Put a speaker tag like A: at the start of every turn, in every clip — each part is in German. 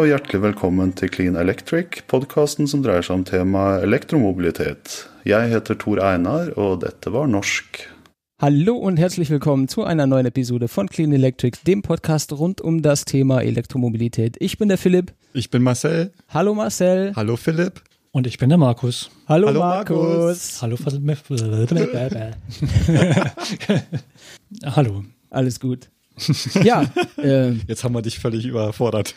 A: og hjertelig velkommen til Clean Electric, podkasten som dreier seg om temaet elektromobilitet. Jeg heter Tor Einar, og dette var norsk.
B: Hallo und herzlich willkommen zu einer neuen Episode von Clean Electric, dem Podcast rund um das Thema Elektromobilität. Ich bin der Philipp.
C: Ich bin Marcel.
B: Hallo Marcel.
C: Hallo Philipp.
D: Und ich bin der Markus.
B: Hallo,
C: Hallo,
B: Markus.
C: Markus.
D: Hallo. Hallo.
B: Alles gut. Ja, äh,
C: Jetzt haben wir dich völlig überfordert.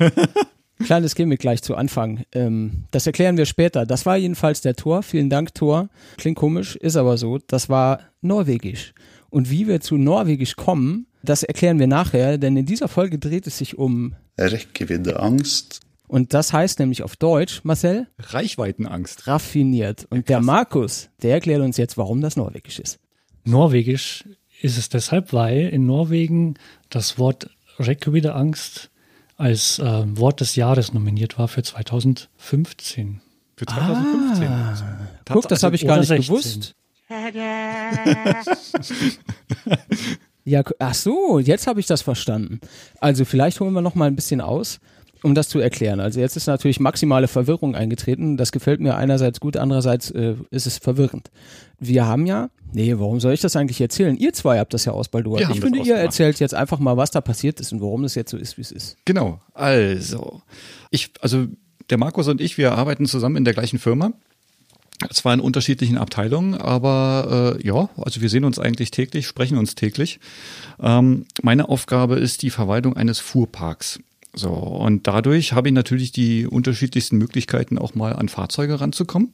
B: Kleines Gimmick gleich zu Anfang. Ähm, das erklären wir später. Das war jedenfalls der Tor. Vielen Dank, Tor. Klingt komisch, ist aber so. Das war norwegisch. Und wie wir zu norwegisch kommen, das erklären wir nachher, denn in dieser Folge dreht es sich um,
A: Rekkeviddeangst.
B: und das heißt nämlich auf Deutsch, Marcel,
C: Reichweitenangst.
B: raffiniert. Und der Markus, der erklärt uns jetzt, warum das norwegisch ist.
D: Norwegisch ist es deshalb, weil in Norwegen das Wort Angst als äh, Wort des Jahres nominiert war für 2015.
C: Für 2015. Also,
B: Guck, das habe ich gar nicht
D: 16.
B: gewusst. Ja, ach so, jetzt habe ich das verstanden. Also vielleicht holen wir noch mal ein bisschen aus, um das zu erklären. Also jetzt ist natürlich maximale Verwirrung eingetreten. Das gefällt mir einerseits gut, andererseits äh, ist es verwirrend. Wir haben ja, nee, warum soll ich das eigentlich erzählen? Ihr zwei habt das ja.
C: Wir haben
B: Ich
C: das
B: finde, ihr erzählt jetzt einfach mal, was da passiert ist und warum es jetzt so ist, wie es ist.
C: Genau. Also, ich, also der Markus und ich, wir arbeiten zusammen in der gleichen Firma. Zwar in unterschiedlichen Abteilungen, aber äh, ja, also wir sehen uns eigentlich täglich, sprechen uns täglich. Ähm, meine Aufgabe ist die Verwaltung eines Fuhrparks. So, und dadurch habe ich natürlich die unterschiedlichsten Möglichkeiten, auch mal an Fahrzeuge ranzukommen.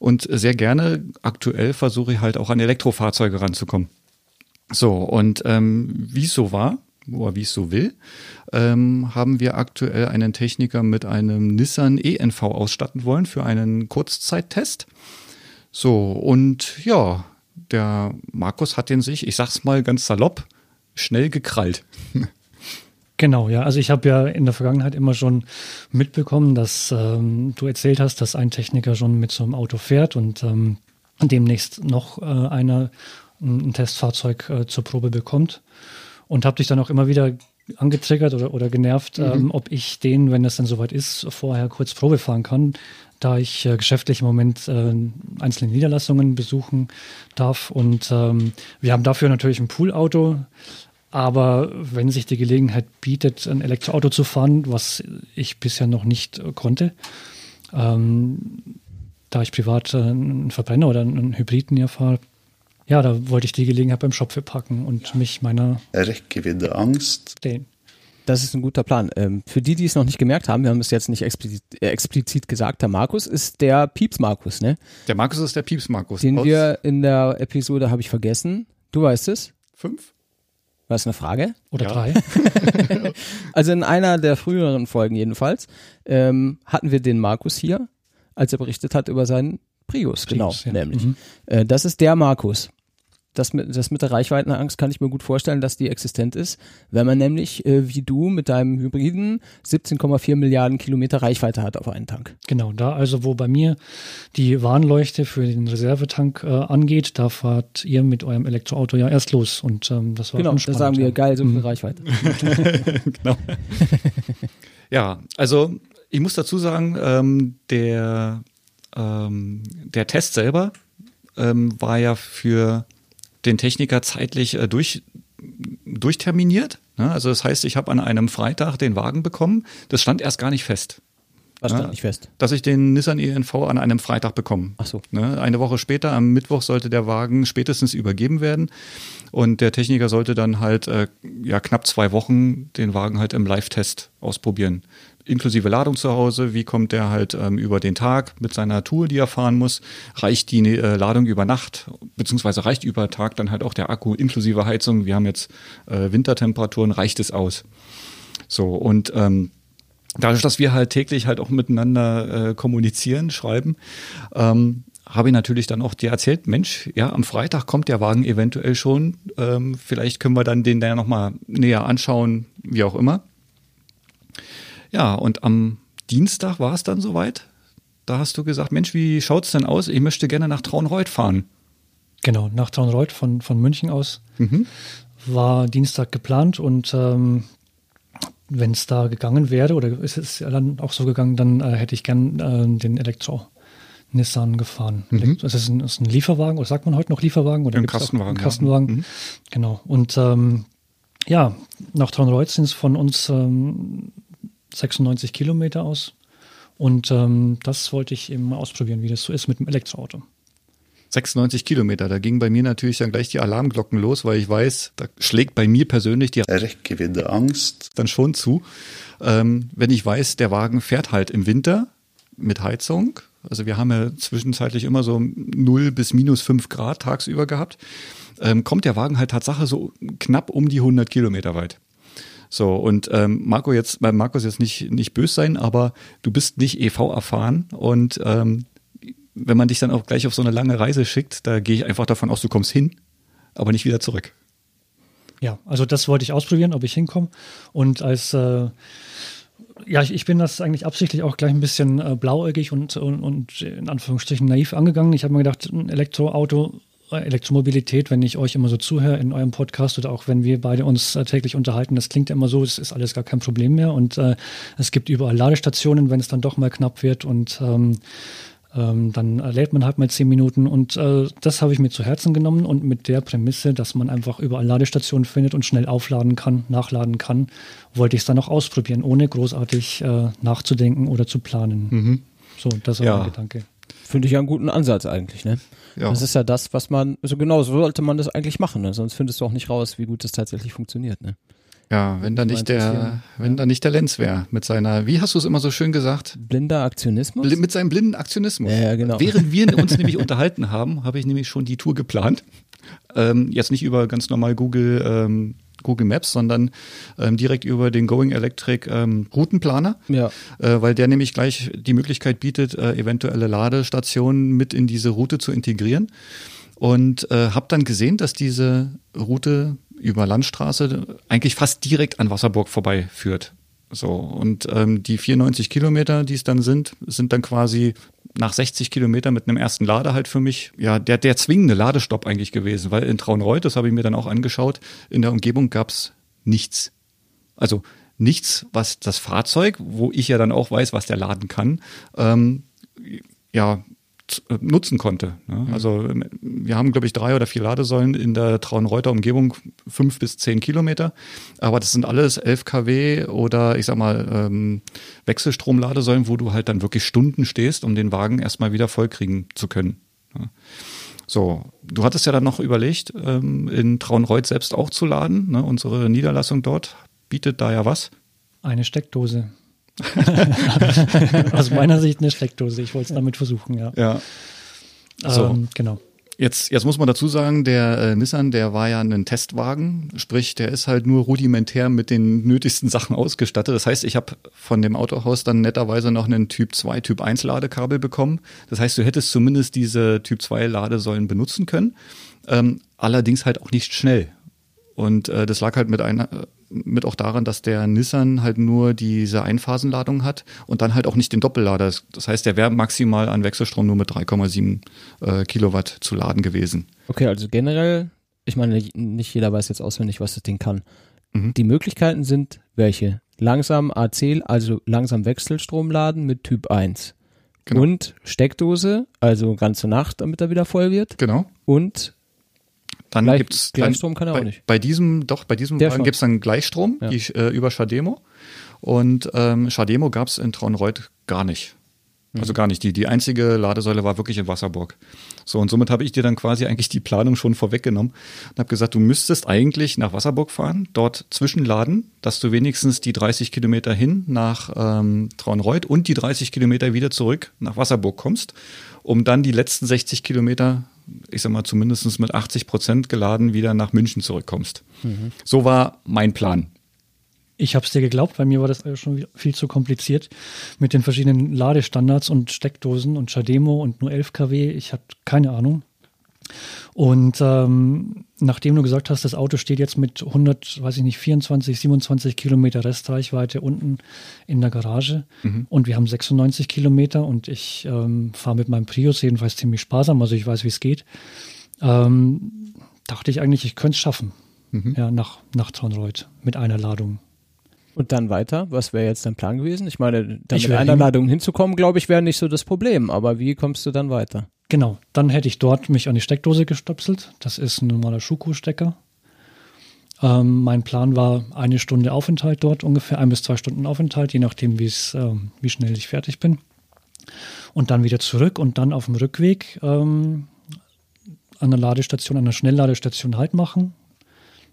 C: Und sehr gerne, aktuell versuche ich halt auch an Elektrofahrzeuge ranzukommen. So, und ähm, wie es so war, oder wie es so will, ähm, haben wir aktuell einen Techniker mit einem Nissan ENV ausstatten wollen für einen Kurzzeittest. So, und ja, der Markus hat den sich, ich sag's mal ganz salopp, schnell gekrallt.
D: Genau, ja. Also ich habe ja in der Vergangenheit immer schon mitbekommen, dass ähm, du erzählt hast, dass ein Techniker schon mit so einem Auto fährt und ähm, demnächst noch äh, einer ein Testfahrzeug äh, zur Probe bekommt. Und habe dich dann auch immer wieder angetriggert oder, oder genervt, ähm, ob ich den, wenn das dann soweit ist, vorher kurz Probe fahren kann, da ich äh, geschäftlich im Moment äh, einzelne Niederlassungen besuchen darf. Und ähm, wir haben dafür natürlich ein Poolauto. Aber wenn sich die Gelegenheit bietet, ein Elektroauto zu fahren, was ich bisher noch nicht äh, konnte, ähm, da ich privat äh, einen Verbrenner oder einen Hybriden ja fahre, ja, da wollte ich die Gelegenheit beim Shop verpacken und mich meiner
A: Rekkeviddeangst.
D: stellen.
B: Das ist ein guter Plan. Ähm, für die, die es noch nicht gemerkt haben, wir haben es jetzt nicht explizit, äh, explizit gesagt, der Markus ist der Pieps-Markus, ne?
C: Der Markus ist der Pieps-Markus.
B: Den
C: Aus
B: wir in der Episode, habe ich vergessen, du weißt es,
C: fünf?
B: War es eine Frage?
D: Oder
C: Ja.
D: drei.
B: Also in einer der früheren Folgen jedenfalls ähm, hatten wir den Markus hier, als er berichtet hat über seinen Prius, genau,
D: Prius, ja.
B: nämlich.
D: Mhm.
B: Äh, das ist der Markus. Das mit, das mit der Reichweitenangst kann ich mir gut vorstellen, dass die existent ist, wenn man nämlich, äh, wie du mit deinem Hybriden, 17,4 Milliarden Kilometer Reichweite hat auf einen Tank.
D: Genau, da also, wo bei mir die Warnleuchte für den Reservetank äh, angeht, da fahrt ihr mit eurem Elektroauto ja erst los. Und ähm, das war
B: Genau,
D: schon
B: da
D: spannend,
B: sagen wir,
D: ja.
B: geil, so viel
D: Mhm.
B: Reichweite.
C: genau. ja, also ich muss dazu sagen, ähm, der, ähm, der Test selber ähm, war ja für den Techniker zeitlich äh, durch, durchterminiert. Ne? Also das heißt, ich habe an einem Freitag den Wagen bekommen. Das stand erst gar nicht fest,
B: Was stand
C: Ja.
B: nicht fest?
C: dass ich den Nissan ENV an einem Freitag bekomme.
B: Ach so.
C: Ne? Eine Woche später, am Mittwoch, sollte der Wagen spätestens übergeben werden. Und der Techniker sollte dann halt äh, ja, knapp zwei Wochen den Wagen halt im Live-Test ausprobieren. Inklusive Ladung zu Hause, wie kommt der halt ähm, über den Tag mit seiner Tour, die er fahren muss? Reicht die äh, Ladung über Nacht, beziehungsweise reicht über Tag dann halt auch der Akku inklusive Heizung? Wir haben jetzt äh, Wintertemperaturen, reicht es aus? So, und ähm, dadurch, dass wir halt täglich halt auch miteinander äh, kommunizieren, schreiben, ähm, habe ich natürlich dann auch dir erzählt, Mensch, ja, am Freitag kommt der Wagen eventuell schon. Ähm, vielleicht können wir dann den da nochmal näher anschauen, wie auch immer. Ja, und am Dienstag war es dann soweit. Da hast du gesagt, Mensch, wie schaut's denn aus? Ich möchte gerne nach Traunreuth fahren.
D: Genau, nach Traunreuth von, von München aus
C: Mhm.
D: war Dienstag geplant und ähm, wenn es da gegangen wäre, oder ist es dann auch so gegangen, dann äh, hätte ich gern äh, den Elektro. Nissan gefahren. Mhm. Das ist ein, ist ein, Lieferwagen, oder sagt man heute noch Lieferwagen? Oder
C: ein Kastenwagen.
D: Ein Kastenwagen. Ja. Mhm. Genau. Und ähm, ja, nach Traunreuth sind es von uns ähm, 96 Kilometer aus. Und ähm, das wollte ich eben mal ausprobieren, wie das so ist mit dem Elektroauto.
C: 96 Kilometer, da gingen bei mir natürlich dann gleich die Alarmglocken los, weil ich weiß, da schlägt bei mir persönlich die
A: gewinne Angst
C: dann schon zu. Ähm, wenn ich weiß, der Wagen fährt halt im Winter mit Heizung. Also wir haben ja zwischenzeitlich immer so 0 bis minus 5 Grad tagsüber gehabt. Ähm, kommt der Wagen halt Tatsache so knapp um die 100 Kilometer weit. So, und ähm, Marco jetzt, bei Markus jetzt nicht, nicht böse sein, aber du bist nicht EV erfahren und ähm, wenn man dich dann auch gleich auf so eine lange Reise schickt, da gehe ich einfach davon aus, du kommst hin, aber nicht wieder zurück.
D: Ja, also das wollte ich ausprobieren, ob ich hinkomme. Und als äh, ja, ich, ich, bin das eigentlich absichtlich auch gleich ein bisschen äh, blauäugig und, und, und in Anführungsstrichen naiv angegangen. Ich habe mir gedacht, ein Elektroauto Elektromobilität, wenn ich euch immer so zuhöre in eurem Podcast oder auch wenn wir beide uns äh, täglich unterhalten, das klingt immer so, es ist alles gar kein Problem mehr und äh, es gibt überall Ladestationen, wenn es dann doch mal knapp wird und ähm, ähm, dann lädt man halt mal zehn Minuten und äh, das habe ich mir zu Herzen genommen und mit der Prämisse, dass man einfach überall Ladestationen findet und schnell aufladen kann, nachladen kann, wollte ich es dann auch ausprobieren, ohne großartig äh, nachzudenken oder zu planen. Mhm. So, das war ja. mein Gedanke.
B: Finde ich ja einen guten Ansatz eigentlich, ne? Ja. Das ist ja das, was man, also genau, so sollte man das eigentlich machen, ne? sonst findest du auch nicht raus, wie gut das tatsächlich funktioniert, ne?
C: Ja, wenn da nicht der, wenn da nicht der Lenz wäre mit seiner, wie hast du es immer so schön gesagt?
B: Blinder Aktionismus?
C: Bl mit seinem blinden Aktionismus.
B: Ja, ja, genau.
C: Während wir uns nämlich unterhalten haben, habe ich nämlich schon die Tour geplant. Ähm, jetzt nicht über ganz normal Google ähm, Google Maps, sondern ähm, direkt über den Going Electric ähm, Routenplaner,
B: ja.
C: äh, weil der nämlich gleich die Möglichkeit bietet, äh, eventuelle Ladestationen mit in diese Route zu integrieren. Und äh, habe dann gesehen, dass diese Route über Landstraße eigentlich fast direkt an Wasserburg vorbei führt. So, und ähm, die 94 Kilometer, die es dann sind, sind dann quasi nach 60 Kilometern mit einem ersten Lader halt für mich, ja, der, der zwingende Ladestopp eigentlich gewesen, weil in Traunreuth, das habe ich mir dann auch angeschaut, in der Umgebung gab es nichts. Also nichts, was das Fahrzeug, wo ich ja dann auch weiß, was der laden kann, ähm, ja, nutzen konnte. Ne? Mhm. Also wir haben, glaube ich, drei oder vier Ladesäulen in der Traunreuter Umgebung, fünf bis zehn Kilometer. Aber das sind alles 11 kW oder ich sag mal ähm, Wechselstromladesäulen, wo du halt dann wirklich Stunden stehst, um den Wagen erstmal wieder vollkriegen zu können. Ja. So, du hattest ja dann noch überlegt, ähm, in Traunreuth selbst auch zu laden. Ne? Unsere Niederlassung dort bietet da ja was.
D: Eine Steckdose. Aus meiner Sicht eine Steckdose. Ich wollte es damit versuchen, ja.
C: Ja.
D: So. Ähm, genau.
C: Jetzt, jetzt muss man dazu sagen, der äh, Nissan, der war ja ein Testwagen, sprich, der ist halt nur rudimentär mit den nötigsten Sachen ausgestattet. Das heißt, ich habe von dem Autohaus dann netterweise noch einen Typ 2, Typ 1 Ladekabel bekommen. Das heißt, du hättest zumindest diese Typ 2 Ladesäulen benutzen können. Ähm, allerdings halt auch nicht schnell. Und äh, das lag halt mit einer, mit auch daran, dass der Nissan halt nur diese Einphasenladung hat und dann halt auch nicht den Doppellader. Das heißt, der wäre maximal an Wechselstrom nur mit 3,7 äh, Kilowatt zu laden gewesen.
B: Okay, also generell, ich meine, nicht jeder weiß jetzt auswendig, was das Ding kann. Mhm. Die Möglichkeiten sind welche? Langsam AC, also langsam Wechselstrom laden mit Typ 1. Genau. Und Steckdose, also ganze Nacht, damit er wieder voll wird.
C: Genau.
B: Und
C: dann Gleich, gibt's
B: Gleichstrom kann er
C: bei,
B: auch nicht.
C: Bei diesem, doch, bei diesem Wagen gibt es dann Gleichstrom ja. die, äh, über Shademo. Und ähm, Shademo gab es in Traunreuth gar nicht. Also mhm. gar nicht. Die, die einzige Ladesäule war wirklich in Wasserburg. So, und somit habe ich dir dann quasi eigentlich die Planung schon vorweggenommen und habe gesagt, du müsstest eigentlich nach Wasserburg fahren, dort zwischenladen, dass du wenigstens die 30 Kilometer hin nach ähm, Traunreuth und die 30 Kilometer wieder zurück nach Wasserburg kommst, um dann die letzten 60 Kilometer ich sag mal, zumindest mit 80 Prozent geladen wieder nach München zurückkommst. Mhm. So war mein Plan.
D: Ich habe es dir geglaubt, bei mir war das schon viel zu kompliziert mit den verschiedenen Ladestandards und Steckdosen und Chademo und nur 11 kW. Ich hatte keine Ahnung. Und ähm, nachdem du gesagt hast, das Auto steht jetzt mit 100, weiß ich nicht, 24, 27 Kilometer Restreichweite unten in der Garage mhm. und wir haben 96 Kilometer und ich ähm, fahre mit meinem Prius jedenfalls ziemlich sparsam, also ich weiß, wie es geht, ähm, dachte ich eigentlich, ich könnte es schaffen, mhm. ja, nach, nach Traunreuth mit einer Ladung.
B: Und dann weiter? Was wäre jetzt dein Plan gewesen? Ich meine, da
D: Ich
B: mit einer
D: hin-
B: Ladung hinzukommen, glaube ich, wäre nicht so das Problem. Aber wie kommst du dann weiter?
D: Genau, dann hätte ich dort mich an die Steckdose gestöpselt. Das ist ein normaler Schuko-Stecker. Ähm, mein Plan war eine Stunde Aufenthalt dort, ungefähr ein bis zwei Stunden Aufenthalt, je nachdem, ähm, wie schnell ich fertig bin. Und dann wieder zurück und dann auf dem Rückweg ähm, an der Ladestation, an der Schnellladestation halt machen.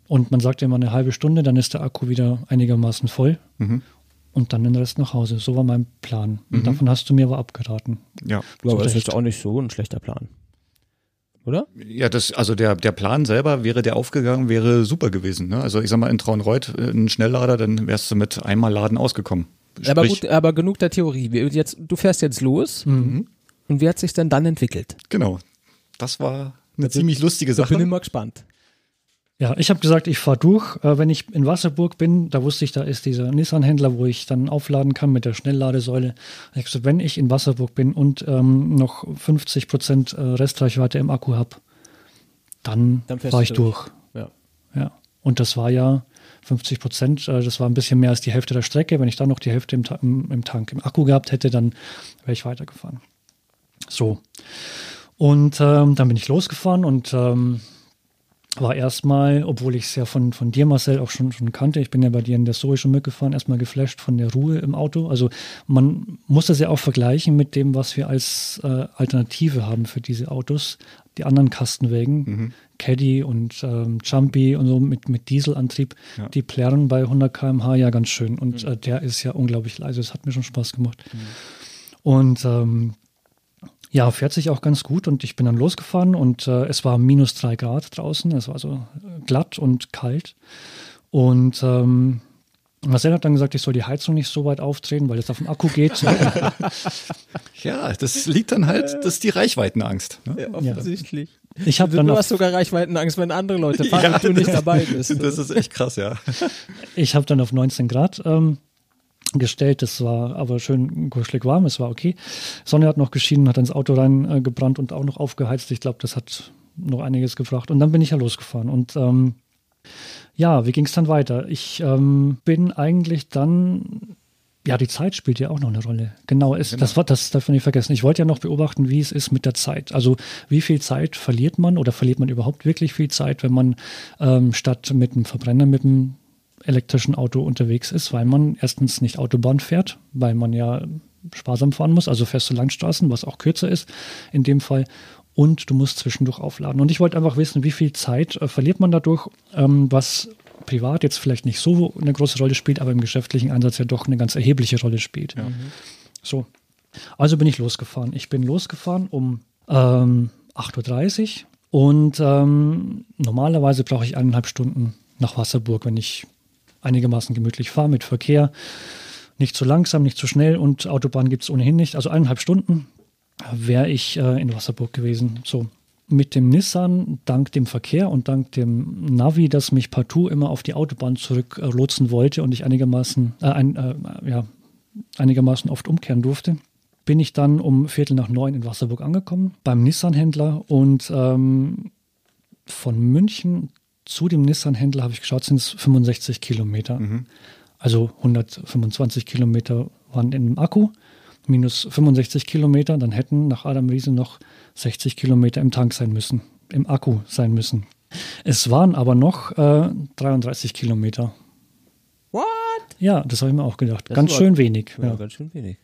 D: Und man sagt immer eine halbe Stunde, dann ist der Akku wieder einigermaßen voll.
C: Mhm.
D: Und dann den Rest nach Hause. So war mein Plan. Und davon hast du mir aber abgeraten.
C: Ja.
B: Du, aber das ist auch nicht so ein schlechter Plan. Oder?
C: Ja, das, also der, der Plan selber, wäre der aufgegangen, wäre super gewesen. Ne? Also ich sag mal, in Traunreuth äh, ein Schnelllader, dann wärst du mit einmal Laden ausgekommen.
B: aber
C: Sprich-
B: gut, aber genug der Theorie. Wir- Jetzt, du fährst jetzt los. Und wie hat sich denn dann entwickelt?
C: Genau. Das war eine ziemlich lustige
B: bin ich
C: Sache.
B: mal gespannt.
D: Ja, ich habe gesagt, ich fahre durch. Äh, wenn ich in Wasserburg bin, da wusste ich, da ist dieser Nissan-Händler, wo ich dann aufladen kann mit der Schnellladesäule. Ich gesagt, wenn ich in Wasserburg bin und ähm, noch 50 Prozent äh, Restreichweite im Akku habe, dann,
B: Dann
D: fahre ich durch.
B: Ja.
D: Ja. Und das war ja 50 Prozent, äh, das war ein bisschen mehr als die Hälfte der Strecke. Wenn ich dann noch die Hälfte im, Ta im, im Tank, im Akku gehabt hätte, dann wäre ich weitergefahren. So. Und ähm, dann bin ich losgefahren und ähm, war erstmal, obwohl ich es ja von, von dir, Marcel, auch schon, schon kannte, ich bin ja bei dir in der Zoe schon mitgefahren, erstmal geflasht von der Ruhe im Auto. Also man muss das ja auch vergleichen mit dem, was wir als äh, Alternative haben für diese Autos. Die anderen Kastenwägen, Caddy und ähm, Jumpy und so mit, mit Dieselantrieb,
C: Ja.
D: die plärren bei 100 km/h ja ganz schön. Und äh, der ist ja unglaublich leise. Das hat mir schon Spaß gemacht. Und ähm, ja, fährt sich auch ganz gut und ich bin dann losgefahren und äh, es war minus drei Grad draußen. Es war also äh, glatt und kalt. Und ähm, Marcel hat dann gesagt, ich soll die Heizung nicht so weit aufdrehen, weil es auf dem Akku geht.
C: Ja, das liegt dann halt, das ist die Reichweitenangst. Ne?
B: offensichtlich.
D: Ich habe
B: Du,
D: dann,
B: du
D: auf,
B: hast sogar Reichweitenangst, wenn andere Leute fahren und du nicht dabei bist.
C: Das ist echt krass, ja.
D: ich hab dann auf 19 Grad ähm, gestellt. Das war aber schön kuschelig warm, es war okay. Sonne hat noch geschienen, hat ins Auto reingebrannt äh, und auch noch aufgeheizt. Ich glaube, das hat noch einiges gebracht. Und dann bin ich ja losgefahren. Und ähm, ja, wie ging es dann weiter? Ich ähm, bin eigentlich dann, ja, die Zeit spielt ja auch noch eine Rolle. Genau, ist, das war das darf man nicht vergessen. Ich wollte ja noch beobachten, wie es ist mit der Zeit. Also wie viel Zeit verliert man oder verliert man überhaupt wirklich viel Zeit, wenn man ähm, statt mit einem Verbrenner, mit einem elektrischen Auto unterwegs ist, weil man erstens nicht Autobahn fährt, weil man ja sparsam fahren muss, also fährst du Landstraßen, was auch kürzer ist in dem Fall. Und du musst zwischendurch aufladen. Und ich wollte einfach wissen, wie viel Zeit äh, verliert man dadurch, ähm, was privat jetzt vielleicht nicht so eine große Rolle spielt, aber im geschäftlichen Einsatz ja doch eine ganz erhebliche Rolle spielt. So. Also bin ich losgefahren. Ich bin losgefahren um ähm, 8.30 Uhr und ähm, normalerweise brauche ich eineinhalb Stunden nach Wasserburg, wenn ich einigermaßen gemütlich fahre mit Verkehr. Nicht zu langsam, nicht zu schnell und Autobahn gibt es ohnehin nicht. Also eineinhalb Stunden wäre ich äh, in Wasserburg gewesen. So. Mit dem Nissan, dank dem Verkehr und dank dem Navi, das mich partout immer auf die Autobahn zurücklotsen wollte und ich einigermaßen, äh, ein, äh, ja, einigermaßen oft umkehren durfte, bin ich dann um Viertel nach neun in Wasserburg angekommen beim Nissan-Händler und ähm, von München zu dem Nissan-Händler habe ich geschaut, sind es 65 Kilometer. Also 125 Kilometer waren in dem Akku, minus 65 Kilometer, dann hätten nach Adam Riese noch 60 Kilometer im Tank sein müssen, im Akku sein müssen. Es waren aber noch äh, 33 Kilometer.
B: What?
D: Ja, das habe ich mir auch gedacht.
B: Das
D: ganz schön wenig.
B: Ja,
D: Ja.
B: ganz schön wenig.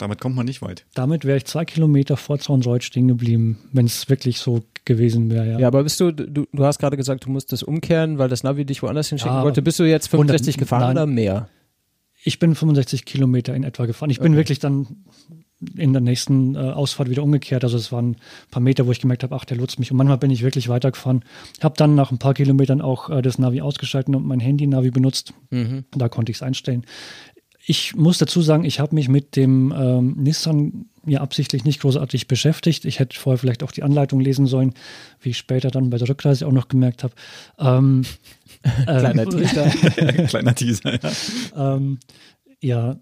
C: Damit kommt man nicht weit.
D: Damit wäre ich zwei Kilometer vor Zaunreuth stehen geblieben, wenn es wirklich so gewesen wäre. Ja.
B: Ja, aber bist du, du, du hast gerade gesagt, du musst das umkehren, weil das Navi dich woanders hinschicken
D: Ja,
B: wollte. Bist du jetzt 65
D: 100
B: gefahren
D: nein.
B: oder mehr?
D: Ich bin 65 Kilometer in etwa gefahren. Ich bin wirklich dann in der nächsten äh, Ausfahrt wieder umgekehrt. Also es waren ein paar Meter, wo ich gemerkt habe, ach, der lotst mich. Und manchmal bin ich wirklich weitergefahren. Habe dann nach ein paar Kilometern auch äh, das Navi ausgeschaltet und mein Handy-Navi benutzt. Da konnte ich es einstellen. Ich muss dazu sagen, ich habe mich mit dem ähm, Nissan ja absichtlich nicht großartig beschäftigt. Ich hätte vorher vielleicht auch die Anleitung lesen sollen, wie ich später dann bei der Rückreise auch noch gemerkt habe. Ähm,
B: Kleiner Teaser.
C: Kleiner Teaser. Ja.
D: ähm, ja,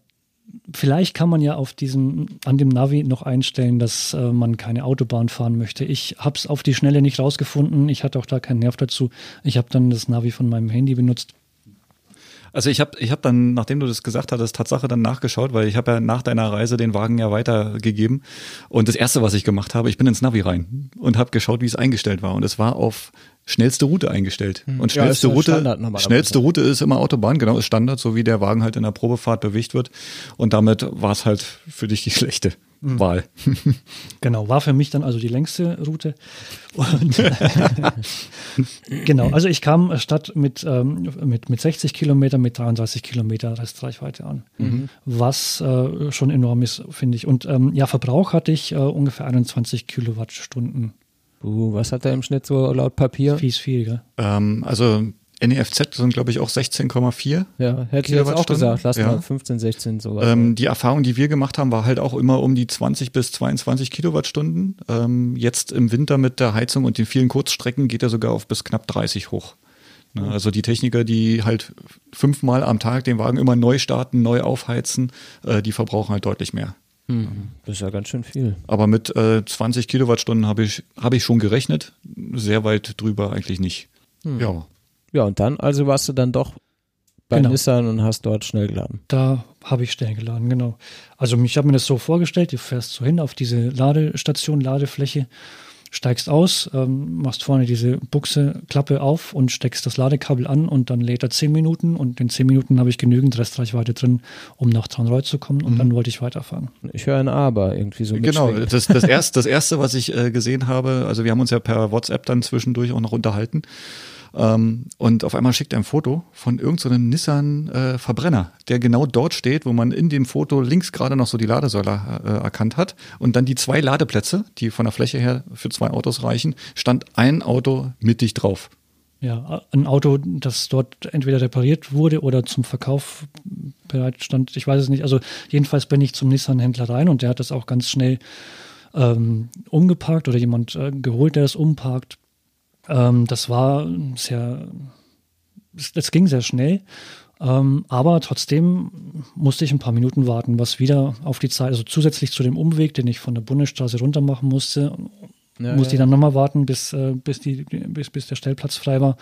D: vielleicht kann man ja auf diesem, an dem Navi noch einstellen, dass äh, man keine Autobahn fahren möchte. Ich habe es auf die Schnelle nicht rausgefunden. Ich hatte auch da keinen Nerv dazu. Ich habe dann das Navi von meinem Handy benutzt.
C: Also ich habe ich hab dann, nachdem du das gesagt hattest, Tatsache dann nachgeschaut, weil ich habe ja nach deiner Reise den Wagen ja weitergegeben. Und das Erste, was ich gemacht habe, ich bin ins Navi rein und habe geschaut, wie es eingestellt war. Und es war auf schnellste Route eingestellt.
B: Hm.
C: Und schnellste
B: ja
C: Route, schnellste Route ist immer Autobahn, genau, ist Standard, so wie der Wagen halt in der Probefahrt bewegt wird. Und damit war es halt für dich die schlechte
B: Hm.
C: Wahl.
D: Genau, war für mich dann also die längste Route. Und genau, also ich kam statt mit, ähm, mit, mit 60 Kilometern mit 33 Kilometer Restreichweite an, was äh, schon enorm ist, finde ich. Und ähm, ja, Verbrauch hatte ich äh, ungefähr 21 Kilowattstunden.
B: Uh, was hat er im Schnitt so laut Papier?
D: Fies viel, gell?
C: Ähm, also NEFZ sind, glaube ich, auch 16,4.
B: Ja, hätte ich jetzt auch gesagt. Lass
C: Ja.
B: mal 15, 16 sowas.
C: Ähm, die Erfahrung, die wir gemacht haben, war halt auch immer um die 20 bis 22 Kilowattstunden. Ähm, jetzt im Winter mit der Heizung und den vielen Kurzstrecken geht er sogar auf bis knapp 30 hoch. Ne, also die Techniker, die halt fünfmal am Tag den Wagen immer neu starten, neu aufheizen, äh, die verbrauchen halt deutlich mehr.
B: Hm, das ist ja ganz schön viel.
C: Aber mit äh, 20 Kilowattstunden habe ich, habe ich schon gerechnet. Sehr weit drüber eigentlich nicht. Ja.
B: Ja, und dann, also warst du dann doch bei
D: Genau.
B: Nissan und hast dort schnell geladen.
D: Da habe ich schnell geladen, genau. Also ich habe mir das so vorgestellt, du fährst so hin auf diese Ladestation, Ladefläche, steigst aus, ähm, machst vorne diese Buchse, Klappe auf und steckst das Ladekabel an und dann lädt er 10 Minuten und in 10 Minuten habe ich genügend Restreichweite drin, um nach Traunreuth zu kommen und dann wollte ich weiterfahren.
B: Ich höre ein Aber irgendwie so
C: Genau, das, das, erste, das erste, was ich äh, gesehen habe, also wir haben uns ja per WhatsApp dann zwischendurch auch noch unterhalten. Ähm, und auf einmal schickt er ein Foto von irgendeinem Nissan äh, Verbrenner, der genau dort steht, wo man in dem Foto links gerade noch so die Ladesäule äh, erkannt hat. Und dann die zwei Ladeplätze, die von der Fläche her für zwei Autos reichen, stand ein Auto mittig drauf.
D: Ja, ein Auto, das dort entweder repariert wurde oder zum Verkauf bereit stand, ich weiß es nicht. Also jedenfalls bin ich zum Nissan-Händler rein und der hat das auch ganz schnell ähm, umgeparkt oder jemand äh, geholt, der das umparkt. Ähm, das war sehr, es- das ging sehr schnell. Ähm, aber trotzdem musste ich ein paar Minuten warten, was wieder auf die Zeit, also zusätzlich zu dem Umweg, den ich von der Bundesstraße runter machen musste,
B: Ja,
D: musste
B: ja.
D: ich dann nochmal warten, bis, äh, bis, die, bis, bis der Stellplatz frei war.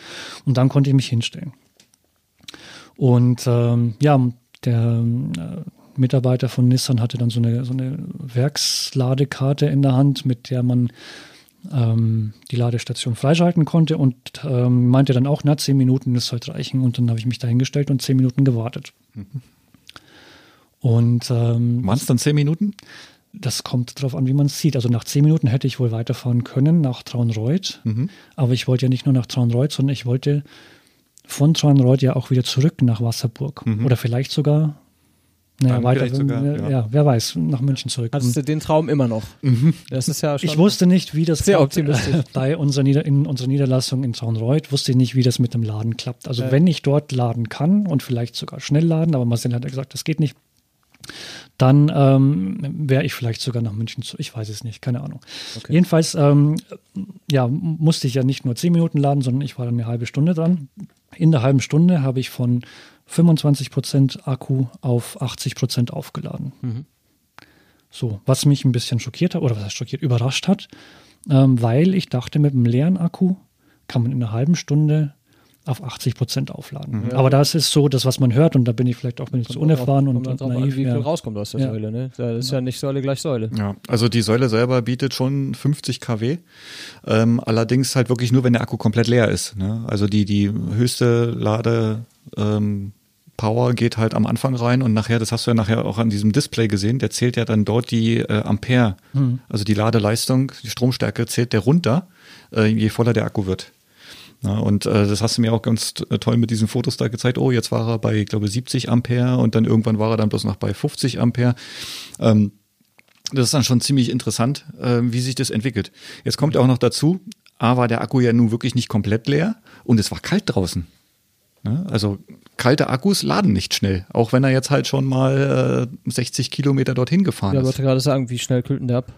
D: Und dann konnte ich mich hinstellen. Und ähm, ja, der äh, Mitarbeiter von Nissan hatte dann so eine, so eine Werksladekarte in der Hand, mit der man ähm, die Ladestation freischalten konnte und ähm, meinte dann auch, na, zehn Minuten, das sollte reichen. Und dann habe ich mich da hingestellt und zehn Minuten gewartet. Und ähm,
C: Waren es dann zehn Minuten?
D: das kommt darauf an, wie man es sieht. Also nach zehn Minuten hätte ich wohl weiterfahren können nach Traunreuth.
C: Mhm.
D: Aber ich wollte ja nicht nur nach Traunreuth, sondern ich wollte von Traunreuth ja auch wieder zurück nach Wasserburg. Oder vielleicht sogar, naja, weiter,
C: sogar,
D: ja.
C: ja.
D: wer weiß, nach München zurück.
B: Hattest du den Traum immer noch?
C: Mhm.
B: Das ist ja schon.
D: ich wusste nicht, wie das
B: Sehr
D: klappt.
B: optimistisch.
D: bei unserer, Nieder in unserer Niederlassung in Traunreuth wusste ich nicht, wie das mit dem Laden klappt. Also
B: Ja.
D: wenn ich dort laden kann und vielleicht sogar schnell laden, aber Marcel hat ja gesagt, das geht nicht, dann ähm, wäre ich vielleicht sogar nach München zu. Ich weiß es nicht, keine Ahnung.
B: Okay.
D: Jedenfalls, ähm, ja, musste ich ja nicht nur 10 Minuten laden, sondern ich war dann eine halbe Stunde dran. In der halben Stunde habe ich von 25% Akku auf 80% aufgeladen. So, was mich ein bisschen schockiert hat, oder was heißt schockiert, überrascht hat, ähm, weil ich dachte, mit einem leeren Akku kann man in einer halben Stunde auf 80 Prozent aufladen. Aber das ist so das, was man hört und da bin ich vielleicht auch ein bisschen zu unerfahren und, und
B: drauf an,
D: naiv.
B: wie viel
D: ja.
B: rauskommt aus der
D: Ja.
B: Säule. Ne? Das ist ja nicht Säule gleich Säule.
C: Ja, also die Säule selber bietet schon 50 kW, ähm, allerdings halt wirklich nur, wenn der Akku komplett leer ist. Ne? Also die, die höchste Lade ähm, Power geht halt am Anfang rein und nachher, das hast du ja nachher auch an diesem Display gesehen, der zählt ja dann dort die äh, Ampere, also die Ladeleistung, die Stromstärke zählt der runter, äh, je voller der Akku wird. Ja, und äh, das hast du mir auch ganz äh, toll mit diesen Fotos da gezeigt. Oh, jetzt war er bei, ich glaube, 70 Ampere und dann irgendwann war er dann bloß noch bei 50 Ampere. Ähm, das ist dann schon ziemlich interessant, äh, wie sich das entwickelt. Jetzt kommt auch noch dazu, A war der Akku ja nun wirklich nicht komplett leer und es war kalt draußen. Ne? Also kalte Akkus laden nicht schnell, auch wenn er jetzt halt schon mal äh, 60 Kilometer dorthin gefahren
B: Ja,
C: ist.
B: wollte gerade sagen, wie schnell kühlt denn der ab?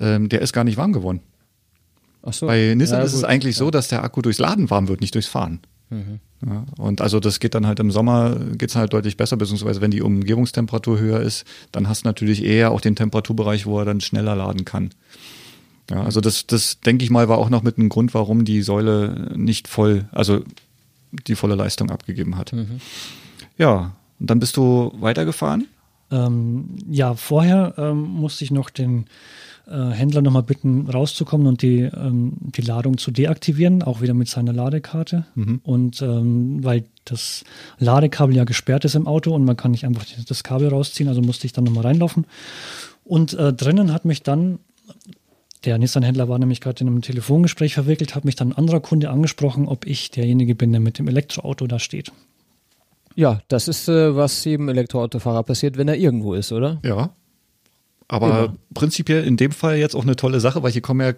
C: Ähm, der ist gar nicht warm geworden.
B: Ach so.
C: Bei Nissan
B: Ja,
C: ist es eigentlich so, dass der Akku durchs Laden warm wird, nicht durchs Fahren. Ja, und also das geht dann halt im Sommer geht's halt deutlich besser, beziehungsweise wenn die Umgebungstemperatur höher ist, dann hast du natürlich eher auch den Temperaturbereich, wo er dann schneller laden kann. Ja, also das, das denke ich mal, war auch noch mit einem Grund, warum die Säule nicht voll, also die volle Leistung abgegeben hat. Ja, und dann bist du weitergefahren?
D: Ähm, ja, vorher ähm, musste ich noch den äh, Händler nochmal bitten, rauszukommen und die, ähm, die Ladung zu deaktivieren, auch wieder mit seiner Ladekarte. Mhm. Und ähm, weil das Ladekabel ja gesperrt ist im Auto und man kann nicht einfach das Kabel rausziehen, also musste ich dann nochmal reinlaufen. Und äh, drinnen hat mich dann, der Nissan-Händler war nämlich gerade in einem Telefongespräch verwickelt, hat mich dann ein anderer Kunde angesprochen, ob ich derjenige bin, der mit dem Elektroauto da steht.
B: Ja, das ist, äh, was jedem Elektroautofahrer passiert, wenn er irgendwo ist, oder?
C: Ja. Aber Immer. prinzipiell in dem Fall jetzt auch eine tolle Sache, weil hier kommen ja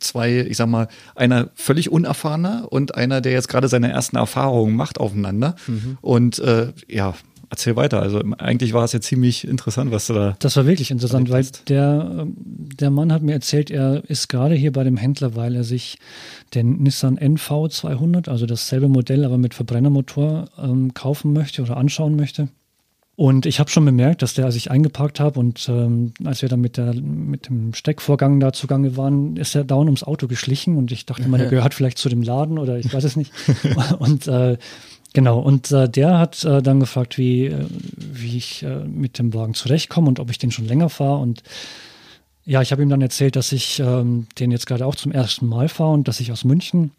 C: zwei, ich sag mal, einer völlig unerfahrener und einer, der jetzt gerade seine ersten Erfahrungen macht aufeinander. Mhm. Und äh, ja, erzähl weiter. Also eigentlich war es ja ziemlich interessant, was du da.
D: Das war wirklich interessant, weil der, ähm, der Mann hat mir erzählt, er ist gerade hier bei dem Händler, weil er sich den Nissan NV200, also dasselbe Modell, aber mit Verbrennermotor, ähm, kaufen möchte oder anschauen möchte. Und ich habe schon bemerkt, dass der, als ich eingeparkt habe und ähm, als wir dann mit, der, mit dem Steckvorgang da zugange waren, ist er dauernd ums Auto geschlichen und ich dachte immer, der gehört vielleicht zu dem Laden oder ich weiß es nicht. und äh, genau, und äh, der hat äh, dann gefragt, wie, äh, wie ich äh, mit dem Wagen zurechtkomme und ob ich den schon länger fahre. Und ja, ich habe ihm dann erzählt, dass ich ähm, den jetzt gerade auch zum ersten Mal fahre und dass ich aus München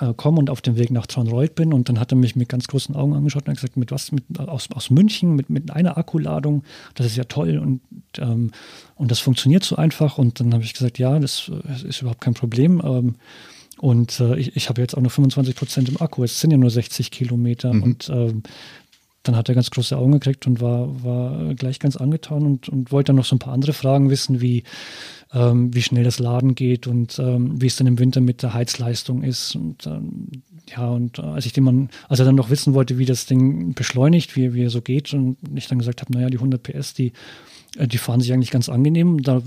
D: äh, komme und auf dem Weg nach Traunreuth bin. Und dann hat er mich mit ganz großen Augen angeschaut und hat gesagt, mit was, mit, aus, aus München, mit, mit einer Akkuladung, das ist ja toll und, ähm, und das funktioniert so einfach. Und dann habe ich gesagt, ja, das, das, ist überhaupt kein Problem. Ähm, und äh, ich, ich habe jetzt auch nur 25 Prozent im Akku. Es sind ja nur 60 Kilometer. Mhm. Und ähm, dann hat er ganz große Augen gekriegt und war, war gleich ganz angetan und, und wollte dann noch so ein paar andere Fragen wissen, wie, ähm, wie schnell das Laden geht und ähm, wie es dann im Winter mit der Heizleistung ist. Und ähm, ja, und äh, als ich den Mann, als er dann noch wissen wollte, wie das Ding beschleunigt, wie, wie er so geht, und ich dann gesagt habe, naja, die 100 PS, die die fahren sich eigentlich ganz angenehm. Da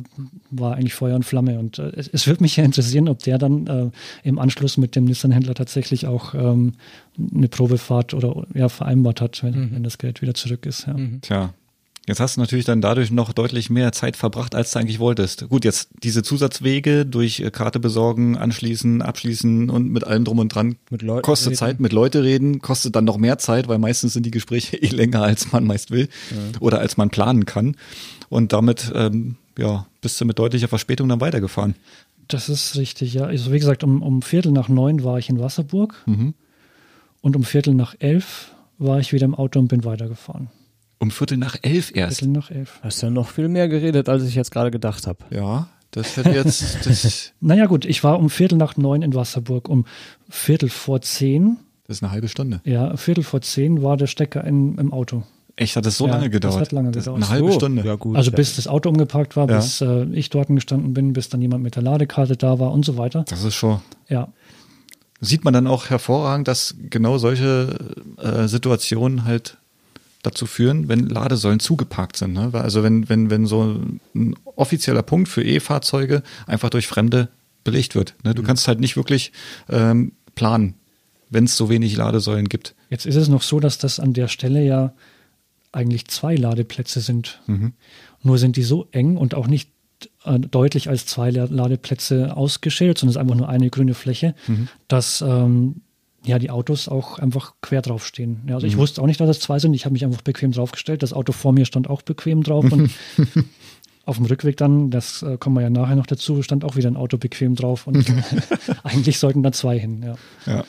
D: war eigentlich Feuer und Flamme. Und äh, es, es würde mich ja interessieren, ob der dann äh, im Anschluss mit dem Nissan-Händler tatsächlich auch ähm, eine Probefahrt oder ja, vereinbart hat, wenn, mhm. wenn das Geld wieder zurück ist. Ja.
C: Mhm. Tja. Jetzt hast du natürlich dann dadurch noch deutlich mehr Zeit verbracht, als du eigentlich wolltest. Gut, jetzt diese Zusatzwege durch äh, Karte besorgen, anschließen, abschließen und mit allem drum und dran mit Leuten kostet reden. Zeit, mit Leute reden, kostet dann noch mehr Zeit, weil meistens sind die Gespräche eh länger, als man meist will ja. oder als man planen kann. Und damit ähm, ja, bist du mit deutlicher Verspätung dann weitergefahren.
D: Das ist richtig, ja. Also wie gesagt, um, um Viertel nach neun war ich in Wasserburg mhm. und um Viertel nach elf war ich wieder im Auto und bin weitergefahren.
C: Um Viertel nach elf erst?
B: Viertel nach elf. Hast ja noch viel mehr geredet, als ich jetzt gerade gedacht habe.
C: Ja, das hätte jetzt. Das
D: naja, gut, ich war um Viertel nach neun in Wasserburg, um Viertel vor zehn.
C: Das ist eine halbe Stunde.
D: Ja, Viertel vor zehn war der Stecker in, im Auto.
C: Echt, hat das so ja, lange gedauert? Das
D: hat lange gedauert.
C: Eine halbe Stunde.
D: Ja, gut, also bis das Auto umgeparkt war, ja. bis äh, ich dort gestanden bin, bis dann jemand mit der Ladekarte da war und so weiter.
C: Das ist schon.
D: Ja.
C: Sieht man dann auch hervorragend, dass genau solche äh, Situationen halt dazu führen, wenn Ladesäulen zugeparkt sind. Ne? Also wenn, wenn, wenn so ein offizieller Punkt für E-Fahrzeuge einfach durch Fremde belegt wird. Ne? Du mhm. kannst halt nicht wirklich ähm, planen, wenn es so wenig Ladesäulen gibt.
D: Jetzt ist es noch so, dass das an der Stelle ja eigentlich zwei Ladeplätze sind. Mhm. Nur sind die so eng und auch nicht äh, deutlich als zwei Ladeplätze ausgeschildert, sondern es ist einfach nur eine grüne Fläche, mhm. dass ähm, ja die Autos auch einfach quer draufstehen. Ja, also mhm. ich wusste auch nicht, dass es zwei sind. Ich habe mich einfach bequem draufgestellt. Das Auto vor mir stand auch bequem drauf und auf dem Rückweg dann, das äh, kommen wir ja nachher noch dazu, stand auch wieder ein Auto bequem drauf und eigentlich sollten da zwei hin. Ja.
C: ja.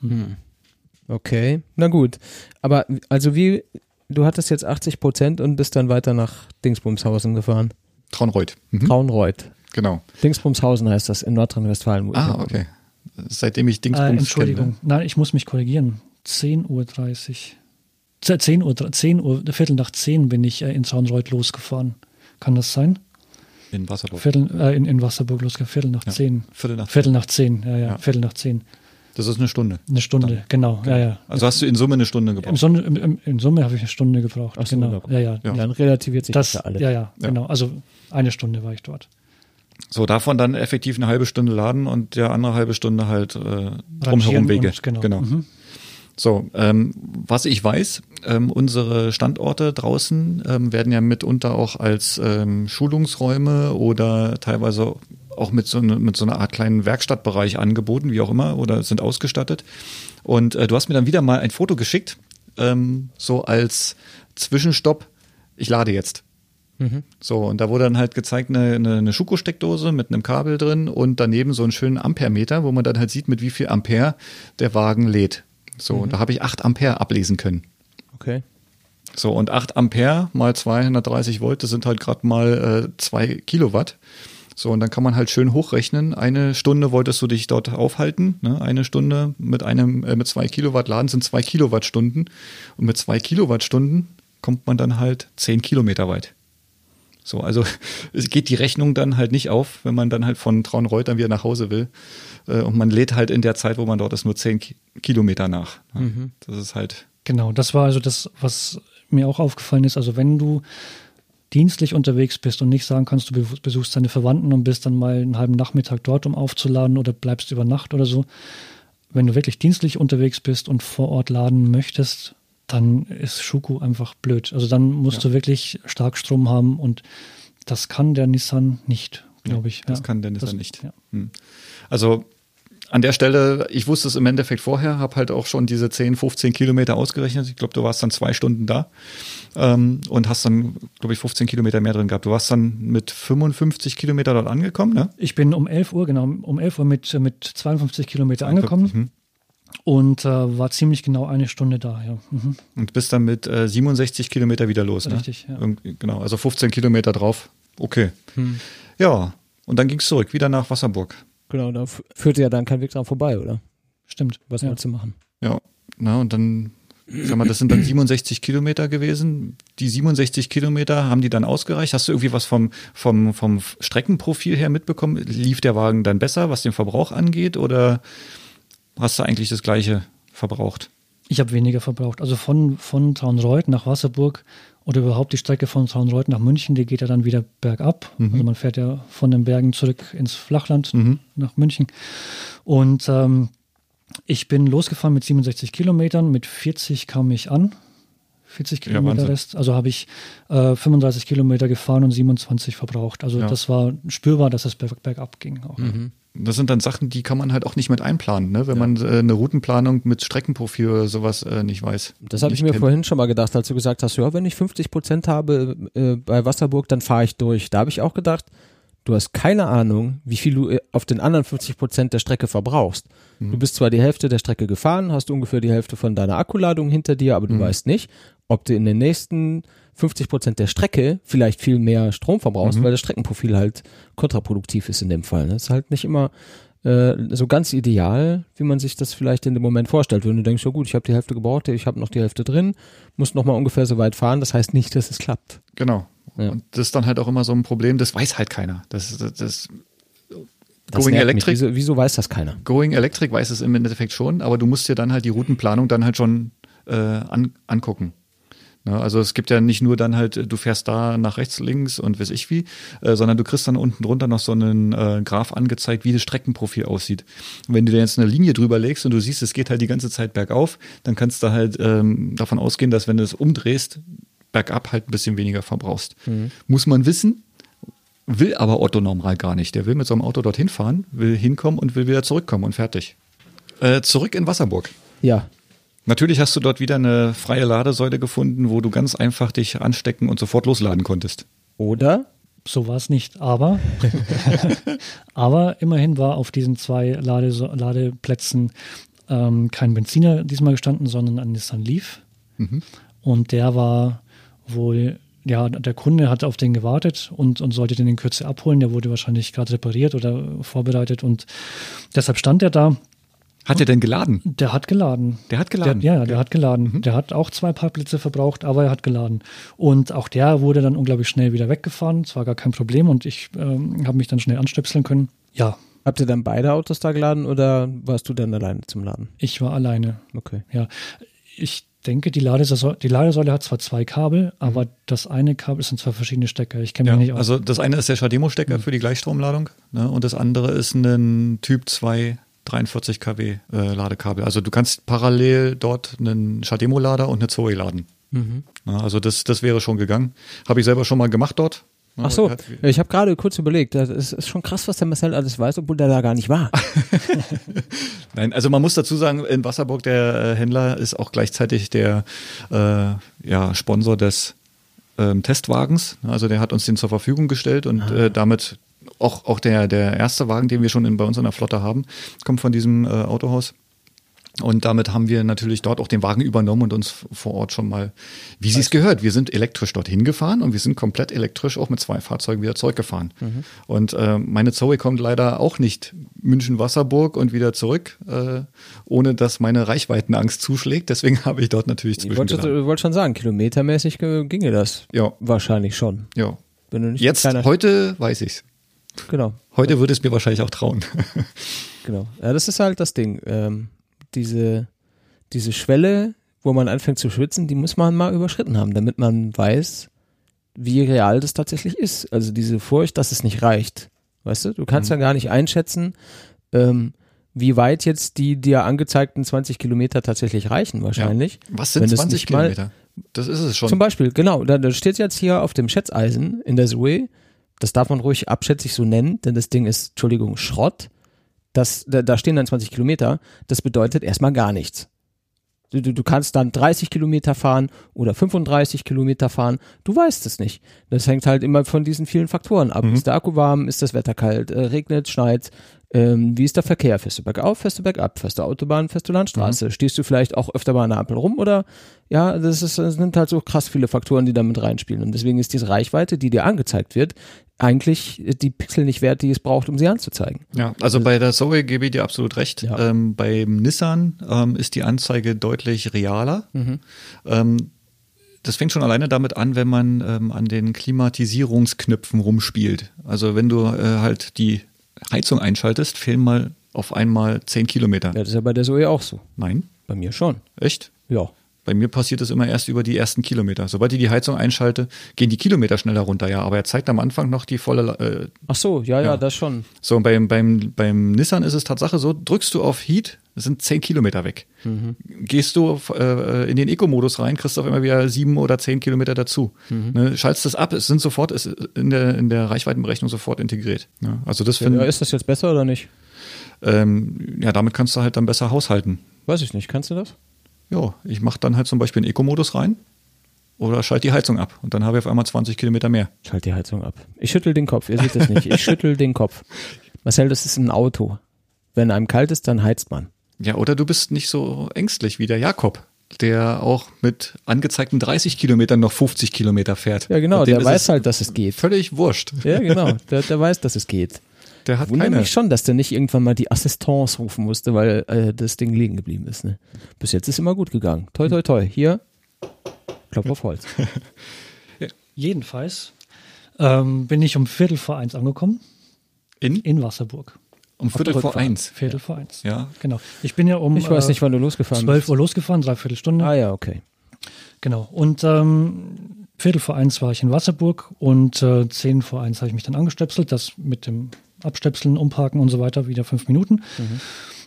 B: Hm. Okay, na gut. Aber also wie du hattest jetzt 80 Prozent und bist dann weiter nach Dingsbumshausen gefahren.
C: Traunreuth.
B: Mhm. Traunreuth.
C: Genau.
B: Dingsbumshausen heißt das in Nordrhein-Westfalen.
C: Ah, okay. Seitdem ich Dingsbums
D: äh, Entschuldigung, kenne. nein, ich muss mich korrigieren. 10.30 Uhr. 10 Uhr, 10 Uhr, Viertel nach 10 bin ich äh, in Traunreuth losgefahren. Kann das sein?
C: In Wasserburg.
D: Viertel, äh, in, in Wasserburg losgefahren. Viertel nach ja. 10.
C: Viertel nach 10.
D: Viertel nach 10, ja, ja, ja. Viertel nach 10.
C: Das ist eine Stunde.
D: Eine Stunde, dann. genau, ja, ja.
C: Also hast du in Summe eine Stunde gebraucht?
D: In Summe habe ich eine Stunde gebraucht.
B: Ach so, genau. Ja, ja, ja. Dann relativiert sich
D: das
B: für alle.
D: Ja, ja, genau. Also eine Stunde war ich dort.
C: So, davon dann effektiv eine halbe Stunde laden und der andere halbe Stunde halt äh, drumherum Wege.
D: Genau. genau. Mhm.
C: So, ähm, was ich weiß, ähm, unsere Standorte draußen ähm, werden ja mitunter auch als ähm, Schulungsräume oder teilweise auch mit so, eine, mit so einer Art kleinen Werkstattbereich angeboten, wie auch immer, oder sind ausgestattet. Und äh, du hast mir dann wieder mal ein Foto geschickt ähm, so als Zwischenstopp, ich lade jetzt.
B: Mhm.
C: So, und da wurde dann halt gezeigt eine, eine, eine Schuko-Steckdose mit einem Kabel drin und daneben so einen schönen Ampermeter, wo man dann halt sieht, mit wie viel Ampere der Wagen lädt. So, und da habe ich 8 Ampere ablesen können.
B: Okay.
C: So, und 8 Ampere mal 230 Volt, das sind halt gerade mal äh, 2 Kilowatt. So, und dann kann man halt schön hochrechnen. Eine Stunde wolltest du dich dort aufhalten. Ne? Eine Stunde mit einem, äh, mit zwei Kilowatt laden sind zwei Kilowattstunden. Und mit zwei Kilowattstunden kommt man dann halt 10 Kilometer weit. So, also es geht die Rechnung dann halt nicht auf, wenn man dann halt von Traunreuth dann wieder nach Hause will. Äh, und man lädt halt in der Zeit, wo man dort ist, nur 10 Ki Kilometer nach. Ja, Das ist halt,
D: Genau, das war also das, was mir auch aufgefallen ist. Also wenn du dienstlich unterwegs bist und nicht sagen kannst, du be- besuchst deine Verwandten und bist dann mal einen halben Nachmittag dort, um aufzuladen oder bleibst über Nacht oder so. Wenn du wirklich dienstlich unterwegs bist und vor Ort laden möchtest, dann ist Schuko einfach blöd. Also dann musst
C: Ja.
D: du wirklich Starkstrom haben und das kann der Nissan nicht, glaube ich.
C: das
D: Ja.
C: kann der Nissan
D: Das-
C: nicht.
D: ja.
C: Hm. Also an der Stelle, ich wusste es im Endeffekt vorher, habe halt auch schon diese 10, 15 Kilometer ausgerechnet. Ich glaube, du warst dann zwei Stunden da ähm, und hast dann, glaube ich, 15 Kilometer mehr drin gehabt. Du warst dann mit 55 Kilometer dort angekommen, ne?
D: Ich bin um 11 Uhr, genau, um 11 Uhr mit, mit 52 Kilometer angekommen
C: Mhm.
D: Und äh, war ziemlich genau eine Stunde da, ja. Mhm.
C: Und bist dann mit äh, 67 Kilometer wieder los, ne?
D: Richtig, ja.
C: Irgendwie, genau, also 15 Kilometer drauf. Okay.
B: Hm.
C: Ja, und dann ging es zurück, wieder nach Wasserburg.
B: Genau, da führte ja dann kein Weg dran vorbei, oder?
D: Stimmt.
B: Was
D: ja.
B: du machen?
C: Ja, na und dann, sag mal, das sind dann 67 Kilometer gewesen. Die 67 Kilometer haben die dann ausgereicht. Hast du irgendwie was vom, vom, vom Streckenprofil her mitbekommen? Lief der Wagen dann besser, was den Verbrauch angeht, oder hast du eigentlich das gleiche verbraucht?
D: Ich habe weniger verbraucht. Also von, von Traunreuth nach Wasserburg oder überhaupt die Strecke von Traunreuth nach München, die geht ja dann wieder bergab. Also man fährt ja von den Bergen zurück ins Flachland
C: Mhm.
D: nach München. Und ähm, ich bin losgefahren mit 67 Kilometern, mit 40 kam ich an. 40 Kilometer
C: Wahnsinn.
D: Rest. Also habe ich äh, 35 Kilometer gefahren und 27 verbraucht. Also
C: Ja.
D: das war spürbar, dass es berg, bergab ging. Auch.
C: Das sind dann Sachen, die kann man halt auch nicht mit einplanen, ne? wenn man äh, eine Routenplanung mit Streckenprofil oder sowas äh, nicht weiß.
B: Das habe ich mir
C: kennt.
B: vorhin schon mal gedacht, als du gesagt hast, ja, wenn ich 50 Prozent habe äh, bei Wasserburg, dann fahre ich durch. Da habe ich auch gedacht, du hast keine Ahnung, wie viel du äh, auf den anderen 50 Prozent der Strecke verbrauchst.
C: Mhm.
B: Du bist zwar die Hälfte der Strecke gefahren, hast ungefähr die Hälfte von deiner Akkuladung hinter dir, aber du
C: Mhm.
B: weißt nicht, ob du in den nächsten 50 Prozent der Strecke vielleicht viel mehr Strom verbrauchst,
C: Mhm.
B: weil das Streckenprofil halt kontraproduktiv ist in dem Fall. ne? Das ist halt nicht immer äh, so ganz ideal, wie man sich das vielleicht in dem Moment vorstellt. Wenn du denkst, ja gut, ich habe die Hälfte gebraucht, ich habe noch die Hälfte drin, muss noch mal ungefähr so weit fahren. Das heißt nicht, dass es klappt.
C: Genau.
B: Ja.
C: Und das ist dann halt auch immer so ein Problem, das weiß halt keiner. Das, das, das
B: Das
C: Going. Electric,
B: Wieso, wieso weiß das keiner?
C: Going Electric weiß es im Endeffekt schon, aber du musst dir dann halt die Routenplanung dann halt schon äh, an, angucken. Ne, also es gibt ja nicht nur dann halt, du fährst da nach rechts, links und weiß ich wie, äh, sondern du kriegst dann unten drunter noch so einen äh, Graph angezeigt, wie das Streckenprofil aussieht. Und wenn du dir jetzt eine Linie drüber legst und du siehst, es geht halt die ganze Zeit bergauf, dann kannst du halt ähm, davon ausgehen, dass wenn du es umdrehst, bergab halt ein bisschen weniger verbrauchst. Muss man wissen, will aber Otto normal gar nicht. Der will mit so einem Auto dorthin fahren, will hinkommen und will wieder zurückkommen und fertig. Äh, zurück in Wasserburg.
B: Ja,
C: Natürlich hast du dort wieder eine freie Ladesäule gefunden, wo du ganz einfach dich anstecken und sofort losladen konntest.
B: oder?
D: So war es nicht, aber, aber immerhin war auf diesen zwei Lade Ladeplätzen ähm, kein Benziner diesmal gestanden, sondern ein Nissan Leaf. Und der war wohl, ja, der Kunde hat auf den gewartet und, und sollte den in Kürze abholen. Der wurde wahrscheinlich gerade repariert oder vorbereitet und deshalb stand er da.
C: Hat er denn geladen?
D: Der hat geladen.
C: Der hat geladen?
D: Der, ja, der hat geladen. Der hat auch zwei Parkplätze verbraucht, aber er hat geladen. Und auch der wurde dann unglaublich schnell wieder weggefahren. Es war gar kein Problem und ich ähm, habe mich dann schnell anstöpseln können. Ja,
B: Habt ihr dann beide Autos da geladen oder warst du dann alleine zum Laden?
D: ich war alleine.
B: Okay.
D: Ja, ich denke, die Ladesäule, die Ladesäule hat zwar zwei Kabel, aber das eine Kabel sind zwei verschiedene Stecker. Ich kenne
C: Ja,
D: mich nicht aus.
C: also das eine ist der Schademo-Stecker für die Gleichstromladung ne, und das andere ist ein Typ 2 43 kW äh, Ladekabel. Also du kannst parallel dort einen Schademo-Lader und eine Zoe laden. Ja, also das, das wäre schon gegangen. Habe ich selber schon mal gemacht dort.
B: Ach so,
C: hat-
B: ja, ich habe gerade kurz überlegt, das ist, ist schon krass, was der Marcel alles weiß, obwohl der da gar nicht war.
C: Nein, also man muss dazu sagen, in Wasserburg der äh, Händler ist auch gleichzeitig der äh, ja, Sponsor des ähm, Testwagens. Also der hat uns den zur Verfügung gestellt und äh, damit auch, auch der, der erste Wagen, den wir schon in, bei uns in der Flotte haben, kommt von diesem äh, Autohaus. Und damit haben wir natürlich dort auch den Wagen übernommen und uns vor Ort schon mal, wie sie es gehört, wir sind elektrisch dorthin gefahren und wir sind komplett elektrisch auch mit zwei Fahrzeugen wieder zurückgefahren. Mhm. Und äh, meine Zoe kommt leider auch nicht München-Wasserburg und wieder zurück, äh, ohne dass meine Reichweitenangst zuschlägt. Deswegen habe ich dort natürlich
B: Ich wollte, du wolltest schon sagen, kilometermäßig ginge das.
C: Ja.
B: Wahrscheinlich schon.
C: Ja. Jetzt, heute weiß ich's.
B: Genau.
C: Heute würde es mir wahrscheinlich auch trauen.
B: Genau. Ja, das ist halt das Ding. Ähm, diese, diese Schwelle, wo man anfängt zu schwitzen, die muss man mal überschritten haben, damit man weiß, wie real das tatsächlich ist. Also diese Furcht, dass es nicht reicht. Weißt du, du kannst
C: Mhm.
B: ja gar nicht einschätzen, ähm, wie weit jetzt die dir angezeigten 20 Kilometer tatsächlich reichen, wahrscheinlich.
C: Was sind
B: Wenn es
C: 20
B: nicht mal-
C: Kilometer? Das ist es schon.
B: Zum Beispiel, genau, da, da steht jetzt hier auf dem Schätzeisen in der Zoe, das darf man ruhig abschätzig so nennen, denn das Ding ist, Entschuldigung, Schrott. Das, da, da stehen dann 20 Kilometer, das bedeutet erstmal gar nichts. Du, du, du kannst dann 30 Kilometer fahren oder 35 Kilometer fahren, du weißt es nicht. Das hängt halt immer von diesen vielen Faktoren ab.
C: Mhm.
B: Ist der Akku warm, ist das Wetter kalt, äh, regnet, schneit, ähm, wie ist der Verkehr? Fährst du bergauf, fährst du bergab, fährst du Autobahn, fährst du Landstraße? Stehst du vielleicht auch öfter bei einer Ampel rum oder ja, das ist, es nimmt halt so krass viele Faktoren, die da mit reinspielen. Und deswegen ist diese Reichweite, die dir angezeigt wird, eigentlich die Pixel nicht wert, die es braucht, um sie anzuzeigen.
C: Ja, also bei der Zoe gebe ich dir absolut recht.
B: Ja.
C: Ähm, beim Nissan ähm, ist die Anzeige deutlich realer. Ähm, das fängt schon alleine damit an, wenn man ähm, an den Klimatisierungsknöpfen rumspielt. Also wenn du äh, halt die Heizung einschaltest, fehlen mal auf einmal 10 Kilometer.
B: Ja, das ist ja bei der Zoe auch so.
C: Nein?
B: Bei mir schon.
C: Echt?
B: Ja.
C: Bei mir passiert es immer erst über die ersten Kilometer. Sobald ich die Heizung einschalte, gehen die Kilometer schneller runter, ja. Aber er zeigt am Anfang noch die volle. Äh,
B: Ach so, ja, ja,
C: Ja.
B: das schon.
C: so, und beim, beim, beim Nissan ist es Tatsache so, drückst du auf Heat, das sind 10 Kilometer weg. Gehst du äh, in den Eco-Modus rein, kriegst du auf einmal wieder sieben oder zehn Kilometer dazu. Ne, schaltest das ab, es sind sofort, ist in der, in der Reichweitenberechnung sofort integriert. Ne? Also das
B: Ja, ist das jetzt besser oder nicht?
C: ähm, ja, damit kannst du halt dann besser haushalten.
B: Weiß ich nicht. Kannst du das?
C: Ja, ich mache dann halt zum Beispiel einen Eco-Modus rein oder schalte die Heizung ab und dann habe ich auf einmal 20 Kilometer mehr.
B: Schalt die Heizung ab. Ich schüttel den Kopf. Ihr seht es nicht. Ich schüttel den Kopf. Marcel, das ist ein Auto. Wenn einem kalt ist, dann heizt man.
C: Ja, oder du bist nicht so ängstlich wie der Jakob, der auch mit angezeigten 30 Kilometern noch 50 Kilometer fährt.
B: Ja, genau. Der weiß halt, dass es geht.
C: Völlig wurscht.
B: Ja, genau. Der, der weiß, dass es geht.
C: Der hat
B: Wundert
C: keine.
B: mich schon, dass der nicht irgendwann mal die Assistance rufen musste, weil äh, das Ding liegen geblieben ist. Ne? Bis jetzt ist immer gut gegangen. Toi, toi, toi. Hier, Klopf auf Holz.
D: Jedenfalls ähm, bin ich um Viertel vor eins angekommen
C: In?
D: in Wasserburg.
C: Um Viertel vor eins.
D: Viertel vor eins.
C: Ja.
D: Genau. Ich bin ja um
B: Ich weiß
D: äh,
B: nicht, wann du losgefahren
D: 12
B: bist.
D: Uhr losgefahren, dreiviertel Stunde.
B: Ah ja, okay.
D: Genau. Und ähm, Viertel vor eins war ich in Wasserburg und äh, zehn vor eins habe ich mich dann angestöpselt, das mit dem Abstöpseln, Umparken und so weiter, wieder fünf Minuten.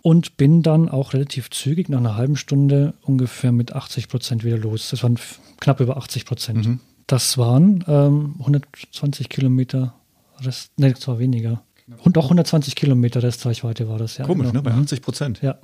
D: Und bin dann auch relativ zügig, nach einer halben Stunde ungefähr mit 80 Prozent wieder los. Das waren knapp über 80 Prozent. Das waren ähm, 120 Kilometer Rest, nee, das war weniger. Und auch 120 Kilometer Restreichweite war das, ja.
C: Komisch,
D: genau.
C: ne? Bei 80 Prozent.
D: Ja.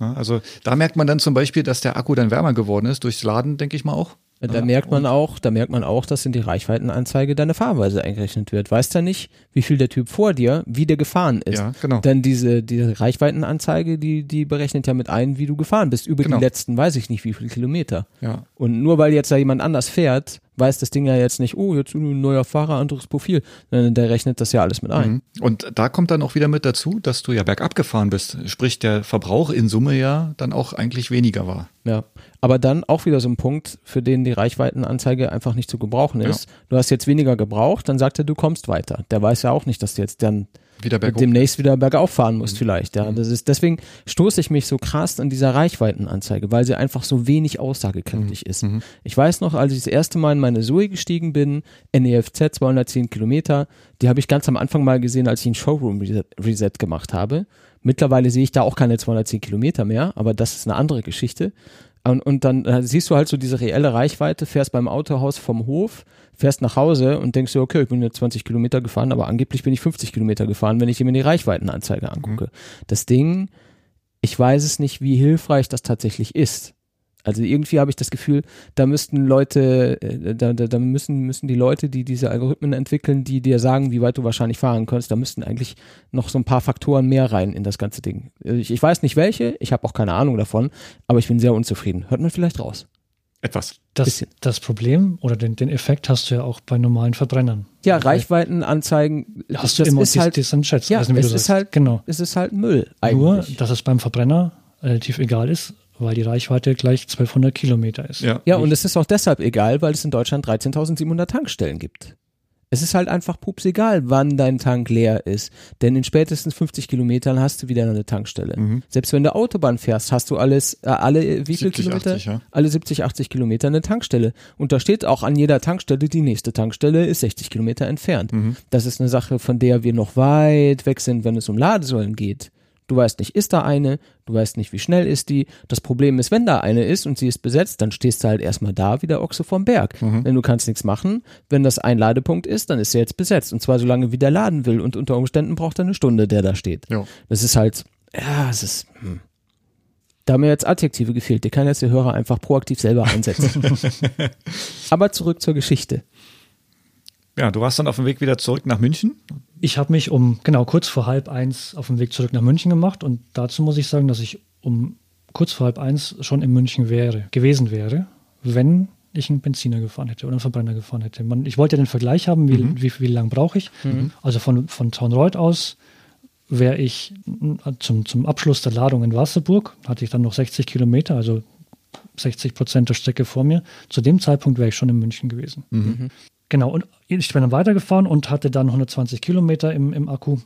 C: Ja, also da merkt man dann zum Beispiel, dass der Akku dann wärmer geworden ist, durchs Laden, denke ich mal auch.
B: Da merkt man auch, da merkt man auch, dass in die Reichweitenanzeige deine Fahrweise eingerechnet wird. Weißt ja nicht, wie viel der Typ vor dir, wie der gefahren ist.
C: Ja, genau.
B: Denn diese, diese Reichweitenanzeige, die, die berechnet ja mit ein, wie du gefahren bist. Über
C: Genau.
B: die letzten, weiß ich nicht, wie viele Kilometer.
C: Ja.
B: Und nur weil jetzt da jemand anders fährt, weiß das Ding ja jetzt nicht, oh, jetzt ein neuer Fahrer, anderes Profil. Sondern der rechnet das ja alles mit ein.
C: Mhm. Und da kommt dann auch wieder mit dazu, dass du ja bergab gefahren bist. Sprich, der Verbrauch in Summe ja dann auch eigentlich weniger war.
B: Ja, aber dann auch wieder so ein Punkt, für den die Reichweitenanzeige einfach nicht zu gebrauchen ist. Du hast jetzt weniger gebraucht, dann sagt er, du kommst weiter. Der weiß ja auch nicht, dass du jetzt dann
C: Wieder berghoch.
B: demnächst wieder bergauf fahren musst vielleicht. Ja, das ist deswegen stoße ich mich so krass an dieser Reichweitenanzeige, weil sie einfach so wenig aussagekräftig ist. Ich weiß noch, als ich das erste Mal in meine Zoe gestiegen bin, NEFZ 210 Kilometer, die habe ich ganz am Anfang mal gesehen, als ich einen Showroom Reset, Reset gemacht habe. Mittlerweile sehe ich da auch keine 210 Kilometer mehr, aber das ist eine andere Geschichte. Und, und dann äh, siehst du halt so diese reelle Reichweite, fährst beim Autohaus vom Hof, fährst nach Hause und denkst dir, okay, ich bin jetzt 20 Kilometer gefahren, aber angeblich bin ich 50 Kilometer gefahren, wenn ich mir die Reichweitenanzeige angucke. Das Ding ich weiß es nicht, wie hilfreich das tatsächlich ist. Also irgendwie habe ich das Gefühl, da müssten Leute, äh, da, da, da müssen, müssen die Leute, die diese Algorithmen entwickeln, die dir sagen, wie weit du wahrscheinlich fahren kannst, da müssten eigentlich noch so ein paar Faktoren mehr rein in das ganze Ding. Ich, ich weiß nicht welche, ich habe auch keine Ahnung davon, aber ich bin sehr unzufrieden. Hört man vielleicht raus.
C: Etwas.
D: Das,
B: Bisschen.
D: das Problem oder den, den Effekt hast du ja auch bei normalen Verbrennern.
B: Ja, Reichweitenanzeigen,
D: Hast du
B: das
D: immer
B: ist halt,
D: diesen Chat.
B: ja,
D: nicht, wie
B: es
D: du
B: ist
D: sagst.
B: halt,
D: genau.
B: es ist halt Müll
D: Nur,
B: eigentlich.
D: dass es beim Verbrenner relativ egal ist, weil die Reichweite gleich 1200 Kilometer ist.
C: Ja.
B: Ja, und es ist auch deshalb egal, weil es in Deutschland 13.700 Tankstellen gibt. Es ist halt einfach pups egal, wann dein Tank leer ist. Denn in spätestens 50 Kilometern hast du wieder eine Tankstelle.
C: Mhm.
B: Selbst wenn du Autobahn fährst, hast du alles, äh, alle, äh, wie viel
C: 70,
B: Kilometer?
C: 80, ja.
B: Alle 70, 80 Kilometer eine Tankstelle. Und da steht auch an jeder Tankstelle, die nächste Tankstelle ist 60 Kilometer entfernt.
C: Mhm.
B: Das ist eine Sache, von der wir noch weit weg sind, wenn es um Ladesäulen geht. Du weißt nicht, ist da eine, du weißt nicht, wie schnell ist die. Das Problem ist, wenn da eine ist und sie ist besetzt, dann stehst du halt erstmal da wie der Ochse vom Berg.
C: Mhm.
B: Denn du kannst nichts machen. Wenn das ein Ladepunkt ist, dann ist er jetzt besetzt. Und zwar so lange, wie der laden will. Und unter Umständen braucht er eine Stunde, der da steht.
C: Ja.
B: Das ist halt, ja, es ist, hm. Da haben mir jetzt Adjektive gefehlt. Die kann jetzt der Hörer einfach proaktiv selber einsetzen. Aber zurück zur Geschichte.
C: Ja, du warst dann auf dem Weg wieder zurück nach München.
D: Ich habe mich um, genau, kurz vor halb eins auf dem Weg zurück nach München gemacht und dazu muss ich sagen, dass ich um kurz vor halb eins schon in München wäre, gewesen wäre, wenn ich einen Benziner gefahren hätte oder einen Verbrenner gefahren hätte. Man, ich wollte ja den Vergleich haben, wie, wie, wie lange brauche ich. Also von, von Traunreuth aus wäre ich zum, zum Abschluss der Ladung in Wasserburg, hatte ich dann noch 60 Kilometer, also 60 Prozent der Strecke vor mir. Zu dem Zeitpunkt wäre ich schon in München gewesen. Genau, und ich bin dann weitergefahren und hatte dann 120 Kilometer im, im Akku.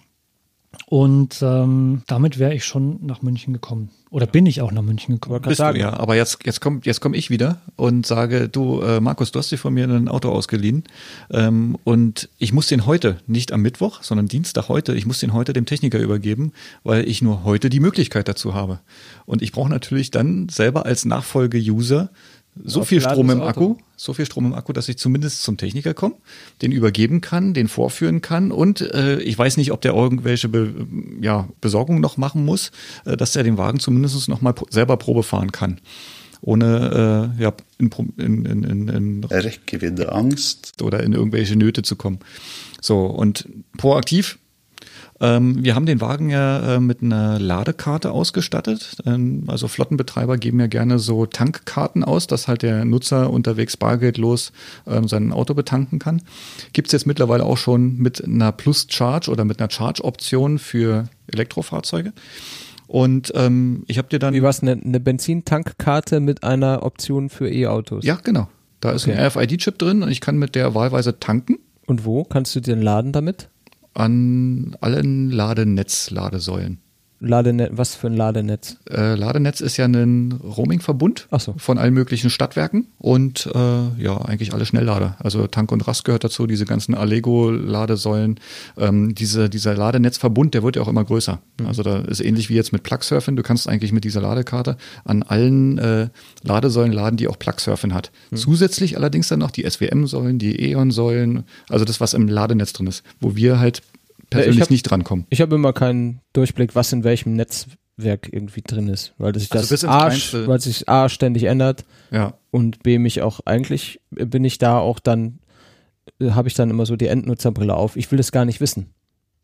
D: Und ähm, damit wäre ich schon nach München gekommen. Oder bin ich auch nach München gekommen.
C: Bist
B: sagen.
C: du ja, aber jetzt, jetzt komme jetzt komm ich wieder und sage, du, äh, Markus, du hast dir von mir ein Auto ausgeliehen ähm, und ich muss den heute, nicht am Mittwoch, sondern Dienstag heute, ich muss den heute dem Techniker übergeben, weil ich nur heute die Möglichkeit dazu habe. Und ich brauche natürlich dann selber als Nachfolge-User so viel Strom im Akku, so viel Strom im Akku, dass ich zumindest zum Techniker komme, den übergeben kann, den vorführen kann und äh, ich weiß nicht, ob der irgendwelche Be ja, Besorgung noch machen muss, äh, dass er den Wagen zumindest noch mal selber Probe fahren kann. Ohne äh, ja, in, in, in, in,
A: wieder Angst.
C: oder in irgendwelche Nöte zu kommen. So, und proaktiv. Ähm, wir haben den Wagen ja äh, mit einer Ladekarte ausgestattet. Ähm, also Flottenbetreiber geben ja gerne so Tankkarten aus, dass halt der Nutzer unterwegs bargeldlos ähm, sein Auto betanken kann. Gibt es jetzt mittlerweile auch schon mit einer Plus-Charge oder mit einer Charge-Option für Elektrofahrzeuge. Und ähm, ich habe dir dann
B: Wie was eine, eine Benzintankkarte mit einer Option für E-Autos?
C: ja genau, da ist ein
B: Okay.
C: RFID-Chip drin und ich kann mit der wahlweise tanken.
B: Und wo kannst du den laden damit?
C: An allen Ladenetz-Ladesäulen.
B: Ladenet, was für ein Ladenetz?
C: Äh, Ladenetz ist ja ein Roaming-Verbund
B: so.
C: von allen möglichen Stadtwerken und äh, ja, eigentlich alle Schnelllader. Also Tank und Rast gehört dazu, diese ganzen Allego-Ladesäulen. Ähm, diese, dieser Ladenetzverbund, der wird ja auch immer größer. Also da ist ähnlich wie jetzt mit Plugsurfing. Du kannst eigentlich mit dieser Ladekarte an allen äh, Ladesäulen laden, die auch Plugsurfing hat. Zusätzlich allerdings dann noch die SWM-Säulen, die E.ON-Säulen, also das, was im Ladenetz drin ist, wo wir halt persönlich
B: hab-
C: nicht drankommen.
B: Ich habe immer keinen Durchblick, was in welchem Netzwerk irgendwie drin ist, weil sich
C: Also
B: das
C: ins
B: A, weil sich A ständig ändert
C: Ja.
B: und B mich auch eigentlich bin ich da auch dann äh, habe ich dann immer so die Endnutzerbrille auf. Ich will das gar nicht wissen.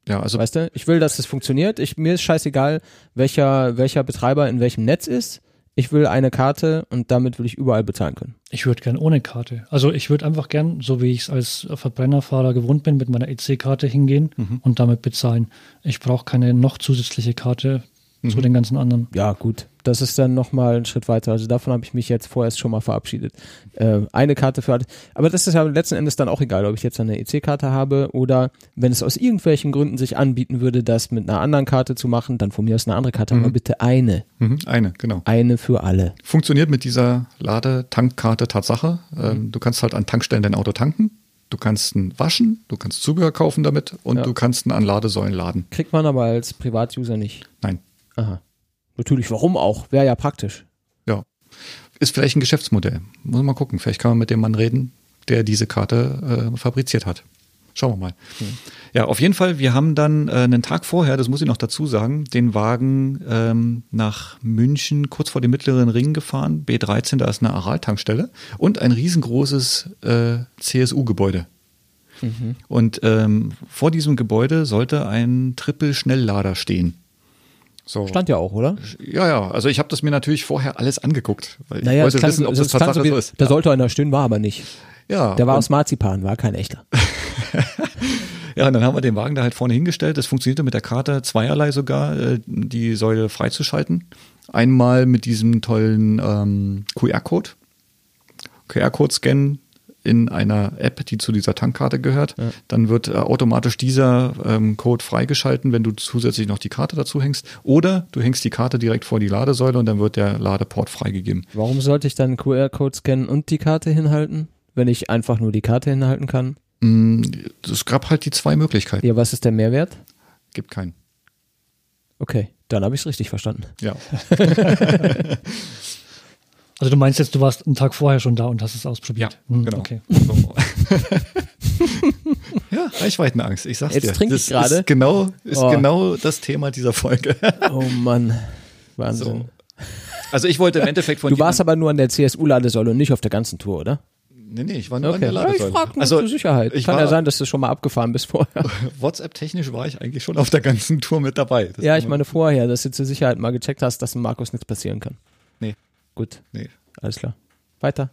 C: Ja, also
B: Weißt du? Ich will, dass es funktioniert. Ich, mir ist scheißegal, welcher, welcher Betreiber in welchem Netz ist. Ich will eine Karte und damit will ich überall bezahlen können.
D: Ich würde gern ohne Karte. Also ich würde einfach gern, so wie ich es als Verbrennerfahrer gewohnt bin, mit meiner EC-Karte hingehen und damit bezahlen. Ich brauche keine noch zusätzliche Karte zu den ganzen anderen.
B: Ja, gut. Das ist dann nochmal ein Schritt weiter. Also davon habe ich mich jetzt vorerst schon mal verabschiedet. Äh, eine Karte für alle. Aber das ist ja letzten Endes dann auch egal, ob ich jetzt eine EC-Karte habe oder wenn es aus irgendwelchen Gründen sich anbieten würde, das mit einer anderen Karte zu machen, dann von mir aus eine andere Karte, aber bitte eine.
C: mhm, eine, genau.
B: Eine für alle.
C: Funktioniert mit dieser Ladetankkarte Tatsache. Ähm, du kannst halt an Tankstellen dein Auto tanken. Du kannst ihn waschen, du kannst Zubehör kaufen damit und
B: Ja.
C: du kannst ihn an Ladesäulen laden.
B: Kriegt man aber als Privatuser nicht.
C: Nein.
B: Aha. Natürlich, warum auch? Wäre ja praktisch.
C: Ja. Ist vielleicht ein Geschäftsmodell. Muss man mal gucken. Vielleicht kann man mit dem Mann reden, der diese Karte äh, fabriziert hat. Schauen wir mal. Ja, auf jeden Fall, wir haben dann äh, einen Tag vorher, das muss ich noch dazu sagen, den Wagen ähm, nach München kurz vor dem mittleren Ring gefahren, B13, da ist eine Aral-Tankstelle und ein riesengroßes äh, CSU-Gebäude. Und ähm, vor diesem Gebäude sollte ein Triple-Schnelllader stehen. So.
B: Stand ja auch, oder?
C: Ja, ja, also ich habe das mir natürlich vorher alles angeguckt, weil
B: Naja,
C: ich
B: das
C: wollte
B: klang,
C: wissen, ob
B: das
C: das Tatsache
B: so
C: ist.
B: da sollte einer stehen, war aber nicht.
C: ja,
B: Der war aus Marzipan, war kein echter.
C: Ja, und dann haben wir den Wagen da halt vorne hingestellt. Das funktionierte mit der Karte zweierlei sogar, äh, die Säule freizuschalten. Einmal mit diesem tollen ähm, QR-Code. QR-Code scannen in einer App, die zu dieser Tankkarte gehört. Dann wird äh, automatisch dieser ähm, Code freigeschalten, wenn du zusätzlich noch die Karte dazu hängst. Oder du hängst die Karte direkt vor die Ladesäule und dann wird der Ladeport freigegeben.
B: Warum sollte ich dann QR-Code scannen und die Karte hinhalten, wenn ich einfach nur die Karte hinhalten kann?
C: Mm, Es gab halt die zwei Möglichkeiten.
B: Ja, was ist der Mehrwert?
C: Gibt keinen.
B: Okay, dann habe ich es richtig verstanden.
C: Ja.
D: Also du meinst jetzt, du warst einen Tag vorher schon da und hast es ausprobiert.
C: Ja,
D: Hm,
C: genau.
D: Okay.
C: Ja, Reichweitenangst, ich sag's
B: Jetzt
C: dir.
B: trinke ich
C: das
B: gerade.
C: Ist genau, ist
B: Oh.
C: genau das Thema dieser Folge.
B: Oh Mann, Wahnsinn.
C: So. Also ich wollte im Endeffekt von
B: Du warst aber nur an der CSU-Ladesäule und nicht auf der ganzen Tour, oder?
C: Nee, nee, ich war nur an
B: Okay,
C: der
B: ja, ich
C: Ladesäule.
B: frage nur
C: also
B: zur Sicherheit.
C: ich
B: Kann
C: war,
B: ja sein, dass du schon mal abgefahren bist vorher.
C: WhatsApp-technisch war ich eigentlich schon auf der ganzen Tour mit dabei. Das
B: ja, ich meine vorher, dass du zur Sicherheit mal gecheckt hast, dass dem Markus nichts passieren kann.
C: Nee.
B: Gut,
C: Nee.
B: alles klar. Weiter.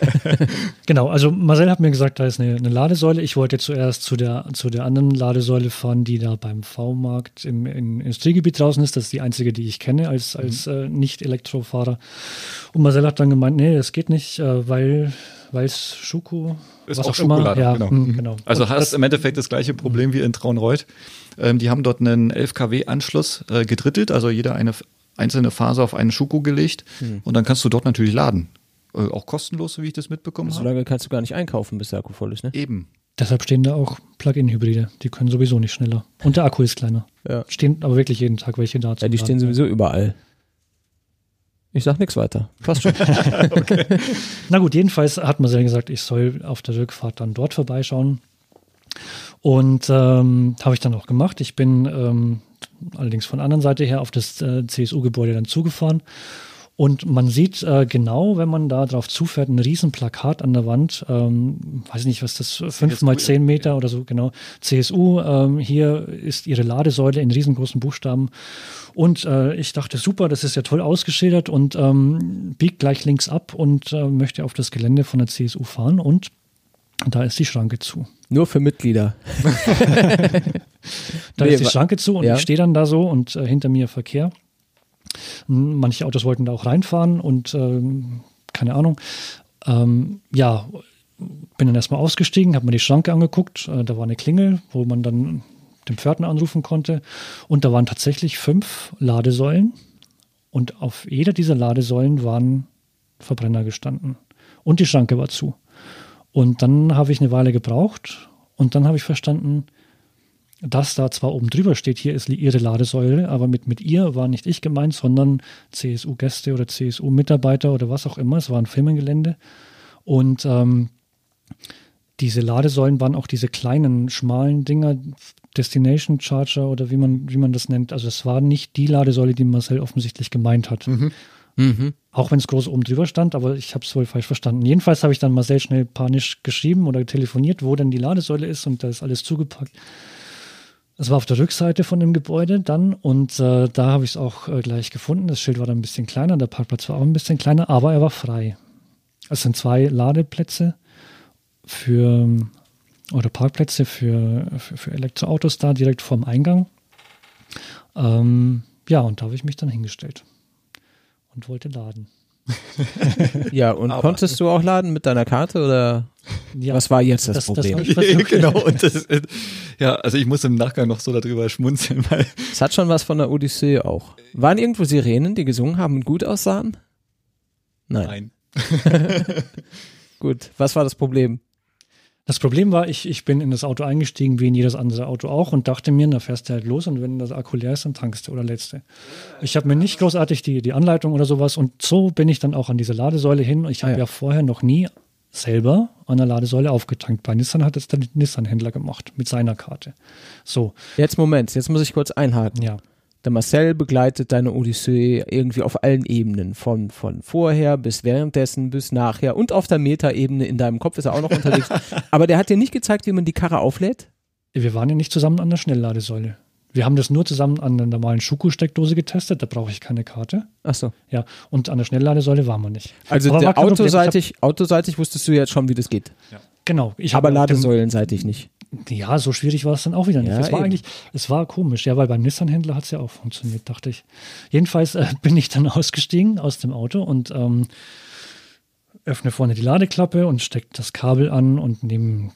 D: Genau, also Marcel hat mir gesagt, da ist eine, eine Ladesäule. Ich wollte zuerst zu der, zu der anderen Ladesäule fahren, die da beim V-Markt im, im Industriegebiet draußen ist. Das ist die einzige, die ich kenne als, als äh, Nicht-Elektrofahrer. Und Marcel hat dann gemeint, nee, das geht nicht, äh, weil es Schuko,
C: Ist
D: was
C: auch
D: auch immer.
C: Schokolade,
D: Ja,
C: genau.
D: hm, genau.
C: Also
D: Und
C: hast
D: das,
C: im Endeffekt das gleiche Problem wie in Traunreuth. Ähm, die haben dort einen 11 kW-Anschluss äh, gedrittelt, also jeder eine einzelne Phase auf einen Schuko gelegt und dann kannst du dort natürlich laden. Äh, auch kostenlos, so wie ich das mitbekommen
B: So
C: habe.
B: lange kannst du gar nicht einkaufen, bis der Akku voll ist, ne?
C: Eben.
D: deshalb stehen da auch Plug-in-Hybride. Die können sowieso nicht schneller. Und der Akku ist kleiner.
B: Ja.
D: Stehen aber wirklich jeden Tag welche da.
B: Ja, die stehen sowieso überall. Ich sag nichts weiter. Passt schon.
D: Na gut, jedenfalls hat Marcel gesagt, ich soll auf der Rückfahrt dann dort vorbeischauen. Und ähm, habe ich dann auch gemacht. Ich bin ähm, allerdings von der anderen Seite her auf das äh, CSU-Gebäude dann zugefahren. Und man sieht äh, genau, wenn man da drauf zufährt, ein riesen Plakat an der Wand, ähm, weiß nicht, was das, fünf mal zehn Meter oder so, genau. CSU, ähm, hier ist ihre Ladesäule in riesengroßen Buchstaben. Und äh, ich dachte, super, das ist ja toll ausgeschildert und ähm, biegt gleich links ab und äh, möchte auf das Gelände von der CSU fahren und da ist die Schranke zu.
B: Nur für Mitglieder.
D: Da
B: Nee,
D: ist die Schranke zu und
B: ja.
D: ich stehe dann da so und äh, hinter mir Verkehr. Hm, Manche Autos wollten da auch reinfahren und ähm, keine Ahnung. Ähm, ja, bin dann erstmal ausgestiegen, habe mir die Schranke angeguckt. Äh, da war eine Klingel, wo man dann den Pförtner anrufen konnte. Und da waren tatsächlich fünf Ladesäulen. Und auf jeder dieser Ladesäulen waren Verbrenner gestanden. Und die Schranke war zu. Und dann habe ich eine Weile gebraucht und dann habe ich verstanden, dass da zwar oben drüber steht, hier ist ihre Ladesäule, aber mit, mit ihr war nicht ich gemeint, sondern CSU-Gäste oder CSU-Mitarbeiter oder was auch immer. Es war ein Firmengelände. Und ähm, diese Ladesäulen waren auch diese kleinen, schmalen Dinger, Destination Charger oder wie man, wie man das nennt. Also es war nicht die Ladesäule, die Marcel offensichtlich gemeint hat.
B: Mhm.
D: Auch wenn es groß oben drüber stand, aber ich habe es wohl falsch verstanden. Jedenfalls habe ich dann Marcel schnell panisch geschrieben oder telefoniert, wo denn die Ladesäule ist und da ist alles zugepackt. Es war auf der Rückseite von dem Gebäude dann und äh, da habe ich es auch äh, gleich gefunden. Das Schild war dann ein bisschen kleiner, der Parkplatz war auch ein bisschen kleiner, aber er war frei. Es sind zwei Ladeplätze für oder Parkplätze für, für, für Elektroautos da direkt vorm Eingang. Ähm, ja, und da habe ich mich dann hingestellt und wollte laden.
B: Ja, und konntest du auch laden mit deiner Karte oder
D: Ja,
B: was war jetzt das,
D: das- das
B: Problem?
D: versuche-
C: genau. Und das, ja, also ich muss im Nachgang noch so darüber schmunzeln, weil
B: Es hat schon was von der Odyssee auch. Waren irgendwo Sirenen, die gesungen haben und gut aussahen? Nein.
C: nein.
B: Gut. Was war das Problem?
D: Das Problem war, ich, ich bin in das Auto eingestiegen, wie in jedes andere Auto auch, und dachte mir, da fährst du halt los und wenn das Akku leer ist, dann tankst du oder lädst du. Ich habe mir nicht großartig die, die Anleitung oder sowas und so bin ich dann auch an diese Ladesäule hin. Ich habe
B: Ah, ja.
D: ja. vorher noch nie selber an der Ladesäule aufgetankt. Bei Nissan hat es der Nissan-Händler gemacht mit seiner Karte. So,
B: Jetzt Moment, jetzt muss ich kurz einhaken.
D: ja.
B: Der Marcel begleitet deine Odyssee irgendwie auf allen Ebenen. Von, von vorher bis währenddessen bis nachher und auf der Meta-Ebene in deinem Kopf ist er auch noch unterwegs. Aber der hat dir nicht gezeigt, wie man die Karre auflädt?
D: Wir waren ja nicht zusammen an der Schnellladesäule. Wir haben das nur zusammen an der normalen Schuko-Steckdose getestet, da brauche ich keine Karte.
B: Achso.
D: Ja, und an der Schnellladesäule waren wir nicht.
B: Also
D: war
B: der
D: kein Problem.
B: Autoseitig, autoseitig wusstest du jetzt schon, wie das geht.
D: Genau. Ich
B: Aber ladesäulenseitig nicht.
D: Ja, so schwierig war es dann auch wieder nicht.
B: Ja,
D: es war
B: eben.
D: eigentlich, es war komisch, ja, weil beim Nissan-Händler hat es ja auch funktioniert, dachte ich. Jedenfalls äh, bin ich dann ausgestiegen aus dem Auto und ähm, öffne vorne die Ladeklappe und stecke das Kabel an und nehme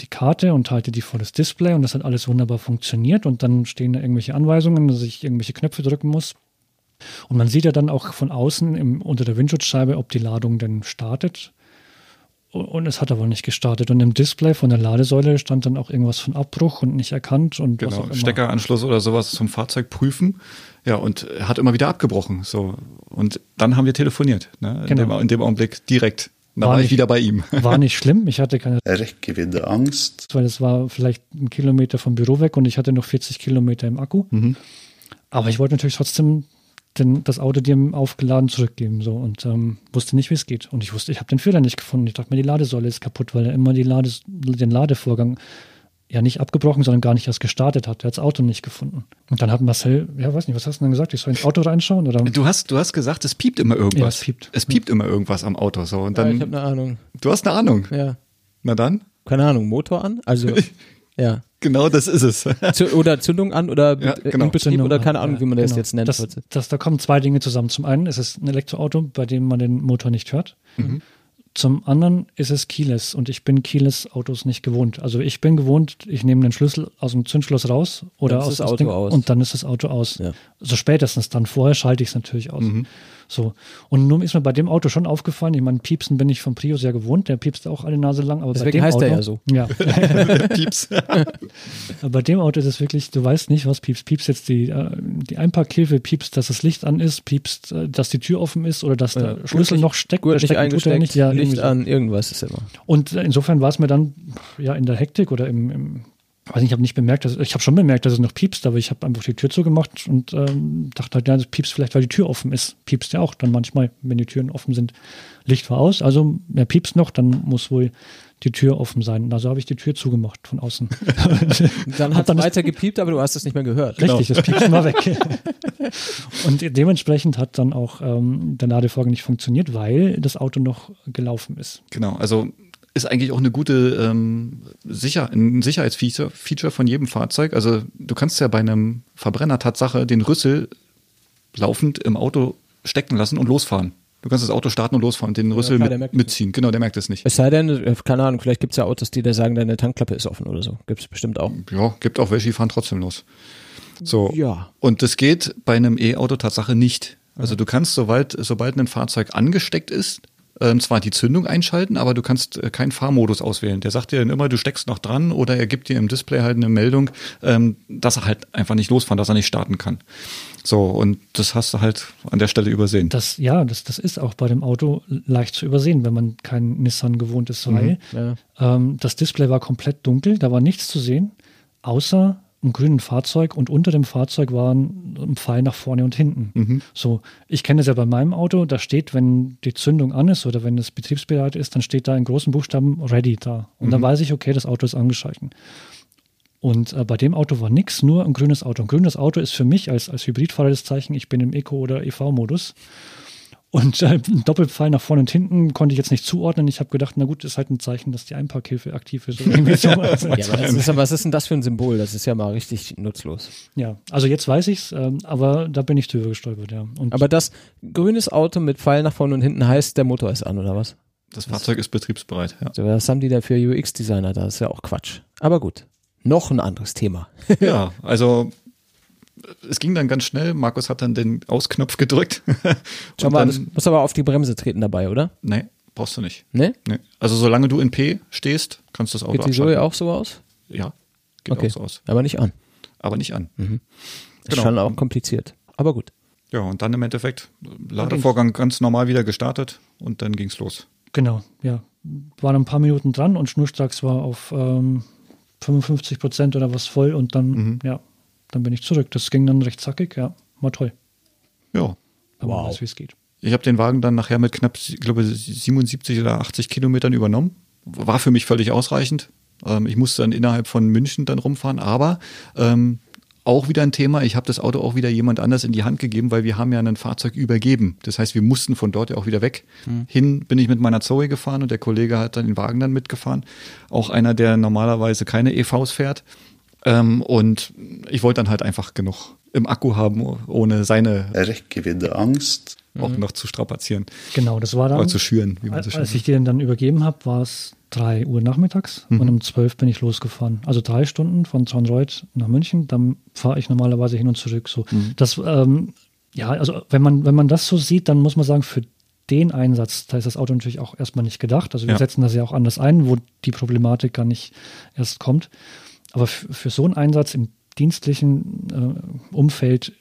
D: die Karte und halte die vor das Display und das hat alles wunderbar funktioniert und dann stehen da irgendwelche Anweisungen, dass ich irgendwelche Knöpfe drücken muss. Und man sieht ja dann auch von außen im, unter der Windschutzscheibe, ob die Ladung denn startet. Und- es hat aber nicht gestartet. Und im Display von der Ladesäule stand dann auch irgendwas von Abbruch und nicht erkannt und was
C: Genau,
D: auch immer.
C: Steckeranschluss oder sowas zum Fahrzeug prüfen. Ja, und er hat immer wieder abgebrochen. So. Und dann haben wir telefoniert. Ne? In,
D: Genau.
C: dem, in dem Augenblick direkt. Da
D: War
C: war, ich
D: nicht-
C: wieder bei ihm.
D: War nicht schlimm. Ich hatte keine,
A: wieder Angst.
D: weil es war vielleicht ein Kilometer vom Büro weg und ich hatte noch 40 Kilometer im Akku.
C: Mhm.
D: Aber ich wollte natürlich trotzdem den, das Auto dem aufgeladen zurückgeben so und ähm, wusste nicht, wie es geht. Und ich wusste, ich habe den Fehler nicht gefunden. Ich dachte mir, die Ladesäule ist kaputt, weil er immer die Lades, den Ladevorgang ja nicht abgebrochen, sondern gar nicht erst gestartet hat. Er hat das Auto nicht gefunden. Und dann hat Marcel, ja, weiß nicht, was hast du denn gesagt? Ich soll ins Auto reinschauen? Oder?
C: Du hast, du hast gesagt, es piept immer irgendwas.
D: Ja, es piept.
C: Es piept immer irgendwas am Auto. So. Und
B: Ja,
C: dann,
B: ich habe eine Ahnung.
C: du hast eine Ahnung.
B: Ja.
C: Na dann,
B: Keine Ahnung, Motor an? Also, ja.
C: Genau das ist es.
B: Oder Zündung an oder
C: Ja,
B: äh,
C: genau.
B: in Betrieb
D: Zündung
B: oder keine Ahnung,
D: Ja,
B: wie man das
D: genau.
B: jetzt nennt.
D: Das, das, da kommen zwei Dinge zusammen. Zum einen ist es ein Elektroauto, bei dem man den Motor nicht hört.
B: Mhm.
D: Zum anderen ist es keyless und ich bin keyless Autos nicht gewohnt. Also ich bin gewohnt, ich nehme den Schlüssel aus dem Zündschloss raus oder
B: Dann ist
D: aus
B: das Auto aus.
D: und dann ist das Auto aus.
B: Ja.
D: So spätestens dann vorher schalte ich es natürlich aus.
B: Mhm.
D: So und nun ist mir bei dem Auto schon aufgefallen. Ich meine, Piepsen bin ich vom Prius ja gewohnt. Der piepst auch alle Nase lang, aber bei
B: Deswegen
D: dem
B: heißt
D: Auto,
B: er ja so.
D: Ja,
C: Pieps.
D: aber bei dem Auto ist es wirklich, du weißt nicht, was piepst. Piepst jetzt die, äh, die Einparkhilfe, piepst, dass das Licht an ist, piepst, äh, dass die Tür offen ist oder dass
B: Ja,
D: der Schlüssel
B: gurtlich-
D: noch steckt.
B: Gut, nicht eingesteckt,
D: nicht. Ja,
B: Licht
D: so.
B: an, irgendwas ist immer.
D: Und äh, insofern war es mir dann ja in der Hektik oder im, im weiß nicht, ich habe nicht bemerkt, dass, ich habe schon bemerkt, dass es noch piepst, aber ich habe einfach die Tür zugemacht und ähm, dachte halt, ja, das piepst vielleicht, weil die Tür offen ist. Piepst ja auch dann manchmal, wenn die Türen offen sind. Licht war aus, also er piepst noch, dann muss wohl die Tür offen sein. Also habe ich die Tür zugemacht von außen.
B: Dann hat es weiter gepiept, aber du hast es nicht mehr gehört.
D: Richtig, das Piepsen war weg. und dementsprechend hat dann auch ähm, der Ladevorgang nicht funktioniert, weil das Auto noch gelaufen ist.
C: Genau, also ist eigentlich auch eine gute ähm, Sicher ein Sicherheitsfeature Feature von jedem Fahrzeug. Also du kannst ja bei einem Verbrenner Tatsache den Rüssel laufend im Auto stecken lassen und losfahren. Du kannst das Auto starten und losfahren und den Rüssel
B: der
C: mit, mitziehen. Genau, der merkt es nicht.
B: Es sei denn, äh, keine Ahnung, vielleicht gibt es ja Autos, die da sagen, deine Tankklappe ist offen oder so. Gibt es bestimmt auch.
C: Ja, gibt auch welche, die fahren trotzdem los. So.
B: Ja.
C: Und das geht bei einem E-Auto Tatsache nicht. Also du kannst, sobald, sobald ein Fahrzeug angesteckt ist, ähm, zwar die Zündung einschalten, aber du kannst äh, keinen Fahrmodus auswählen. Der sagt dir dann immer, du steckst noch dran oder er gibt dir im Display halt eine Meldung, ähm, dass er halt einfach nicht losfahren, dass er nicht starten kann. So, und das hast du halt an der Stelle übersehen.
D: Das, ja, das, das ist auch bei dem Auto leicht zu übersehen, wenn man keinen Nissan gewohnt ist, weil
B: Ja.
D: ähm, das Display war komplett dunkel, da war nichts zu sehen, außer einem grünen Fahrzeug und unter dem Fahrzeug war ein, ein Pfeil nach vorne und hinten. So, ich kenne das ja bei meinem Auto, da steht, wenn die Zündung an ist oder wenn es betriebsbereit ist, dann steht da in großen Buchstaben Ready da. Und dann weiß ich, okay, das Auto ist angeschalten. Und äh, bei dem Auto war nichts, nur ein grünes Auto. Ein grünes Auto ist für mich als, als Hybridfahrer das Zeichen, ich bin im Eco- oder EV-Modus. Und äh, ein Doppelpfeil nach vorne und hinten konnte ich jetzt nicht zuordnen. Ich habe gedacht, na gut, ist halt ein Zeichen, dass die Einparkhilfe aktiv ist. So.
B: Ja, aber ist, was ist denn das für ein Symbol? Das ist ja mal richtig nutzlos.
D: ja, also jetzt weiß ich's, ähm, aber da bin ich drüber gestolpert, ja. Und
B: Aber das grünes Auto mit Pfeil nach vorne und hinten heißt, der Motor ist an, oder was?
C: Das Fahrzeug ist betriebsbereit, ja.
B: So, was haben die da für UX-Designer da? Das ist ja auch Quatsch. Aber gut. Noch ein anderes Thema.
C: Ja, also es ging dann ganz schnell. Markus hat dann den Ausknopf gedrückt.
B: Schau mal,
C: dann,
B: das muss aber auf die Bremse treten dabei, oder?
C: nee, brauchst du nicht.
B: Ne?
C: Nee. Also solange du in P stehst, kannst du das Auto
B: Geht die. Zoe auch so aus?
C: Ja, geht
B: Okay.
C: auch so aus.
B: Aber nicht an.
C: Aber nicht an.
B: Ist
C: Genau.
B: schon auch kompliziert. Aber gut.
C: Ja, und dann im Endeffekt Ladevorgang ganz normal wieder gestartet und dann ging's los.
D: genau, ja. war dann ein paar Minuten dran und schnurstracks war auf ähm, 55 Prozent oder was voll und dann,
C: Mhm.
D: ja, dann bin ich zurück. Das ging dann recht zackig, ja, war toll.
C: Ja.
D: Man
B: Wow.
D: weiß, wie es geht.
C: Ich habe den Wagen dann nachher mit knapp, ich glaube, 77 oder 80 Kilometern übernommen. War für mich völlig ausreichend. Ähm, ich musste dann innerhalb von München dann rumfahren, aber ähm, auch wieder ein Thema. Ich habe das Auto auch wieder jemand anders in die Hand gegeben, weil wir haben ja ein Fahrzeug übergeben. Das heißt, wir mussten von dort ja auch wieder weg. Hin bin ich mit meiner Zoe gefahren und der Kollege hat dann den Wagen dann mitgefahren. Auch einer, der normalerweise keine EVs fährt. Ähm, und ich wollte dann halt einfach genug im Akku haben, ohne seine
A: Ergewinde Angst.
C: auch noch zu strapazieren.
D: Genau, das war dann.
C: Oder zu schüren, wie man so
D: Als
C: schön
D: als ich die dann übergeben habe, war es 3 Uhr nachmittags
C: Mhm.
D: und um 12 bin ich losgefahren. Also drei Stunden von Traunreuth nach München, dann fahre ich normalerweise hin und zurück. So.
C: Mhm.
D: Das, ähm, ja, also wenn man, wenn man das so sieht, dann muss man sagen, für den Einsatz, da ist das Auto natürlich auch erstmal nicht gedacht. Also wir
C: Ja.
D: setzen das ja auch anders ein, wo die Problematik gar nicht erst kommt. Aber für, so einen Einsatz im dienstlichen äh, Umfeld,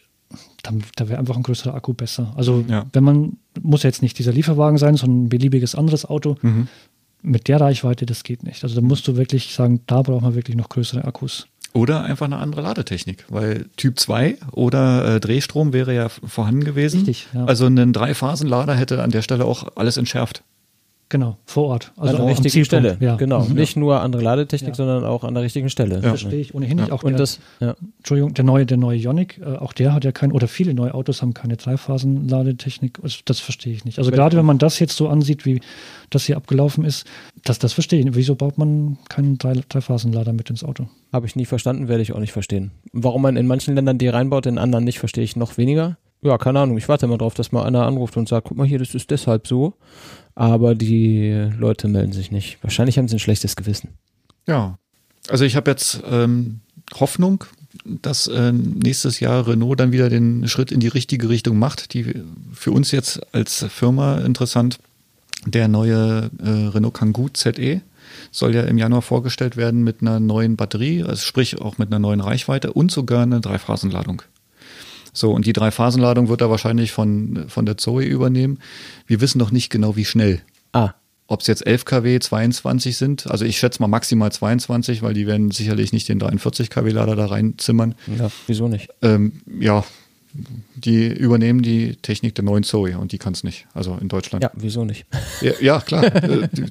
D: da, da wäre einfach ein größerer Akku besser. Also
C: Ja.
D: wenn man, muss jetzt nicht dieser Lieferwagen sein, sondern ein beliebiges anderes Auto,
C: Mhm.
D: mit der Reichweite, das geht nicht. Also da musst du wirklich sagen, da braucht man wirklich noch größere Akkus.
C: Oder einfach eine andere Ladetechnik, weil Typ 2 oder äh, Drehstrom wäre ja vorhanden gewesen.
D: Richtig, ja.
C: Also ein Dreiphasenlader hätte an der Stelle auch alles entschärft.
D: Genau, vor Ort.
B: Also an der richtigen. Stelle.
D: Ja.
B: Genau.
D: Mhm.
B: Nicht nur andere Ladetechnik,
D: Ja.
B: sondern auch an der richtigen Stelle.
D: Verstehe ich ohnehin nicht. Auch
B: Und
D: der,
B: das, ja.
D: Entschuldigung, der neue, der neue Ioniq, äh, auch der hat ja kein, oder viele neue Autos haben keine Dreiphasen-Ladetechnik. Das verstehe ich nicht. Also gerade wenn man das jetzt so ansieht, wie das hier abgelaufen ist, das, das verstehe ich nicht. Wieso baut man keinen Drei- Dreiphasenlader mit ins Auto?
B: Habe ich nie verstanden, werde ich auch nicht verstehen. Warum man in manchen Ländern die reinbaut, in anderen nicht, verstehe ich noch weniger. Ja, keine Ahnung. Ich warte mal drauf, dass mal einer anruft und sagt, guck mal hier, das ist deshalb so. Aber die Leute melden sich nicht. Wahrscheinlich haben sie ein schlechtes Gewissen.
C: Ja. Also ich habe jetzt ähm, Hoffnung, dass äh, nächstes Jahr Renault dann wieder den Schritt in die richtige Richtung macht. Die für uns jetzt als Firma interessant. Der neue äh, Renault Kangoo ZE soll ja im Januar vorgestellt werden mit einer neuen Batterie, also sprich auch mit einer neuen Reichweite und sogar eine Dreiphasenladung. So, und die Dreiphasenladung wird er wahrscheinlich von, von der Zoe übernehmen. Wir wissen noch nicht genau, wie schnell.
B: Ah,
C: Ob es jetzt 11 kW, 22 sind, also ich schätze mal maximal 22, weil die werden sicherlich nicht den 43 kW Lader da reinzimmern.
B: ja, wieso nicht?
C: Ähm, ja, die übernehmen die Technik der neuen Zoe und die kann es nicht, also in Deutschland.
B: Ja, wieso nicht?
C: ja, ja klar. Äh, die,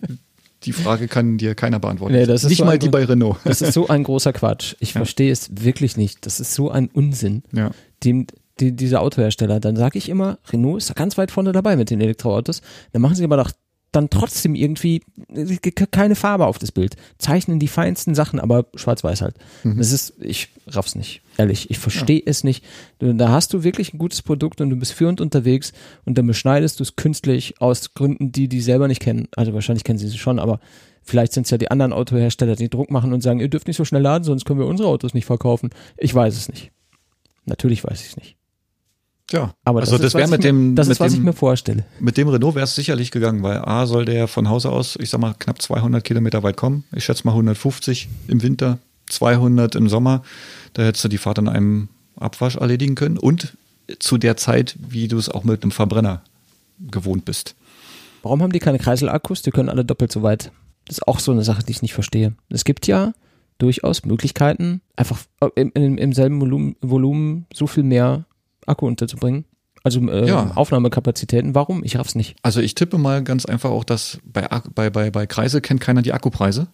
C: die Frage kann dir keiner beantworten.
B: Nee, das ist
C: nicht
B: so
C: mal die bei Renault.
B: Das ist so ein großer Quatsch. Ich verstehe es wirklich nicht. Das ist so ein Unsinn.
C: Ja.
B: Dem, die, diese Autohersteller, dann sage ich immer, Renault ist da ganz weit vorne dabei mit den Elektroautos. Dann machen sie aber doch dann trotzdem irgendwie äh, keine Farbe auf das Bild. Zeichnen die feinsten Sachen, aber schwarz-weiß halt. Das ist, ich raff's nicht. Ehrlich, ich verstehe es nicht. Da hast du wirklich ein gutes Produkt und du bist führend unterwegs und dann beschneidest du es künstlich aus Gründen, die die selber nicht kennen. Also wahrscheinlich kennen sie sie schon, aber vielleicht sind es ja die anderen Autohersteller, die Druck machen und sagen, ihr dürft nicht so schnell laden, sonst können wir unsere Autos nicht verkaufen. Ich weiß es nicht. Natürlich weiß ich es nicht.
C: Ja,
B: Aber
C: also
B: das,
C: das wäre mit dem,
B: das
C: mit
B: ist, was
C: dem,
B: ich mir vorstelle.
C: Mit dem Renault wäre es sicherlich gegangen, weil A soll der von Hause aus, ich sag mal, knapp 200 Kilometer weit kommen. Ich schätze mal 150 im Winter, 200 im Sommer. Da hättest du die Fahrt an einem Abwasch erledigen können und zu der Zeit, wie du es auch mit einem Verbrenner gewohnt bist.
B: Warum haben die keine Kreiselakkus? Die können alle doppelt so weit. Das ist auch so eine Sache, die ich nicht verstehe. Es gibt ja durchaus Möglichkeiten, einfach im, im, im selben Volumen, Volumen so viel mehr Akku unterzubringen. Also äh,
C: Ja.
B: Aufnahmekapazitäten. Warum? Ich raff's nicht.
C: Also ich tippe mal ganz einfach auch, dass bei, bei, bei, bei Kreise kennt keiner die Akkupreise.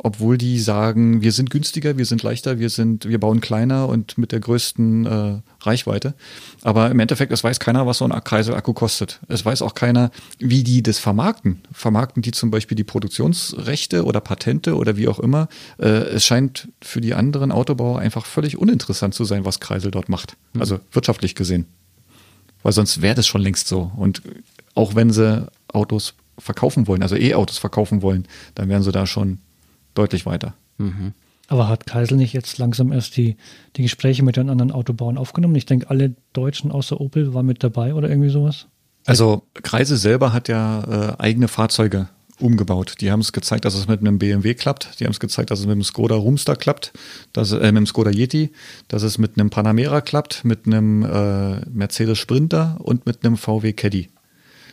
C: Obwohl die sagen, wir sind günstiger, wir sind leichter, wir sind, wir bauen kleiner und mit der größten äh, Reichweite. Aber im Endeffekt, es weiß keiner, was so ein Kreisel-Akku kostet. Es weiß auch keiner, wie die das vermarkten. Vermarkten die zum Beispiel die Produktionsrechte oder Patente oder wie auch immer. Äh, es scheint für die anderen Autobauer einfach völlig uninteressant zu sein, was Kreisel dort macht. Also wirtschaftlich gesehen. Weil sonst wäre das schon längst so. Und auch wenn sie Autos verkaufen wollen, also E-Autos verkaufen wollen, dann wären sie da schon deutlich weiter.
D: Aber hat Kreisel nicht jetzt langsam erst die, die Gespräche mit den anderen Autobauern aufgenommen? Ich denke, alle Deutschen außer Opel waren mit dabei oder irgendwie sowas.
C: Also Kreise selber hat ja äh, eigene Fahrzeuge umgebaut. Die haben es gezeigt, dass es mit einem BMW klappt. Die haben es gezeigt, dass es mit einem Skoda Roomster klappt, dass, äh, mit einem Skoda Yeti, dass es mit einem Panamera klappt, mit einem äh, Mercedes Sprinter und mit einem VW Caddy.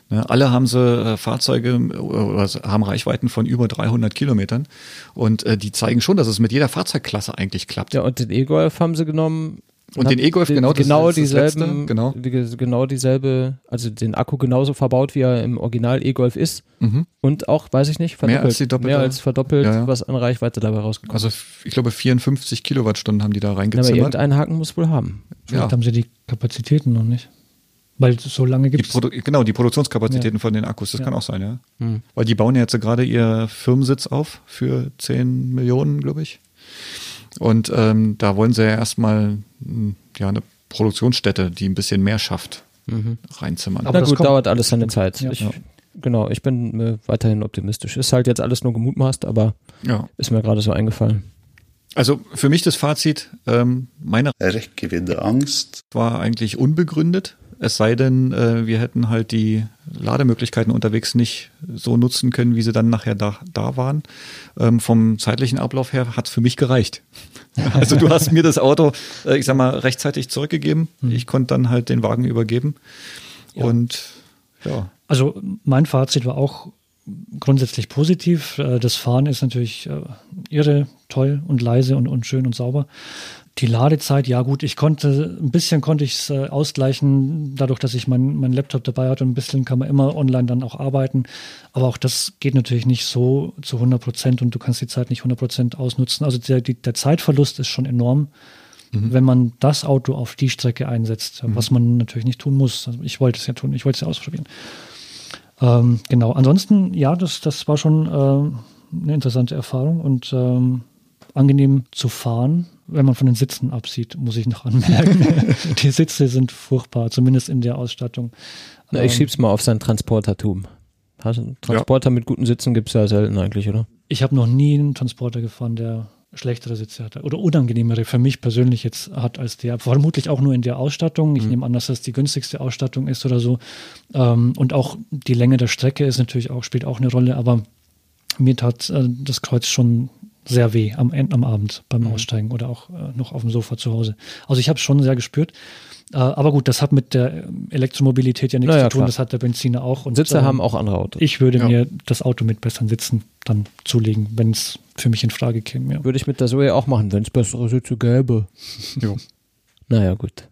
C: Ne, alle haben sie äh, Fahrzeuge äh, oder haben Reichweiten von über 300 Kilometern und äh, die zeigen schon, dass es mit jeder Fahrzeugklasse eigentlich klappt.
B: Ja, und den E-Golf haben sie genommen.
C: Und den E-Golf genau,
B: genau
C: ist das
B: dieselben,
C: Letzte, genau.
B: die- genau dieselbe, also den Akku genauso verbaut, wie er im Original E-Golf ist.
C: Mhm.
B: Und auch, weiß ich nicht, verdoppelt.
C: Mehr als die doppelte-
B: Mehr als verdoppelt,
C: Ja, ja.
B: was an Reichweite dabei rausgekommen
C: Also f- ich glaube 54 Kilowattstunden haben die da
B: ist. Aber
C: reingezimmert.
B: irgendeinen Haken muss wohl haben.
D: Vielleicht
C: Ja.
D: haben sie die Kapazitäten noch nicht. Weil so lange gibt es.
C: Genau, die Produktionskapazitäten von den Akkus, das
D: Ja.
C: kann auch sein, ja.
B: Hm.
C: Weil die bauen ja jetzt gerade ihr Firmensitz auf für 10 Millionen, glaube ich. Und ähm, da wollen sie ja erstmal mh, ja, eine Produktionsstätte, die ein bisschen mehr schafft, reinzimmern.
D: Aber
B: Na
D: das
B: gut, dauert alles seine Zeit.
D: Ja.
B: ich,
C: Ja.
B: Genau, ich bin äh, weiterhin optimistisch. Ist halt jetzt alles nur gemutmaßt, aber
C: ja.
B: ist mir gerade so eingefallen.
C: Also für mich das Fazit, ähm, meine
A: Rechtgewinde Angst.
C: war eigentlich unbegründet. Es sei denn, äh, wir hätten halt die Lademöglichkeiten unterwegs nicht so nutzen können, wie sie dann nachher da, da waren. Ähm, vom zeitlichen Ablauf her hat es für mich gereicht. Also du hast mir das Auto, äh, ich sag mal, rechtzeitig zurückgegeben. Ich konnte dann halt den Wagen übergeben. Und ja.
D: Also mein Fazit war auch grundsätzlich positiv. Äh, Das Fahren ist natürlich äh, irre, toll und leise und, und schön und sauber. Die Ladezeit, ja gut, ich konnte, ein bisschen konnte ich es äh, ausgleichen, dadurch, dass ich mein, mein Laptop dabei hatte und ein bisschen kann man immer online dann auch arbeiten. Aber auch das geht natürlich nicht so zu 100 Prozent und du kannst die Zeit nicht 100 Prozent ausnutzen. Also der, die, der Zeitverlust ist schon enorm, wenn man das Auto auf die Strecke einsetzt, was man natürlich nicht tun muss. Also ich wollte es ja tun, ich wollte es ja ausprobieren. Ähm, genau, ansonsten, ja, das, das war schon ähm, eine interessante Erfahrung und ähm, angenehm zu fahren, wenn man von den Sitzen absieht, muss ich noch anmerken. Die Sitze sind furchtbar, zumindest in der Ausstattung.
B: Na, ich
D: Ähm,
B: schieb's mal auf sein Transportertum. Hast du einen Transporter mit guten Sitzen gibt's ja selten eigentlich, oder?
D: Ich habe noch nie einen Transporter gefahren, der schlechtere Sitze hatte oder unangenehmere für mich persönlich jetzt hat als der. Vermutlich auch nur in der Ausstattung. Ich nehme an, dass das die günstigste Ausstattung ist oder so. Ähm, und auch die Länge der Strecke ist natürlich auch, spielt auch eine Rolle, aber mir tat äh, das Kreuz schon sehr weh am, End, am Abend beim Aussteigen oder auch äh, noch auf dem Sofa zu Hause. Also ich habe es schon sehr gespürt. Äh, aber gut, das hat mit der Elektromobilität ja nichts
B: Naja,
D: zu tun,
B: klar.
D: das hat der Benziner auch. Und,
B: Sitze
D: ähm,
B: haben auch andere Autos.
D: ich würde
C: Ja.
D: mir das Auto mit besseren Sitzen dann zulegen, wenn es für mich in Frage käme. Ja.
B: Würde ich mit der Zoe auch machen, wenn es bessere Sitze gäbe.
C: Jo.
B: Naja, gut.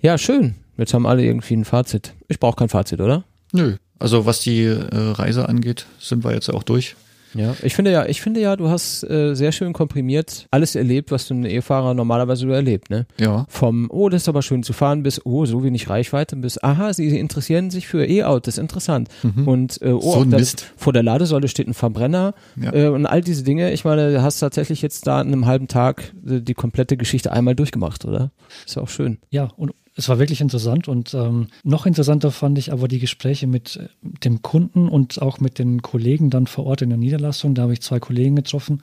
B: Ja, schön. Jetzt haben alle irgendwie ein Fazit. Ich brauche kein Fazit, oder?
C: Nö. Also was die äh, Reise angeht, sind wir jetzt auch durch.
B: Ja, ich finde ja, ich finde ja, du hast äh, sehr schön komprimiert alles erlebt, was du ein E-Fahrer normalerweise so erlebt, ne?
C: Ja.
B: Vom, oh, das ist aber schön zu fahren, bis, oh, so wenig Reichweite, bis, aha, sie interessieren sich für E-Autos, interessant. Und, äh, oh,
C: Mhm. So Mist.
B: vor der Ladesäule steht ein Verbrenner
C: Ja.
B: äh, und all diese Dinge. Ich meine, du hast tatsächlich jetzt da in einem halben Tag äh, die komplette Geschichte einmal durchgemacht, oder? Ist auch schön.
D: ja, und es war wirklich interessant und ähm, noch interessanter fand ich aber die Gespräche mit äh, dem Kunden und auch mit den Kollegen dann vor Ort in der Niederlassung. Da habe ich zwei Kollegen getroffen.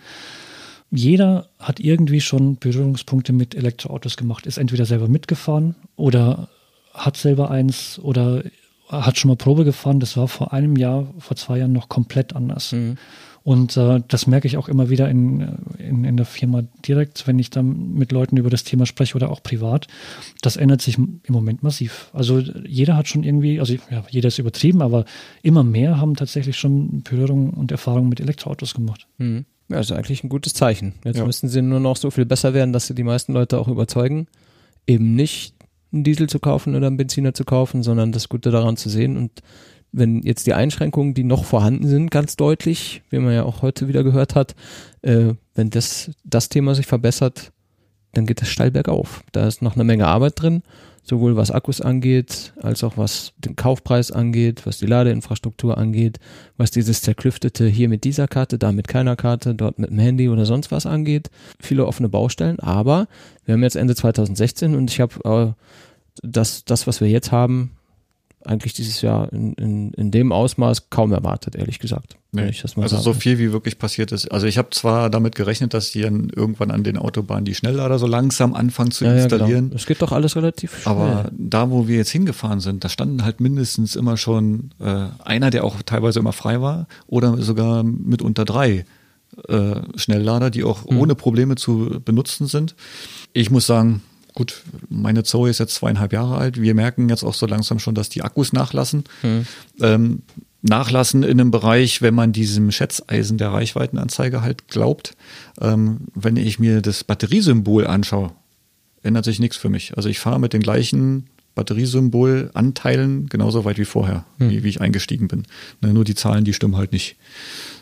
D: Jeder hat irgendwie schon Berührungspunkte mit Elektroautos gemacht, ist entweder selber mitgefahren oder hat selber eins oder hat schon mal Probe gefahren. Das war vor einem Jahr, vor zwei Jahren noch komplett anders. Und äh, das merke ich auch immer wieder in, in, in der Firma direkt, wenn ich dann mit Leuten über das Thema spreche oder auch privat. Das ändert sich im Moment massiv. Also jeder hat schon irgendwie, also ja, jeder ist übertrieben, aber immer mehr haben tatsächlich schon Berührung und Erfahrung mit Elektroautos gemacht.
B: Mhm. Ja, ist eigentlich ein gutes Zeichen. Jetzt
C: Ja.
B: müssten sie nur noch so viel besser werden, dass sie die meisten Leute auch überzeugen, eben nicht einen Diesel zu kaufen oder einen Benziner zu kaufen, sondern das Gute daran zu sehen. Und wenn jetzt die Einschränkungen, die noch vorhanden sind, ganz deutlich, wie man ja auch heute wieder gehört hat, äh, wenn das, das Thema sich verbessert, dann geht das steil bergauf. Da ist noch eine Menge Arbeit drin, sowohl was Akkus angeht, als auch was den Kaufpreis angeht, was die Ladeinfrastruktur angeht, was dieses zerklüftete hier mit dieser Karte, da mit keiner Karte, dort mit dem Handy oder sonst was angeht. Viele offene Baustellen, aber wir haben jetzt Ende 2016 und ich habe äh, das, das, was wir jetzt haben, eigentlich dieses Jahr in, in, in dem Ausmaß kaum erwartet, ehrlich gesagt.
C: Nee. Also
B: sagen
C: so viel wie wirklich passiert ist. Also ich habe zwar damit gerechnet, dass die dann irgendwann an den Autobahnen die Schnelllader so langsam anfangen zu
B: ja, ja,
C: installieren.
B: genau. Es geht doch alles relativ schnell.
C: Aber da, wo wir jetzt hingefahren sind, da standen halt mindestens immer schon äh, einer, der auch teilweise immer frei war, oder sogar mitunter drei äh, Schnelllader, die auch ohne Probleme zu benutzen sind. Ich muss sagen, gut, meine Zoe ist jetzt zweieinhalb Jahre alt. Wir merken jetzt auch so langsam schon, dass die Akkus nachlassen.
B: Hm.
C: Ähm, nachlassen in einem Bereich, wenn man diesem Schätzeisen der Reichweitenanzeige halt glaubt. Ähm, wenn ich mir das Batteriesymbol anschaue, ändert sich nichts für mich. Also ich fahre mit den gleichen Batteriesymbol-Anteilen genauso weit wie vorher,
B: Hm.
C: wie, wie ich eingestiegen bin. Ne, nur die Zahlen, die stimmen halt nicht.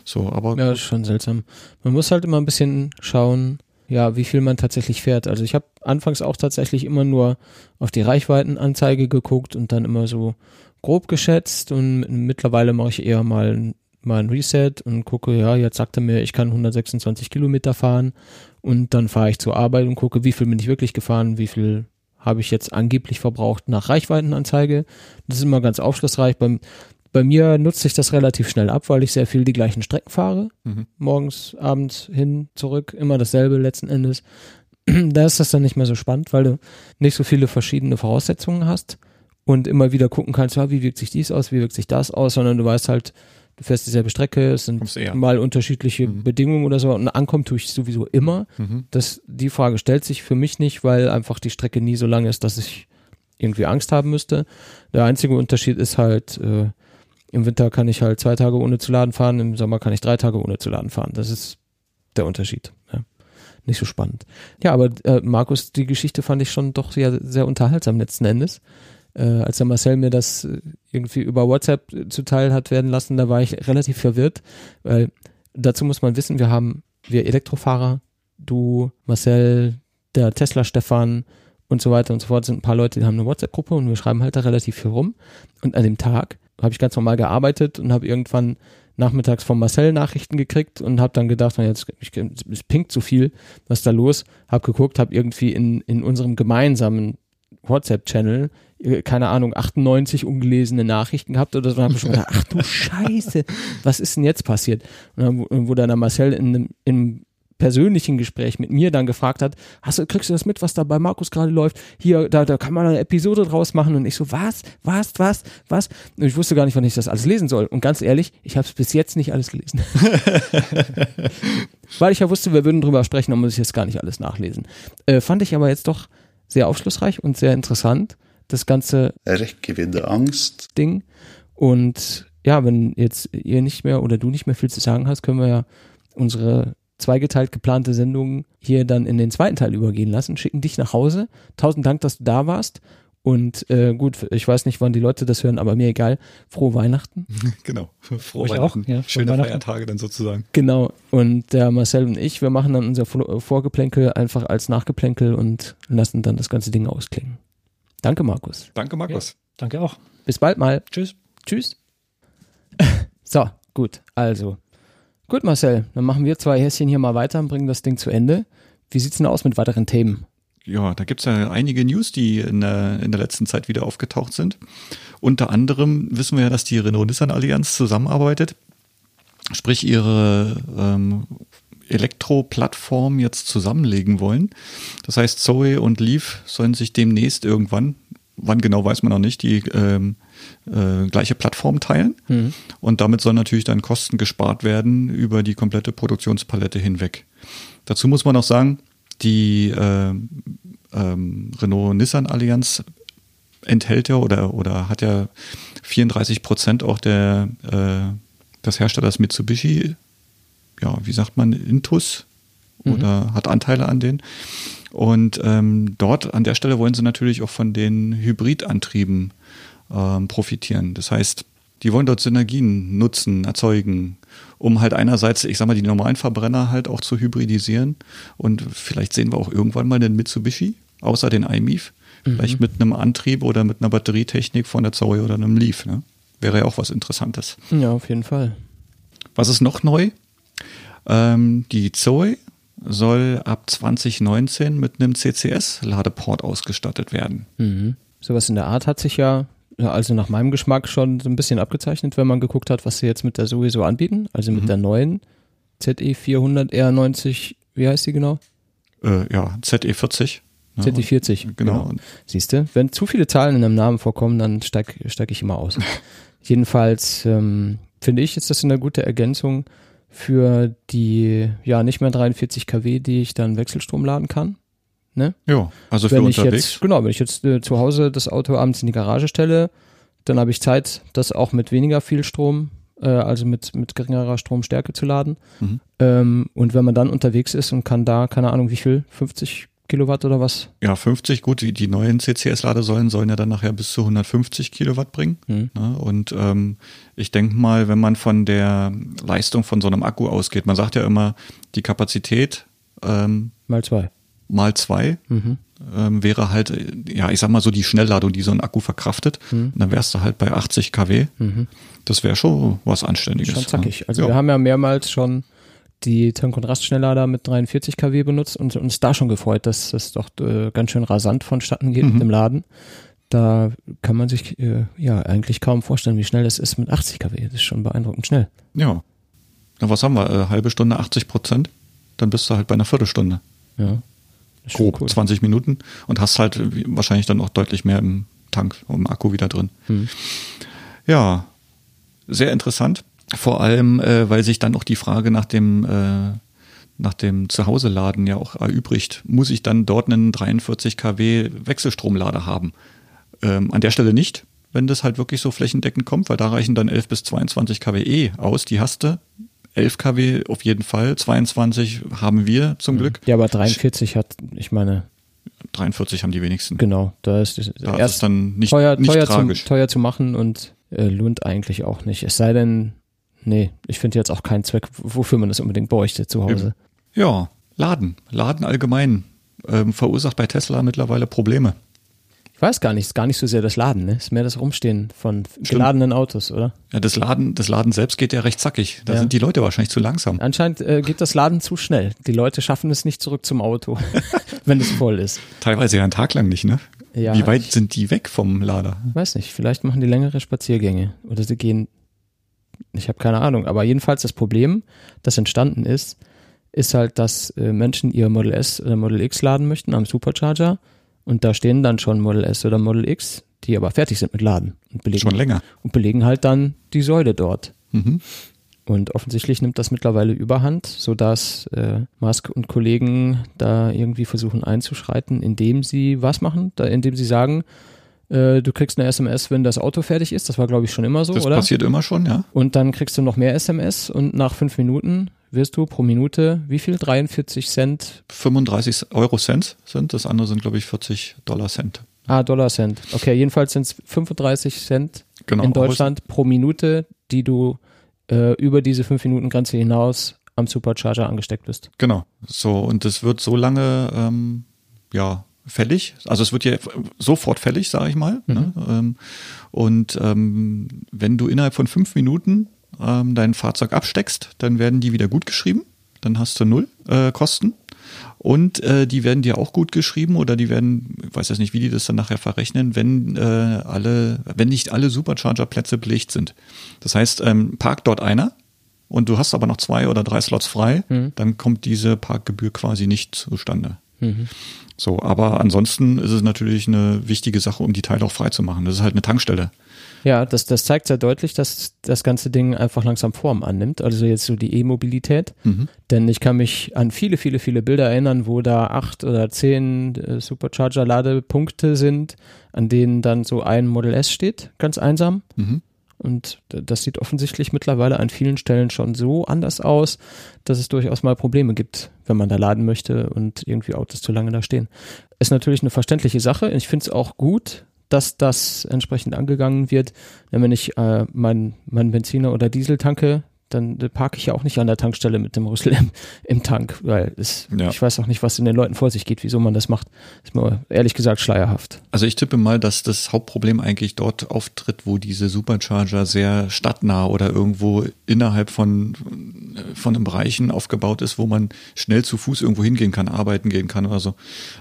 C: So, aber
B: Ja, das ist schon seltsam. Man muss halt immer ein bisschen schauen, ja, wie viel man tatsächlich fährt. Also ich habe anfangs auch tatsächlich immer nur auf die Reichweitenanzeige geguckt und dann immer so grob geschätzt und mittlerweile mache ich eher mal, mal ein Reset und gucke, ja, jetzt sagt er mir, ich kann 126 Kilometer fahren und dann fahre ich zur Arbeit und gucke, wie viel bin ich wirklich gefahren, wie viel habe ich jetzt angeblich verbraucht nach Reichweitenanzeige. Das ist immer ganz aufschlussreich. Beim, bei mir nutzt sich das relativ schnell ab, weil ich sehr viel die gleichen Strecken fahre.
C: Mhm.
B: Morgens, abends, hin, zurück, immer dasselbe letzten Endes. da ist das dann nicht mehr so spannend, weil du nicht so viele verschiedene Voraussetzungen hast und immer wieder gucken kannst, ja, wie wirkt sich dies aus, wie wirkt sich das aus, sondern du weißt halt, du fährst dieselbe Strecke, es sind mal unterschiedliche
C: Mhm.
B: Bedingungen oder so und ankommen tue ich sowieso immer.
C: Mhm.
B: Das, die Frage stellt sich für mich nicht, weil einfach die Strecke nie so lang ist, dass ich irgendwie Angst haben müsste. Der einzige Unterschied ist halt, äh, im Winter kann ich halt zwei Tage ohne zu laden fahren, im Sommer kann ich drei Tage ohne zu laden fahren. Das ist der Unterschied. Ja. Nicht so spannend. Ja, aber äh, Markus, die Geschichte fand ich schon doch sehr, sehr unterhaltsam letzten Endes. Äh, als der Marcel mir das äh, irgendwie über WhatsApp äh, zuteil hat werden lassen, da war ich relativ verwirrt, weil dazu muss man wissen, wir haben, wir Elektrofahrer, du, Marcel, der Tesla Stefan und so weiter und so fort sind ein paar Leute, die haben eine WhatsApp-Gruppe und wir schreiben halt da relativ viel rum. Und an dem Tag habe ich ganz normal gearbeitet und habe irgendwann nachmittags von Marcel Nachrichten gekriegt und habe dann gedacht, na jetzt ich, es pinkt zu viel, was ist da los? Habe geguckt, habe irgendwie in in unserem gemeinsamen WhatsApp-Channel äh, keine Ahnung 98 ungelesene Nachrichten gehabt oder so und habe schon gedacht, ach du Scheiße, was ist denn jetzt passiert? Und dann, wo dann Marcel in einem im persönlichen Gespräch mit mir dann gefragt hat, hast du, kriegst du das mit, was da bei Markus gerade läuft? Hier, da, da kann man eine Episode draus machen. Und ich so, was, was, was, was? Und ich wusste gar nicht, wann ich das alles lesen soll. Und ganz ehrlich, ich habe es bis jetzt nicht alles gelesen. Weil ich ja wusste, wir würden drüber sprechen, dann muss ich jetzt gar nicht alles nachlesen. Äh, fand ich aber jetzt doch sehr aufschlussreich und sehr interessant, das ganze
A: Rechtgewinde Angst.
B: Ding. Und ja, wenn jetzt ihr nicht mehr oder du nicht mehr viel zu sagen hast, können wir ja unsere zweigeteilt geplante Sendung hier dann in den zweiten Teil übergehen lassen, schicken dich nach Hause. Tausend Dank, dass du da warst. Und äh, gut, ich weiß nicht, wann die Leute das hören, aber mir egal. Frohe Weihnachten.
C: Genau. Frohe
D: auch,
C: Weihnachten.
D: ja, frohe
C: Schöne
D: Weihnachten.
C: Feiertage dann sozusagen.
B: Genau. Und der Marcel und ich, wir machen dann unser Vor- Vorgeplänkel einfach als Nachgeplänkel und lassen dann das ganze Ding ausklingen. Danke, Markus.
C: Danke, Markus.
D: Danke auch.
B: Bis bald mal.
D: Tschüss.
B: Tschüss. So, gut. Also. Gut, Marcel. Dann machen wir zwei Häschen hier mal weiter und bringen das Ding zu Ende. Wie sieht's denn aus mit weiteren Themen?
C: Ja, da gibt's ja einige News, die in der, in der letzten Zeit wieder aufgetaucht sind. Unter anderem wissen wir ja, dass die Renault-Nissan-Allianz zusammenarbeitet, sprich ihre ähm, Elektro-Plattform jetzt zusammenlegen wollen. Das heißt, Zoe und Leaf sollen sich demnächst irgendwann, wann genau weiß man noch nicht, die ähm, äh, gleiche Plattform teilen.
B: Mhm.
C: Und damit sollen natürlich dann Kosten gespart werden über die komplette Produktionspalette hinweg. Dazu muss man auch sagen, die äh, ähm, Renault-Nissan-Allianz enthält ja oder, oder hat ja 34 Prozent auch der, äh, des Herstellers Mitsubishi, ja, wie sagt man, Intus oder hat Anteile an denen. Und ähm, dort an der Stelle wollen sie natürlich auch von den Hybridantrieben ähm, profitieren. Das heißt, die wollen dort Synergien nutzen, erzeugen, um halt einerseits, ich sag mal, die normalen Verbrenner halt auch zu hybridisieren. Und vielleicht sehen wir auch irgendwann mal den Mitsubishi, außer den iMIF, vielleicht mit einem Antrieb oder mit einer Batterietechnik von der Zoe oder einem Leaf. Ne? Wäre ja auch was Interessantes.
B: Ja, auf jeden Fall.
C: Was ist noch neu? Ähm, die Zoe soll ab 2019 mit einem CCS-Ladeport ausgestattet werden.
B: Mhm. Sowas in der Art hat sich ja, also nach meinem Geschmack schon so ein bisschen abgezeichnet, wenn man geguckt hat, was sie jetzt mit der sowieso anbieten. Also mit der neuen ZE 400 R90, wie heißt die genau?
C: Äh, ja, ZE40.
B: ZE 40.
C: Genau.
B: Siehst du, wenn zu viele Zahlen in einem Namen vorkommen, dann steig, steig ich immer aus. Jedenfalls ähm, finde ich, ist das eine gute Ergänzung für die, ja, nicht mehr 43 kW, die ich dann Wechselstrom laden kann. Ne?
C: Ja, also für
B: wenn ich
C: unterwegs.
B: jetzt, genau, wenn ich jetzt äh, zu Hause das Auto abends in die Garage stelle, dann habe ich Zeit, das auch mit weniger viel Strom, äh, also mit, mit geringerer Stromstärke zu laden.
C: Mhm.
B: Ähm, und wenn man dann unterwegs ist und kann da, keine Ahnung, wie viel, 50 Kilowatt oder was?
C: Ja, 50, gut, die, die neuen CCS-Ladesäulen sollen ja dann nachher bis zu 150 Kilowatt bringen.
B: Mhm.
C: Ne? Und ähm, ich denke mal, wenn man von der Leistung von so einem Akku ausgeht, man sagt ja immer, die Kapazität ähm,
B: Mal zwei.
C: Mal zwei
B: Mhm.
C: ähm, wäre halt, ja, ich sag mal so die Schnellladung, die so ein Akku verkraftet. Und dann wärst du halt bei 80 kW.
B: Mhm.
C: Das wäre schon was Anständiges.
B: Schon zackig.
C: ne?
B: Also
C: ja.
B: wir haben ja mehrmals schon die Tank- und Rastschnelllader mit 43 kW benutzt und uns da schon gefreut, dass das doch äh, ganz schön rasant vonstatten geht
C: Mhm.
B: mit dem Laden. Da kann man sich äh, ja eigentlich kaum vorstellen, wie schnell es ist mit 80 kW. Das ist schon beeindruckend schnell.
C: ja. Na, was haben wir? Äh, halbe Stunde 80 Prozent? Dann bist du halt bei einer Viertelstunde.
B: Ja.
C: Grob 20 Minuten und hast halt wahrscheinlich dann auch deutlich mehr im Tank, im Akku wieder drin.
B: Hm.
C: Ja, sehr interessant. Vor allem, äh, weil sich dann auch die Frage nach dem, äh, nach dem Zuhause-Laden ja auch erübrigt. Muss ich dann dort einen 43 kW Wechselstromlader haben? Ähm, an der Stelle nicht, wenn das halt wirklich so flächendeckend kommt, weil da reichen dann 11 bis 22 kW eh aus. Die hast du. 11 kW auf jeden Fall, 22 haben wir zum Glück.
B: Ja, aber 43 hat, ich meine,
C: 43 haben die wenigsten.
B: genau, da ist es
C: Da ist
B: erst
C: dann nicht,
B: teuer,
C: nicht
B: teuer,
C: tragisch.
B: Zu, teuer zu machen und äh, lohnt eigentlich auch nicht. Es sei denn, nee, ich finde jetzt auch keinen Zweck, wofür man das unbedingt bräuchte zu Hause.
C: Ja, Laden. Laden allgemein ähm, verursacht bei Tesla mittlerweile Probleme.
B: Ich weiß gar nicht, ist gar nicht so sehr das Laden, ne? Ist mehr das Rumstehen von geladenen Autos, oder?
C: Ja, das Laden, das Laden selbst geht ja recht zackig. Da
B: Ja.
C: sind die Leute wahrscheinlich zu langsam.
B: Anscheinend äh, geht das Laden zu schnell. Die Leute schaffen es nicht zurück zum Auto, wenn es voll ist.
C: Teilweise ja einen Tag lang nicht, ne?
B: Ja,
C: Wie weit sind die weg vom Lader?
B: Weiß nicht, vielleicht machen die längere Spaziergänge oder sie gehen, ich habe keine Ahnung, aber jedenfalls das Problem, das entstanden ist, ist halt, dass äh, Menschen ihr Model S oder Model X laden möchten am Supercharger und da stehen dann schon Model S oder Model X, die aber fertig sind mit Laden und belegen,
C: Schon länger.
B: und belegen halt dann die Säule dort.
C: Mhm.
B: Und offensichtlich nimmt das mittlerweile Überhand, sodass äh, Musk und Kollegen da irgendwie versuchen einzuschreiten, indem sie was machen? Da, indem sie sagen, äh, du kriegst eine SMS, wenn das Auto fertig ist. Das war, glaube ich, schon immer so,
C: Das
B: oder?
C: passiert immer schon, ja.
B: Und dann kriegst du noch mehr SMS und nach fünf Minuten wirst du pro Minute wie viel? 43 Cent?
C: 35 Euro Cent sind, das andere sind, glaube ich, 40 Dollar Cent.
B: Ah, Dollar Cent. Okay, jedenfalls sind es 35 Cent
C: Genau.
B: in Deutschland pro Minute, die du äh, über diese fünf Minuten Grenze hinaus am Supercharger angesteckt bist.
C: Genau. So, und es wird so lange, ähm, ja, fällig. Also es wird ja sofort fällig, sage ich mal. Ne? Ähm, und ähm, wenn du innerhalb von fünf Minuten ähm, dein Fahrzeug absteckst, dann werden die wieder gut geschrieben. Dann hast du null äh, Kosten. Und äh, die werden dir auch gut geschrieben oder die werden, ich weiß jetzt nicht, wie die das dann nachher verrechnen, wenn äh, alle, wenn nicht alle Supercharger-Plätze belegt sind. Das heißt, ähm, parkt dort einer und du hast aber noch zwei oder drei Slots frei, dann kommt diese Parkgebühr quasi nicht zustande. So, aber ansonsten ist es natürlich eine wichtige Sache, um die Teile auch frei zu machen. Das ist halt eine Tankstelle.
B: Ja, das, das zeigt sehr deutlich, dass das ganze Ding einfach langsam Form annimmt. Also jetzt so die E-Mobilität. Denn ich kann mich an viele, viele, viele Bilder erinnern, wo da acht oder zehn äh, Supercharger-Ladepunkte sind, an denen dann so ein Model S steht, ganz einsam.
C: Mhm.
B: Und das sieht offensichtlich mittlerweile an vielen Stellen schon so anders aus, dass es durchaus mal Probleme gibt, wenn man da laden möchte und irgendwie Autos zu lange da stehen. Ist natürlich eine verständliche Sache. Ich finde es auch gut, dass das entsprechend angegangen wird. Denn wenn ich äh, mein, mein Benziner oder Diesel tanke, dann parke ich ja auch nicht an der Tankstelle mit dem Rüssel im, im Tank, weil es,
C: Ja.
B: ich weiß auch nicht, was in den Leuten vor sich geht, wieso man das macht. Ist mir ehrlich gesagt schleierhaft.
C: Also ich tippe mal, dass das Hauptproblem eigentlich dort auftritt, wo diese Supercharger sehr stadtnah oder irgendwo innerhalb von, von einem Bereichen aufgebaut ist, wo man schnell zu Fuß irgendwo hingehen kann, arbeiten gehen kann oder so.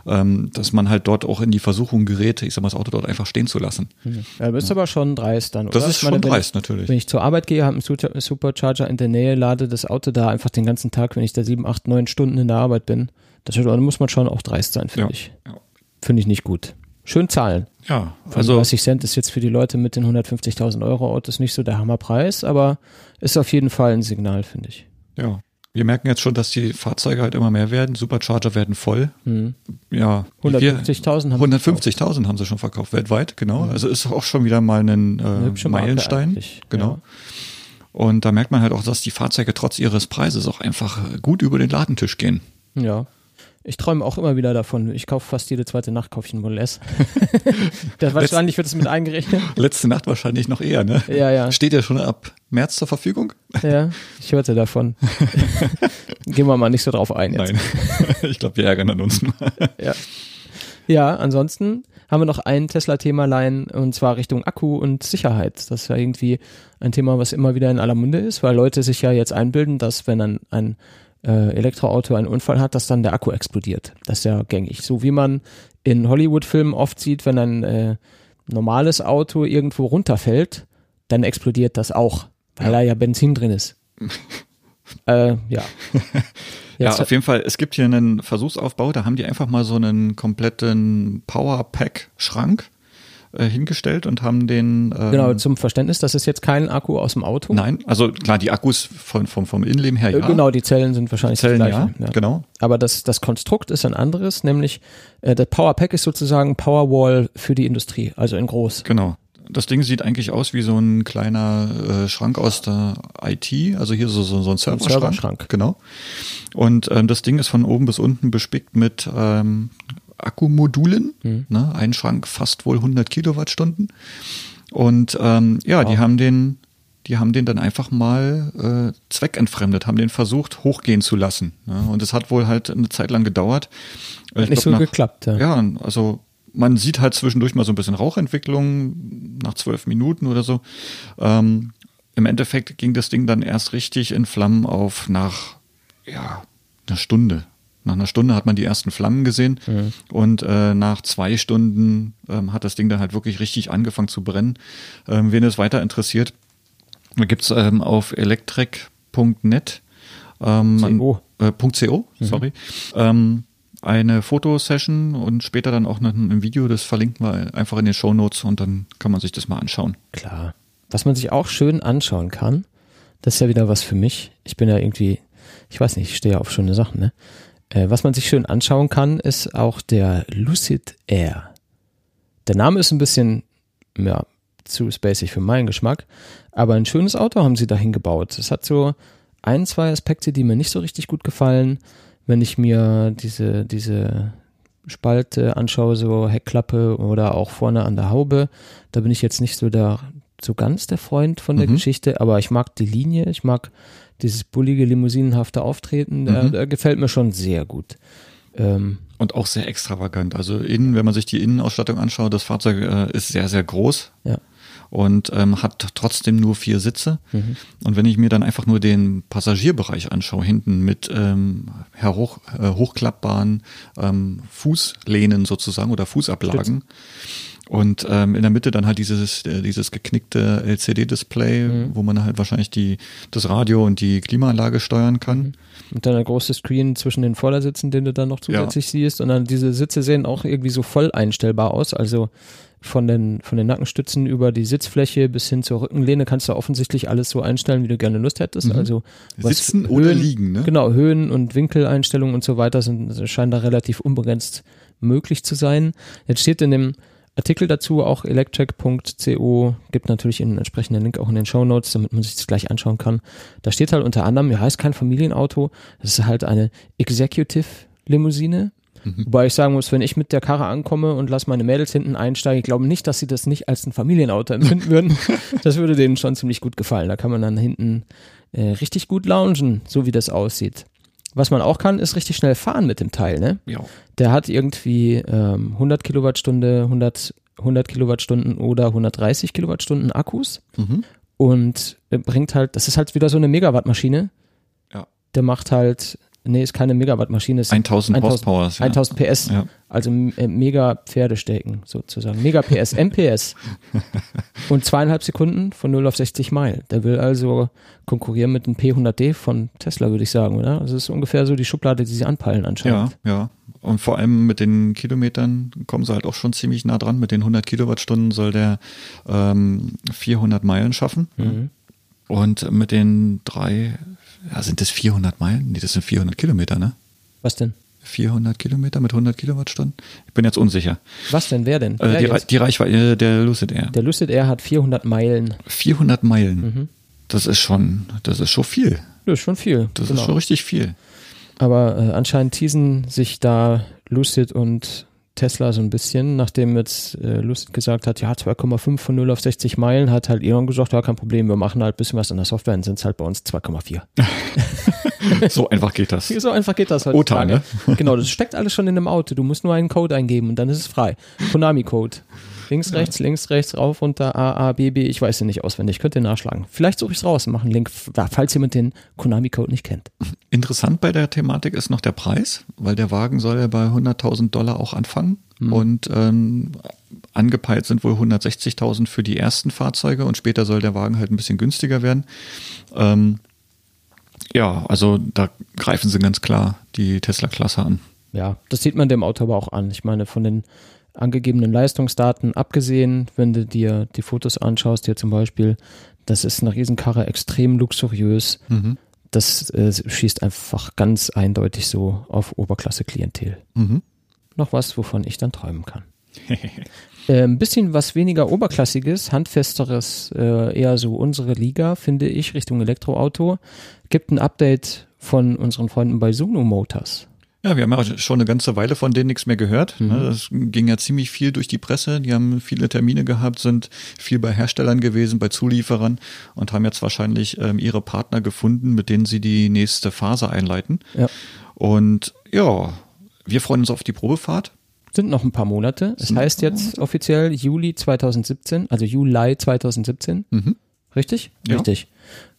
C: Ähm, dass man halt dort auch in die Versuchung gerät, ich sag mal, das Auto dort einfach stehen zu lassen.
B: Ja, du bist aber schon dreist dann, oder?
C: Das ist
B: Ich meine,
C: schon dreist,
B: ich,
C: natürlich.
B: Wenn ich zur Arbeit gehe, habe einen Super- Supercharger in der Nähe, lade das Auto da einfach den ganzen Tag, wenn ich da sieben, acht, neun Stunden in der Arbeit bin. Das da muss man schon auch dreist sein, finde
C: Ja,
B: ich.
C: ja.
B: Finde ich nicht gut. Schön zahlen.
C: Ja,
B: Also
C: also
B: 30 Cent ist jetzt für die Leute mit den 150.000 Euro Autos nicht so der Hammerpreis, aber ist auf jeden Fall ein Signal, finde ich.
C: Ja. Wir merken jetzt schon, dass die Fahrzeuge halt immer mehr werden. Supercharger werden voll.
B: Mhm.
C: Ja,
B: 150.000 haben
C: 150.000 haben sie schon verkauft weltweit, genau. Also ist auch schon wieder mal ein äh, Meilenstein. Genau. Und da merkt man halt auch, dass die Fahrzeuge trotz ihres Preises auch einfach äh, gut über den Ladentisch gehen.
B: Ja. Ich träume auch immer wieder davon. Ich kaufe fast jede zweite Nacht kauf ich ein Model S. das wahrscheinlich wird es mit eingerechnet.
C: Letzte Nacht wahrscheinlich noch eher, ne?
B: Ja, ja.
C: Steht ja schon ab März zur Verfügung?
B: Ja, ich hörte davon. Gehen wir mal nicht so drauf ein jetzt.
C: Nein. ich glaube, wir ärgern an uns nur.
B: Ja. ja, ansonsten haben wir noch ein Tesla-Themalein und zwar Richtung Akku und Sicherheit. Das ist ja irgendwie ein Thema, was immer wieder in aller Munde ist, weil Leute sich ja jetzt einbilden, dass wenn ein, ein äh, Elektroauto einen Unfall hat, dass dann der Akku explodiert. Das ist ja gängig. So wie man in Hollywood-Filmen oft sieht, wenn ein äh, normales Auto irgendwo runterfällt, dann explodiert das auch, weil
C: Ja.
B: da ja Benzin drin ist. äh, ja.
C: Ja, auf jeden Fall. Es gibt hier einen Versuchsaufbau, da haben die einfach mal so einen kompletten Powerpack-Schrank äh, hingestellt und haben den. Ähm,
B: Genau, zum Verständnis, das ist jetzt kein Akku aus dem Auto.
C: Nein, also klar, die Akkus von, vom, vom Innenleben her,
B: Äh,
C: ja.
B: Genau, die Zellen sind wahrscheinlich
C: Zellen,
B: die
C: ja,
B: gleichen.
C: genau.
B: Aber das, das Konstrukt ist ein anderes, nämlich äh, der Powerpack ist sozusagen Powerwall für die Industrie, also in groß.
C: Genau. Das Ding sieht eigentlich aus wie so ein kleiner äh, Schrank aus der IT, also hier so, so, so ein Serverschrank.
B: Serverschrank.
C: Genau. Und ähm, das Ding ist von oben bis unten bespickt mit ähm, Akkumodulen.
B: Mhm.
C: Ne? Ein Schrank fast wohl 100 Kilowattstunden. Und ähm, ja, die haben den, die haben den dann einfach mal äh, zweckentfremdet, haben den versucht hochgehen zu lassen. Ne? Und es hat wohl halt eine Zeit lang gedauert. Ich
B: nicht
C: glaub,
B: so
C: nach-
B: geklappt. Ja.
C: ja, also man sieht halt zwischendurch mal so ein bisschen Rauchentwicklung nach zwölf Minuten oder so. Ähm, Im Endeffekt ging das Ding dann erst richtig in Flammen auf nach ja, einer Stunde. Nach einer Stunde hat man die ersten Flammen gesehen und äh, nach zwei Stunden ähm, hat das Ding dann halt wirklich richtig angefangen zu brennen. Ähm, wen es weiter interessiert, da gibt's ähm, auf electric.net ähm,
B: CO.
C: äh, .co, sorry, ähm, eine Fotosession und später dann auch noch ein Video, das verlinken wir einfach in den Shownotes und dann kann man sich das mal anschauen.
B: Klar. Was man sich auch schön anschauen kann, das ist ja wieder was für mich. Ich bin ja irgendwie, ich weiß nicht, ich stehe ja auf schöne Sachen, ne? Äh, was man sich schön anschauen kann, ist auch der Lucid Air. Der Name ist ein bisschen, ja, zu spacig für meinen Geschmack, aber ein schönes Auto haben sie dahin gebaut. Es hat so ein, zwei Aspekte, die mir nicht so richtig gut gefallen. Wenn ich mir diese, diese Spalte anschaue, so Heckklappe oder auch vorne an der Haube, da bin ich jetzt nicht so der, so ganz der Freund von der
C: Mhm.
B: Geschichte, aber ich mag die Linie, ich mag dieses bullige, limousinenhafte Auftreten,
C: Mhm.
B: der gefällt mir schon sehr gut. Ähm,
C: Und auch sehr extravagant. Also innen, wenn man sich die Innenausstattung anschaut, das Fahrzeug äh, ist sehr, sehr groß
B: ja.
C: Und ähm, hat trotzdem nur vier Sitze. Und wenn ich mir dann einfach nur den Passagierbereich anschaue, hinten mit ähm, hoch, äh, hochklappbaren ähm, Fußlehnen sozusagen oder Fußablagen. Und ähm, in der Mitte dann halt dieses, äh, dieses geknickte LCD-Display, wo man halt wahrscheinlich die, das Radio und die Klimaanlage steuern kann.
B: Und dann ein großes Screen zwischen den Vordersitzen, den du dann noch zusätzlich siehst. Und dann diese Sitze sehen auch irgendwie so voll einstellbar aus. Also von den, von den Nackenstützen über die Sitzfläche bis hin zur Rückenlehne kannst du offensichtlich alles so einstellen, wie du gerne Lust hättest. Also was
C: Sitzen oder liegen, ne?
B: Genau, Höhen- und Winkeleinstellungen und so weiter sind, scheinen da relativ unbegrenzt möglich zu sein. Jetzt steht in dem Artikel dazu auch electric.co, gibt natürlich einen entsprechenden Link auch in den Show Notes, damit man sich das gleich anschauen kann. Da steht halt unter anderem, ja, heißt kein Familienauto, das ist halt eine Executive Limousine. Wobei ich sagen muss, wenn ich mit der Karre ankomme und lasse meine Mädels hinten einsteigen, ich glaube nicht, dass sie das nicht als ein Familienauto empfinden würden. das würde denen schon ziemlich gut gefallen. Da kann man dann hinten äh, richtig gut loungen, so wie das aussieht. Was man auch kann, ist richtig schnell fahren mit dem Teil, ne?
C: Ja.
B: Der hat irgendwie ähm, 100 Kilowattstunde, 100, 100 Kilowattstunden oder 130 Kilowattstunden Akkus
C: Mhm.
B: und äh, bringt halt, das ist halt wieder so eine Megawattmaschine.
C: Ja.
B: Der macht halt, nee, ist keine Megawattmaschine, ist
C: 1000 Horsepower. Ja.
B: 1000 PS,
C: Ja.
B: also äh, mega Pferdestärken sozusagen. Mega PS, MPS. Und zweieinhalb Sekunden von 0 auf 60 Meilen. Der will also konkurrieren mit dem P100D von Tesla, würde ich sagen, oder? Das ist ungefähr so die Schublade, die sie anpeilen
C: Ja,
B: anscheinend.
C: ja. Und vor allem mit den Kilometern kommen sie halt auch schon ziemlich nah dran. Mit den 100 Kilowattstunden soll der ähm, 400 Meilen schaffen.
B: Mhm.
C: Und mit den drei, ja, sind das 400 Meilen? Nee, das sind 400 Kilometer, ne?
B: Was denn?
C: 400 Kilometer mit 100 Kilowattstunden? Ich bin jetzt unsicher.
B: Was denn? Wer denn?
C: Äh, die, die Reichweite, äh, der Lucid Air.
B: Der Lucid Air hat 400 Meilen.
C: 400 Meilen.
B: Mhm.
C: Das ist schon, das ist schon viel.
B: Das ist schon viel.
C: Das
B: genau.
C: ist schon richtig viel.
B: Aber äh, anscheinend teasen sich da Lucid und Tesla so ein bisschen, nachdem jetzt äh, Lucid gesagt hat, ja, 2,5 von 0 auf 60 Meilen, hat halt Elon gesagt, ja, kein Problem, wir machen halt ein bisschen was an der Software, dann sind es halt bei uns 2,4.
C: So einfach geht das.
B: So einfach geht das
C: OTA,
B: heutzutage. Genau, das steckt alles schon in dem Auto. Du musst nur einen Code eingeben und dann ist es frei. Konami-Code. Links, rechts, links, rechts, rauf, runter, A, A, B, B. Ich weiß den nicht auswendig. Könnt ihr nachschlagen. Vielleicht suche ich es raus und mache einen Link, falls jemand den Konami-Code nicht kennt.
C: Interessant bei der Thematik ist noch der Preis, weil der Wagen soll ja bei 100.000 Dollar auch anfangen und ähm, angepeilt sind wohl 160.000 für die ersten Fahrzeuge und später soll der Wagen halt ein bisschen günstiger werden. Ähm, ja, also da greifen sie ganz klar die Tesla-Klasse an.
B: Ja, das sieht man dem Auto aber auch an. Ich meine, von den angegebenen Leistungsdaten abgesehen, wenn du dir die Fotos anschaust, hier zum Beispiel, das ist eine Riesenkarre, extrem luxuriös. Das äh, schießt einfach ganz eindeutig so auf Oberklasse-Klientel.
C: Mhm.
B: Noch was, wovon ich dann träumen kann. Äh, ein bisschen was weniger oberklassiges, handfesteres, äh, eher so unsere Liga, finde ich, Richtung Elektroauto. Gibt ein Update von unseren Freunden bei Suno Motors.
C: Ja, wir haben ja schon eine ganze Weile von denen nichts mehr gehört.
B: Mhm.
C: Ne, Das ging ja ziemlich viel durch die Presse. Die haben viele Termine gehabt, sind viel bei Herstellern gewesen, bei Zulieferern und haben jetzt wahrscheinlich ähm, ihre Partner gefunden, mit denen sie die nächste Phase einleiten.
B: Ja.
C: Und ja, wir freuen uns auf die Probefahrt.
B: Sind noch ein paar Monate. Es
C: noch
B: heißt jetzt offiziell Juli 2017, also Juli 2017.
C: Mhm.
B: Richtig?
C: Ja.
B: Richtig.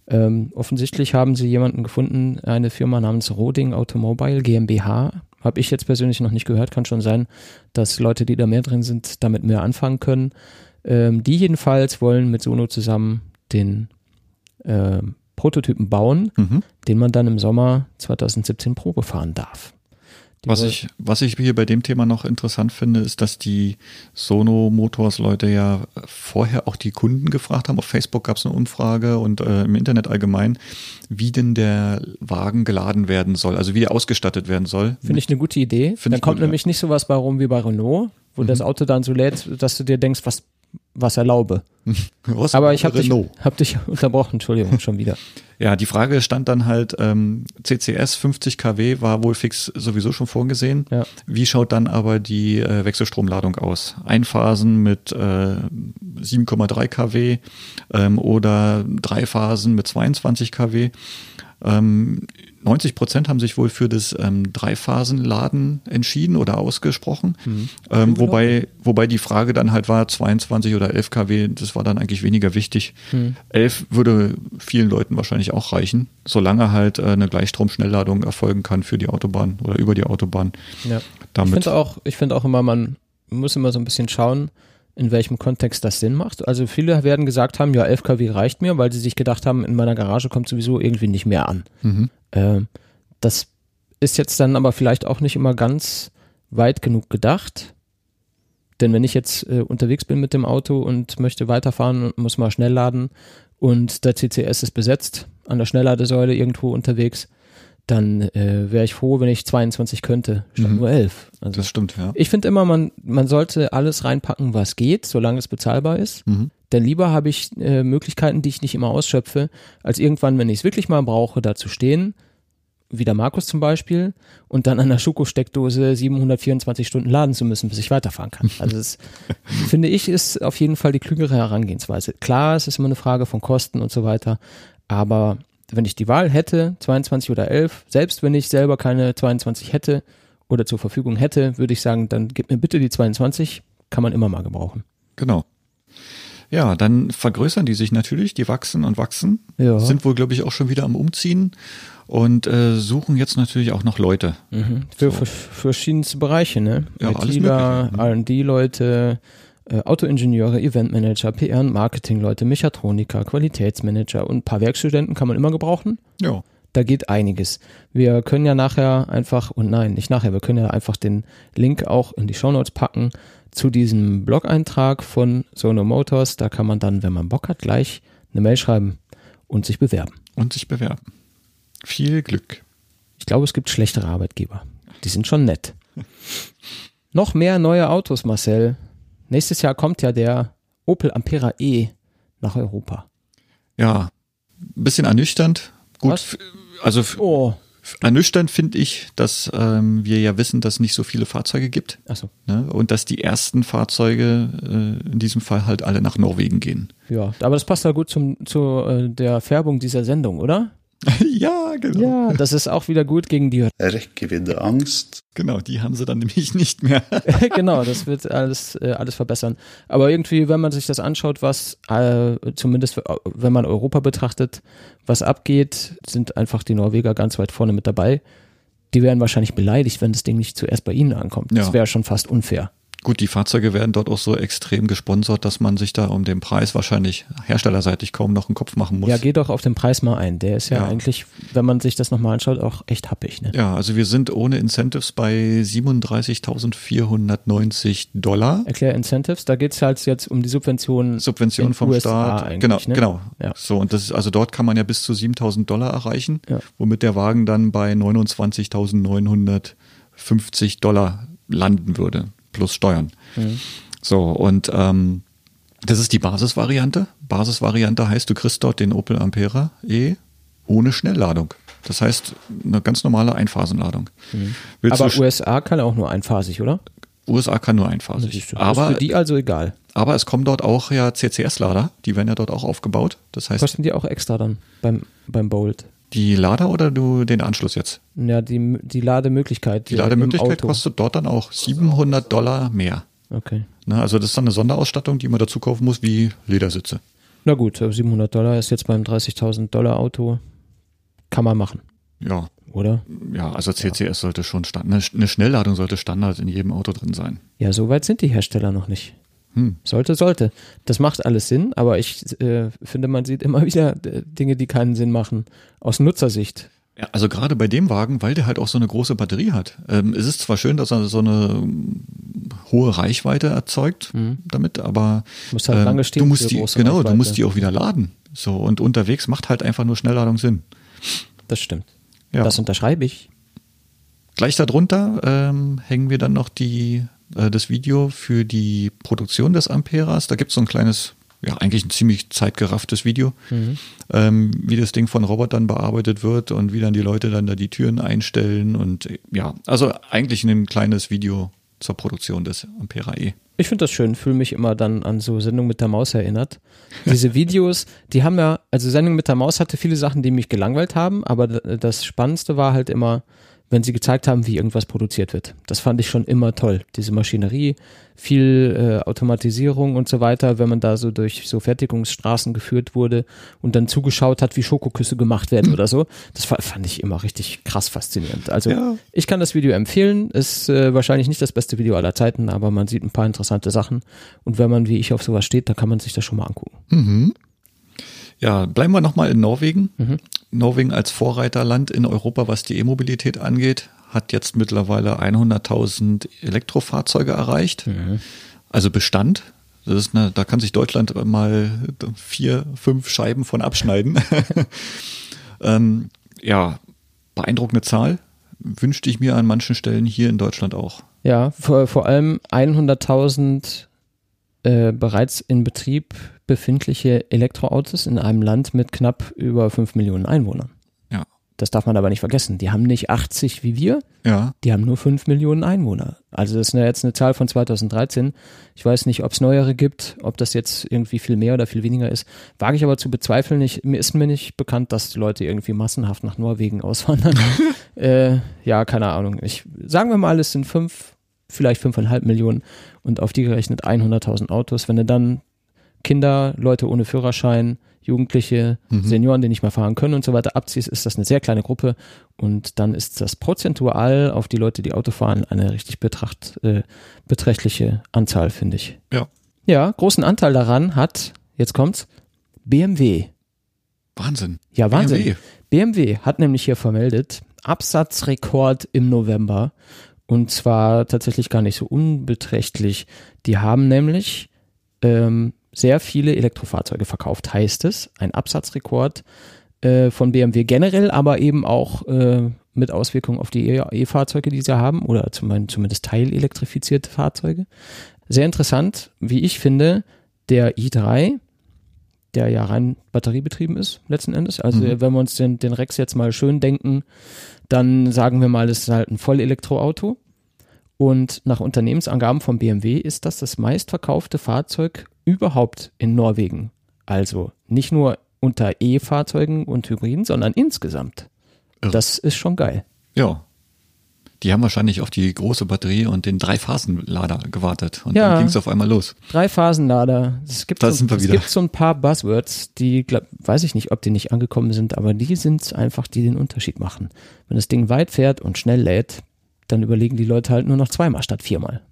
B: Ähm, offensichtlich haben sie jemanden gefunden, eine Firma namens Roding Automobile GmbH. Habe ich jetzt persönlich noch nicht gehört. Kann schon sein, dass Leute, die da mehr drin sind, damit mehr anfangen können. Ähm, die jedenfalls wollen mit Sono zusammen den ähm, Prototypen bauen,
C: Mhm.
B: den man dann im Sommer 2017 Probe fahren darf.
C: Was ich, was ich hier bei dem Thema noch interessant finde, ist, dass die Sono Motors Leute ja vorher auch die Kunden gefragt haben. Auf Facebook gab es eine Umfrage und äh, im Internet allgemein, wie denn der Wagen geladen werden soll, also wie er ausgestattet werden soll.
B: Finde ich eine gute Idee.
C: Find
B: Dann kommt
C: gut, ja. Mhm.
B: nämlich nicht sowas bei rum wie bei Renault, wo das Auto dann so lädt, dass du dir denkst, was, was erlaube.
C: Was?
B: Aber ich habe dich, hab dich unterbrochen, Entschuldigung, schon wieder.
C: Ja, die Frage stand dann halt, ähm, CCS 50 kW war wohl fix sowieso schon vorgesehen.
B: Ja.
C: Wie schaut dann aber die äh, Wechselstromladung aus? Einphasen mit äh, 7,3 kW ähm, oder drei Phasen mit 22 kW. Ähm, 90 Prozent haben sich wohl für das ähm, Dreiphasenladen entschieden oder ausgesprochen. Ähm, wobei, wobei die Frage dann halt war, 22 oder 11 kW, das war dann eigentlich weniger wichtig. 11 würde vielen Leuten wahrscheinlich auch reichen, solange halt äh, eine Gleichstrom-Schnellladung erfolgen kann für die Autobahn oder über die Autobahn.
B: Ja. Ich
C: Damit.
B: finde auch, ich finde auch immer, man muss immer so ein bisschen schauen, in welchem Kontext das Sinn macht. Also viele werden gesagt haben, ja, 11 kW reicht mir, weil sie sich gedacht haben, in meiner Garage kommt sowieso irgendwie nicht mehr an.
C: Mhm.
B: Ähm, das ist jetzt dann aber vielleicht auch nicht immer ganz weit genug gedacht. Denn wenn ich jetzt äh, unterwegs bin mit dem Auto und möchte weiterfahren und muss mal schnell laden und der CCS ist besetzt an der Schnellladesäule irgendwo unterwegs, dann äh, wäre ich froh, wenn ich 22 könnte, statt
C: Mhm.
B: nur 11. Also
C: Das stimmt, ja.
B: ich finde immer, man, man sollte alles reinpacken, was geht, solange es bezahlbar ist.
C: Mhm.
B: Denn lieber habe ich äh, Möglichkeiten, die ich nicht immer ausschöpfe, als irgendwann, wenn ich es wirklich mal brauche, da zu stehen, wie der Markus zum Beispiel, und dann an der Schokosteckdose 724 Stunden laden zu müssen, bis ich weiterfahren kann. Also das finde ich ist auf jeden Fall die klügere Herangehensweise. Klar, es ist immer eine Frage von Kosten und so weiter, aber wenn ich die Wahl hätte, 22 oder 11, selbst wenn ich selber keine 22 hätte oder zur Verfügung hätte, würde ich sagen, dann gib mir bitte die 22, kann man immer mal gebrauchen.
C: Genau. Ja, dann vergrößern die sich natürlich, die wachsen und wachsen.
B: Ja.
C: Sind wohl, glaube ich, auch schon wieder am Umziehen und äh, suchen jetzt natürlich auch noch Leute.
B: Mhm. Für, für, für verschiedenste Bereiche, ne?
C: Ja, alles
B: ITler,
C: Mögliche, ne?
B: R&D-Leute, Autoingenieure, Eventmanager, PR- und Marketing-Leute, Mechatroniker, Qualitätsmanager und ein paar Werkstudenten kann man immer gebrauchen.
C: Ja.
B: Da geht einiges. Wir können ja nachher einfach, und nein, nicht nachher, wir können ja einfach den Link auch in die Shownotes packen zu diesem Blog-Eintrag von Sono Motors. Da kann man dann, wenn man Bock hat, gleich eine Mail schreiben und sich bewerben.
C: Und sich bewerben. Viel Glück.
B: Ich glaube, es gibt schlechtere Arbeitgeber. Die sind schon nett. Noch mehr neue Autos, Marcel. Nächstes Jahr kommt ja der Opel Ampera E nach Europa.
C: Ja, ein bisschen ernüchternd. Gut,
B: Was?
C: also
B: Oh,
C: ernüchternd finde ich, dass ähm, wir ja wissen, dass es nicht so viele Fahrzeuge gibt.
B: achso.
C: Ne? Und dass die ersten Fahrzeuge äh, in diesem Fall halt alle nach Norwegen gehen.
B: Ja, aber das passt ja gut zum, zu äh, der Färbung dieser Sendung, oder?
C: ja, genau.
B: Ja, das ist auch wieder gut gegen die
A: Reckewinde Angst.
C: Genau, die haben sie dann nämlich nicht mehr.
B: genau, das wird alles, äh, alles verbessern. Aber irgendwie, wenn man sich das anschaut, was äh, zumindest äh, wenn man Europa betrachtet, was abgeht, sind einfach die Norweger ganz weit vorne mit dabei. Die wären wahrscheinlich beleidigt, wenn das Ding nicht zuerst bei ihnen ankommt. Das
C: Ja.
B: wäre schon fast unfair.
C: Gut, die Fahrzeuge werden dort auch so extrem gesponsert, dass man sich da um den Preis wahrscheinlich herstellerseitig kaum noch einen Kopf machen muss.
B: Ja, geh doch auf den Preis mal ein. Der ist ja,
C: Ja.
B: eigentlich, wenn man sich das nochmal anschaut, auch echt happig. Ne?
C: Ja, also wir sind ohne Incentives bei 37.490 Dollar.
B: Erklär Incentives, da geht es halt jetzt um die Subventionen.
C: Subvention
B: in
C: vom
B: USA
C: Staat. Genau,
B: ne?
C: genau.
B: Ja.
C: So, und das ist, also dort kann man ja bis zu 7000 Dollar erreichen,
B: Ja.
C: womit der Wagen dann bei 29.950 Dollar landen würde, plus Steuern.
B: Mhm.
C: So, und ähm, das ist die Basisvariante. Basisvariante heißt, du kriegst dort den Opel Ampera E ohne Schnellladung. Das heißt, eine ganz normale Einphasenladung.
B: Mhm. Aber
C: du
B: USA kann auch nur einphasig, oder?
C: USA kann nur einphasig.
B: das
C: Aber,
B: für die also egal.
C: aber es kommen dort auch ja CCS-Lader, die werden ja dort auch aufgebaut. Das heißt,
B: Kosten die auch extra dann beim, beim Bolt?
C: Die Lader oder du den Anschluss jetzt?
B: Ja, die, die Lademöglichkeit.
C: Die
B: äh,
C: Lademöglichkeit kostet dort dann auch 700 Dollar mehr.
B: Okay.
C: Ne, also das ist dann eine Sonderausstattung, die man dazu kaufen muss, wie Ledersitze.
B: Na gut, aber 700 Dollar ist jetzt beim 30.000 Dollar Auto. Kann man machen,
C: Ja,
B: oder?
C: ja, also CCS sollte schon Standard, eine, eine Schnellladung sollte Standard in jedem Auto drin sein.
B: Ja, so weit sind die Hersteller noch nicht.
C: Hm.
B: Sollte, sollte. Das macht alles Sinn, aber ich äh, finde, man sieht immer wieder äh, Dinge, die keinen Sinn machen. Aus Nutzersicht.
C: Ja, also gerade bei dem Wagen, weil der halt auch so eine große Batterie hat. Ähm, es ist zwar schön, dass er so eine ähm, hohe Reichweite erzeugt damit, aber
B: Muss halt
C: ähm,
B: lange stehen
C: du musst die, genau, du
B: Reichweite.
C: musst die auch wieder laden. So und unterwegs macht halt einfach nur Schnellladung Sinn.
B: Das stimmt.
C: Ja.
B: Das unterschreibe ich.
C: Gleich darunter ähm, hängen wir dann noch die, äh, das Video für die Produktion des Amperas. Da gibt es so ein kleines, ja eigentlich ein ziemlich zeitgerafftes Video, ähm, wie das Ding von Robotern bearbeitet wird und wie dann die Leute dann da die Türen einstellen und äh, ja, also eigentlich ein kleines Video zur Produktion des Ampera E.
B: Ich finde das schön, fühle mich immer dann an so Sendung mit der Maus erinnert. Diese Videos, die haben ja, also Sendung mit der Maus hatte viele Sachen, die mich gelangweilt haben, aber das Spannendste war halt immer, wenn sie gezeigt haben, wie irgendwas produziert wird. Das fand ich schon immer toll. Diese Maschinerie, viel äh, Automatisierung und so weiter, wenn man da so durch so Fertigungsstraßen geführt wurde und dann zugeschaut hat, wie Schokoküsse gemacht werden oder so. Das fa- fand ich immer richtig krass faszinierend. Also
C: Ja.
B: ich kann das Video empfehlen. Ist äh, wahrscheinlich nicht das beste Video aller Zeiten, aber man sieht ein paar interessante Sachen. Und wenn man wie ich auf sowas steht, dann kann man sich das schon mal angucken.
C: Ja, bleiben wir nochmal in Norwegen. Norwegen als Vorreiterland in Europa, was die E-Mobilität angeht, hat jetzt mittlerweile 100.000 Elektrofahrzeuge erreicht. Also Bestand. Das ist eine, da kann sich Deutschland mal vier, fünf Scheiben von abschneiden. ähm, ja, beeindruckende Zahl. Wünschte ich mir an manchen Stellen hier in Deutschland auch.
B: Ja, vor, vor allem 100.000 äh, bereits in Betrieb befindliche Elektroautos in einem Land mit knapp über 5 Millionen Einwohnern.
C: Ja.
B: Das darf man aber nicht vergessen. Die haben nicht 80 wie wir,
C: Ja.
B: die haben nur 5 Millionen Einwohner. Also das ist jetzt eine Zahl von 2013. Ich weiß nicht, ob es neuere gibt, ob das jetzt irgendwie viel mehr oder viel weniger ist. Wage ich aber zu bezweifeln. Ich, mir ist mir nicht bekannt, dass die Leute irgendwie massenhaft nach Norwegen auswandern. äh, ja, keine Ahnung. Ich, sagen wir mal, es sind fünf, vielleicht fünfeinhalb Millionen und auf die gerechnet 100.000 Autos. Wenn du dann Kinder, Leute ohne Führerschein, Jugendliche, Senioren, die nicht mehr fahren können und so weiter abziehst, ist das eine sehr kleine Gruppe und dann ist das prozentual auf die Leute, die Auto fahren, eine richtig betracht, äh, beträchtliche Anzahl, finde ich.
C: Ja.
B: Ja, großen Anteil daran hat, jetzt kommt's, BMW.
C: Wahnsinn.
B: Ja, Wahnsinn.
C: BMW.
B: BMW hat nämlich hier vermeldet, Absatzrekord im November. Und zwar tatsächlich gar nicht so unbeträchtlich. Die haben nämlich ähm, sehr viele Elektrofahrzeuge verkauft, heißt es. Ein Absatzrekord äh, von BMW generell, aber eben auch äh, mit Auswirkungen auf die E- E-Fahrzeuge, die sie haben, oder zum, zumindest teilelektrifizierte Fahrzeuge. Sehr interessant, wie ich finde, der i3, der ja rein batteriebetrieben ist, letzten Endes. Also
C: Mhm.
B: wenn wir uns den, den Rex jetzt mal schön denken, dann sagen wir mal, es ist halt ein Vollelektroauto. Und nach Unternehmensangaben von BMW ist das das meistverkaufte Fahrzeug überhaupt in Norwegen. Also nicht nur unter E-Fahrzeugen und Hybriden, sondern insgesamt.
C: Irre.
B: Das ist schon geil.
C: Ja. Die haben wahrscheinlich auf die große Batterie und den Dreiphasenlader gewartet. Und
B: Ja.
C: dann ging es auf einmal los.
B: Drei-Phasenlader. Es gibt,
C: Da
B: so,
C: sind wir
B: es gibt so ein paar Buzzwords, die, glaub, weiß ich nicht, ob die nicht angekommen sind, aber die sind einfach, die den Unterschied machen. Wenn das Ding weit fährt und schnell lädt, dann überlegen die Leute halt nur noch zweimal statt viermal.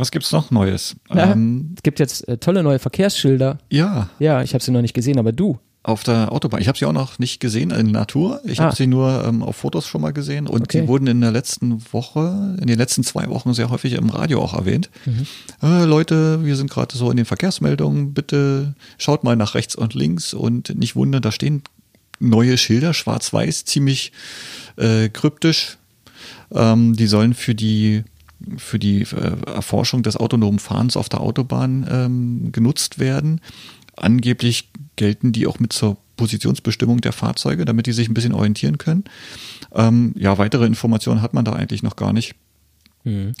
C: Was gibt's noch Neues?
B: Ja.
C: Ähm,
B: Es gibt jetzt äh, tolle neue Verkehrsschilder.
C: ja,
B: Ja, ich habe sie noch nicht gesehen, aber du.
C: auf der Autobahn. Ich habe sie auch noch nicht gesehen in Natur. Ich
B: Ah.
C: habe sie nur ähm, auf Fotos schon mal gesehen und
B: Okay.
C: die wurden in der letzten Woche, in den letzten zwei Wochen sehr häufig im Radio auch erwähnt. Äh, Leute, wir sind gerade so in den Verkehrsmeldungen, bitte schaut mal nach rechts und links und nicht wundern, da stehen neue Schilder, schwarz-weiß, ziemlich äh, kryptisch. Ähm, die sollen für die für die äh, Erforschung des autonomen Fahrens auf der Autobahn ähm, genutzt werden. Angeblich gelten die auch mit zur Positionsbestimmung der Fahrzeuge, damit die sich ein bisschen orientieren können. Ähm, ja, weitere Informationen hat man da eigentlich noch gar nicht.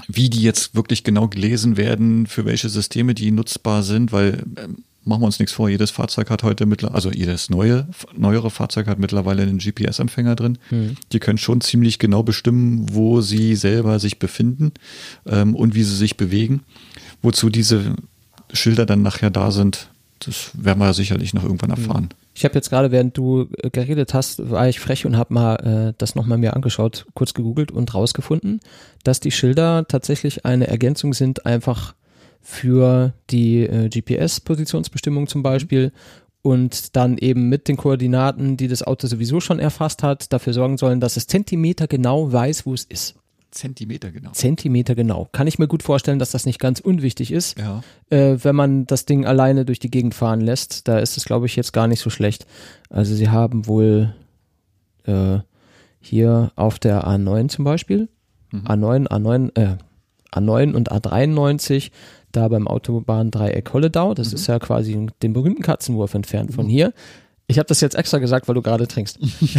C: Wie die jetzt wirklich genau gelesen werden, für welche Systeme die nutzbar sind, weil ähm, machen wir uns nichts vor, jedes Fahrzeug hat heute mittlerweile, also jedes neue, neuere Fahrzeug hat mittlerweile einen GPS-Empfänger drin. Die können schon ziemlich genau bestimmen, wo sie selber sich befinden ähm, und wie sie sich bewegen. Wozu diese Schilder dann nachher da sind, das werden wir ja sicherlich noch irgendwann erfahren.
B: Ich habe jetzt gerade, während du äh, geredet hast, war ich frech und habe mal äh, das nochmal mir angeschaut, kurz gegoogelt und rausgefunden, dass die Schilder tatsächlich eine Ergänzung sind, einfach für die äh, GPS-Positionsbestimmung zum Beispiel und dann eben mit den Koordinaten, die das Auto sowieso schon erfasst hat, dafür sorgen sollen, dass es Zentimeter genau weiß, wo es ist.
C: Zentimeter genau.
B: Zentimeter genau. Kann ich mir gut vorstellen, dass das nicht ganz unwichtig ist
C: Ja.
B: äh, wenn man das Ding alleine durch die Gegend fahren lässt. Da ist es, glaube ich, jetzt gar nicht so schlecht. Also sie haben wohl äh, hier auf der A9 zum Beispiel, A9, A9, äh, A9 und A93, da beim Autobahndreieck Holledau, das ist ja quasi den berühmten Katzenwurf entfernt von hier. Ich habe das jetzt extra gesagt, weil du gerade trinkst.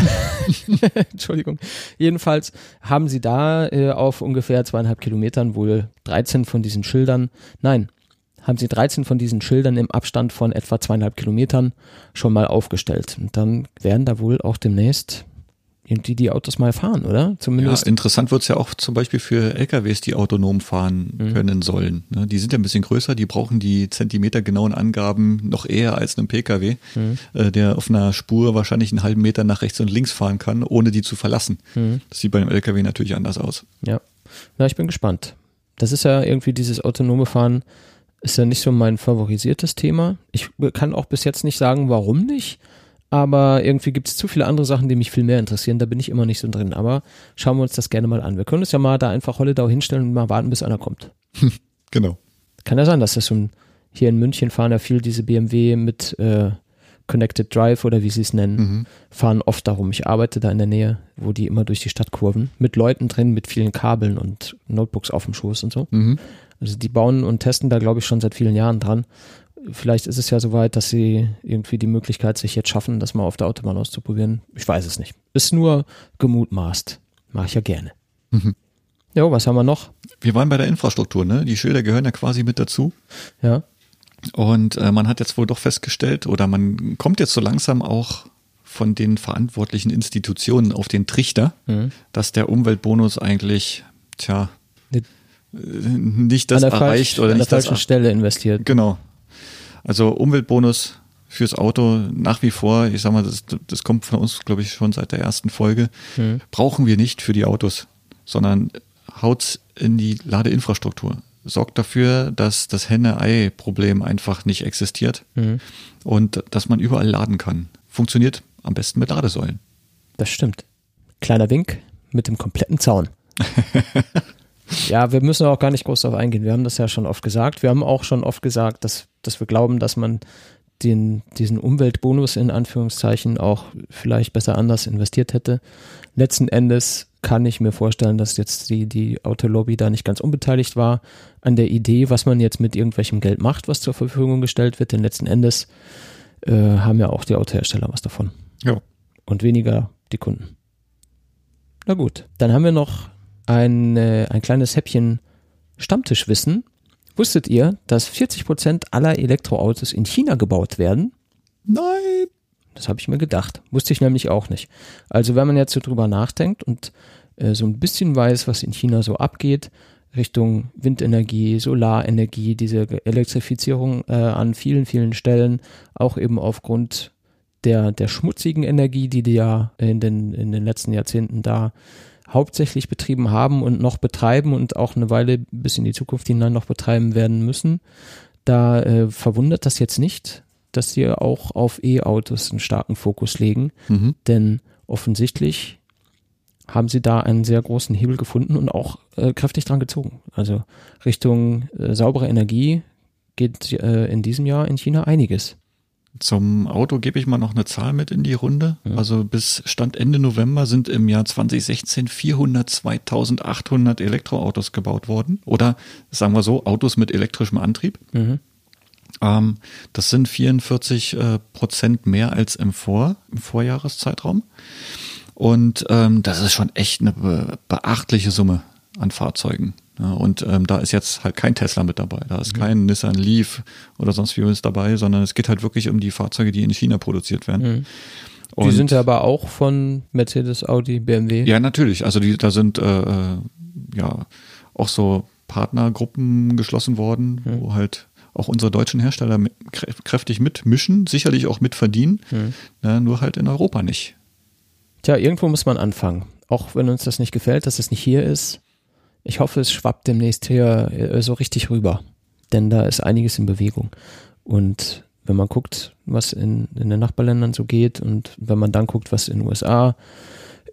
B: Entschuldigung. Jedenfalls haben sie da äh, auf ungefähr zweieinhalb Kilometern wohl 13 von diesen Schildern, nein, haben sie 13 von diesen Schildern im Abstand von etwa zweieinhalb Kilometern schon mal aufgestellt. Und dann werden da wohl auch demnächst irgendwie die Autos mal fahren, oder?
C: Ja,
B: Zumindest.
C: interessant wird's ja auch zum Beispiel für LKWs, die autonom fahren können sollen. Ne, Die sind ja ein bisschen größer, die brauchen die zentimetergenauen Angaben noch eher als ein Pkw, äh, der auf einer Spur wahrscheinlich einen halben Meter nach rechts und links fahren kann, ohne die zu verlassen. Das sieht bei einem LKW natürlich anders aus.
B: Ja. Na, ich bin gespannt. Das ist ja irgendwie dieses autonome Fahren ist ja nicht so mein favorisiertes Thema. Ich kann auch bis jetzt nicht sagen, warum nicht. Aber irgendwie gibt es zu viele andere Sachen, die mich viel mehr interessieren. Da bin ich immer nicht so drin. Aber schauen wir uns das gerne mal an. Wir können uns ja mal da einfach Holledau hinstellen und mal warten, bis einer kommt.
C: Genau.
B: Kann ja sein, dass das so ein, hier in München fahren ja viel diese BMW mit äh, Connected Drive oder wie sie es nennen, fahren oft darum. Ich arbeite da in der Nähe, wo die immer durch die Stadt kurven, mit Leuten drin, mit vielen Kabeln und Notebooks auf dem Schoß und so.
C: Mhm.
B: Also die bauen und testen da, glaube ich, schon seit vielen Jahren dran. Vielleicht ist es ja soweit, dass sie irgendwie die Möglichkeit sich jetzt schaffen, das mal auf der Autobahn auszuprobieren. Ich weiß es nicht. Ist nur gemutmaßt. Mache ich ja gerne. Jo, was haben wir noch?
C: Wir waren bei der Infrastruktur, ne? Die Schilder gehören ja quasi mit dazu.
B: Ja.
C: Und äh, man hat jetzt wohl doch festgestellt, oder man kommt jetzt so langsam auch von den verantwortlichen Institutionen auf den Trichter,
B: Mhm.
C: dass der Umweltbonus eigentlich, tja,
B: Nicht-
C: äh, das
B: der,
C: erreicht
B: falsch,
C: oder
B: an der
C: nicht das.
B: falschen Stelle investiert.
C: Genau. Also Umweltbonus fürs Auto nach wie vor, ich sag mal, das, das kommt von uns, glaube ich, schon seit der ersten Folge, brauchen wir nicht für die Autos, sondern haut's in die Ladeinfrastruktur. Sorgt dafür, dass das Henne-Ei-Problem einfach nicht existiert und dass man überall laden kann. Funktioniert am besten mit Ladesäulen.
B: Das stimmt. Kleiner Wink mit dem kompletten Zaun. ja, wir müssen auch gar nicht groß darauf eingehen. Wir haben das ja schon oft gesagt. Wir haben auch schon oft gesagt, dass, dass wir glauben, dass man den, diesen Umweltbonus in Anführungszeichen auch vielleicht besser anders investiert hätte. Letzten Endes kann ich mir vorstellen, dass jetzt die, die Autolobby da nicht ganz unbeteiligt war an der Idee, was man jetzt mit irgendwelchem Geld macht, was zur Verfügung gestellt wird. Denn letzten Endes äh, haben ja auch die Autohersteller was davon.
C: Ja.
B: Und weniger die Kunden. Na gut, dann haben wir noch ein, äh, ein kleines Häppchen Stammtischwissen. Wusstet ihr, dass 40 Prozent aller Elektroautos in China gebaut werden?
C: Nein.
B: Das habe ich mir gedacht. Wusste ich nämlich auch nicht. Also wenn man jetzt so drüber nachdenkt und äh, so ein bisschen weiß, was in China so abgeht, Richtung Windenergie, Solarenergie, diese Elektrifizierung äh, an vielen, vielen Stellen, auch eben aufgrund der, der schmutzigen Energie, die die ja in den, in den letzten Jahrzehnten da hauptsächlich betrieben haben und noch betreiben und auch eine Weile bis in die Zukunft hinein noch betreiben werden müssen. Da äh, verwundert das jetzt nicht, dass sie auch auf E-Autos einen starken Fokus legen,
C: Mhm.
B: denn offensichtlich haben sie da einen sehr großen Hebel gefunden und auch äh, kräftig dran gezogen. Also Richtung äh, saubere Energie geht äh, in diesem Jahr in China einiges.
C: Zum Auto gebe ich mal noch eine Zahl mit in die Runde.
B: Ja.
C: Also bis Stand Ende November sind im Jahr 2016 402.800 Elektroautos gebaut worden. Oder sagen wir so, Autos mit elektrischem Antrieb.
B: Mhm.
C: Ähm, das sind 44 äh, Prozent mehr als im, Vor, im Vorjahreszeitraum. Und ähm, das ist schon echt eine be beachtliche Summe an Fahrzeugen. Und ähm, da ist jetzt halt kein Tesla mit dabei, da ist kein Nissan Leaf oder sonst wie was dabei, sondern es geht halt wirklich um die Fahrzeuge, die in China produziert werden.
B: Mhm. Die
C: Und-
B: sind ja aber auch von Mercedes, Audi, BMW.
C: ja, natürlich. Also die, da sind äh, äh, ja auch so Partnergruppen geschlossen worden,
B: Mhm.
C: wo halt auch unsere deutschen Hersteller kräftig mitmischen, sicherlich auch mitverdienen,
B: Mhm.
C: ne, nur halt in Europa nicht.
B: Tja, irgendwo muss man anfangen. Auch wenn uns das nicht gefällt, dass es nicht hier ist. Ich hoffe, es schwappt demnächst hier äh, so richtig rüber. Denn da ist einiges in Bewegung. Und wenn man guckt, was in, in den Nachbarländern so geht und wenn man dann guckt, was in den USA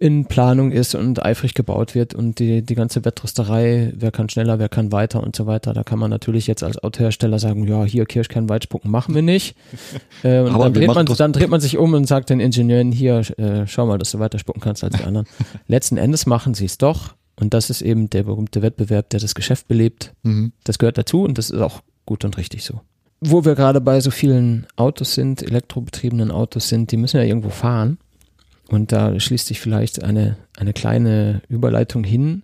B: in Planung ist und eifrig gebaut wird und die, die ganze Wettrüsterei, wer kann schneller, wer kann weiter und so weiter, da kann man natürlich jetzt als Autohersteller sagen, ja, hier Kirschkern weitspucken machen wir nicht. äh, und dann dreht, man, dann dreht man sich um und sagt den Ingenieuren, hier, äh, schau mal, dass du weiter spucken kannst als die anderen. Letzten Endes machen sie es doch und das ist eben der berühmte Wettbewerb, der das Geschäft belebt.
C: Mhm.
B: Das gehört dazu und das ist auch gut und richtig so. Wo wir gerade bei so vielen Autos sind, elektrobetriebenen Autos sind, die müssen ja irgendwo fahren. Und da schließt sich vielleicht eine, eine kleine Überleitung hin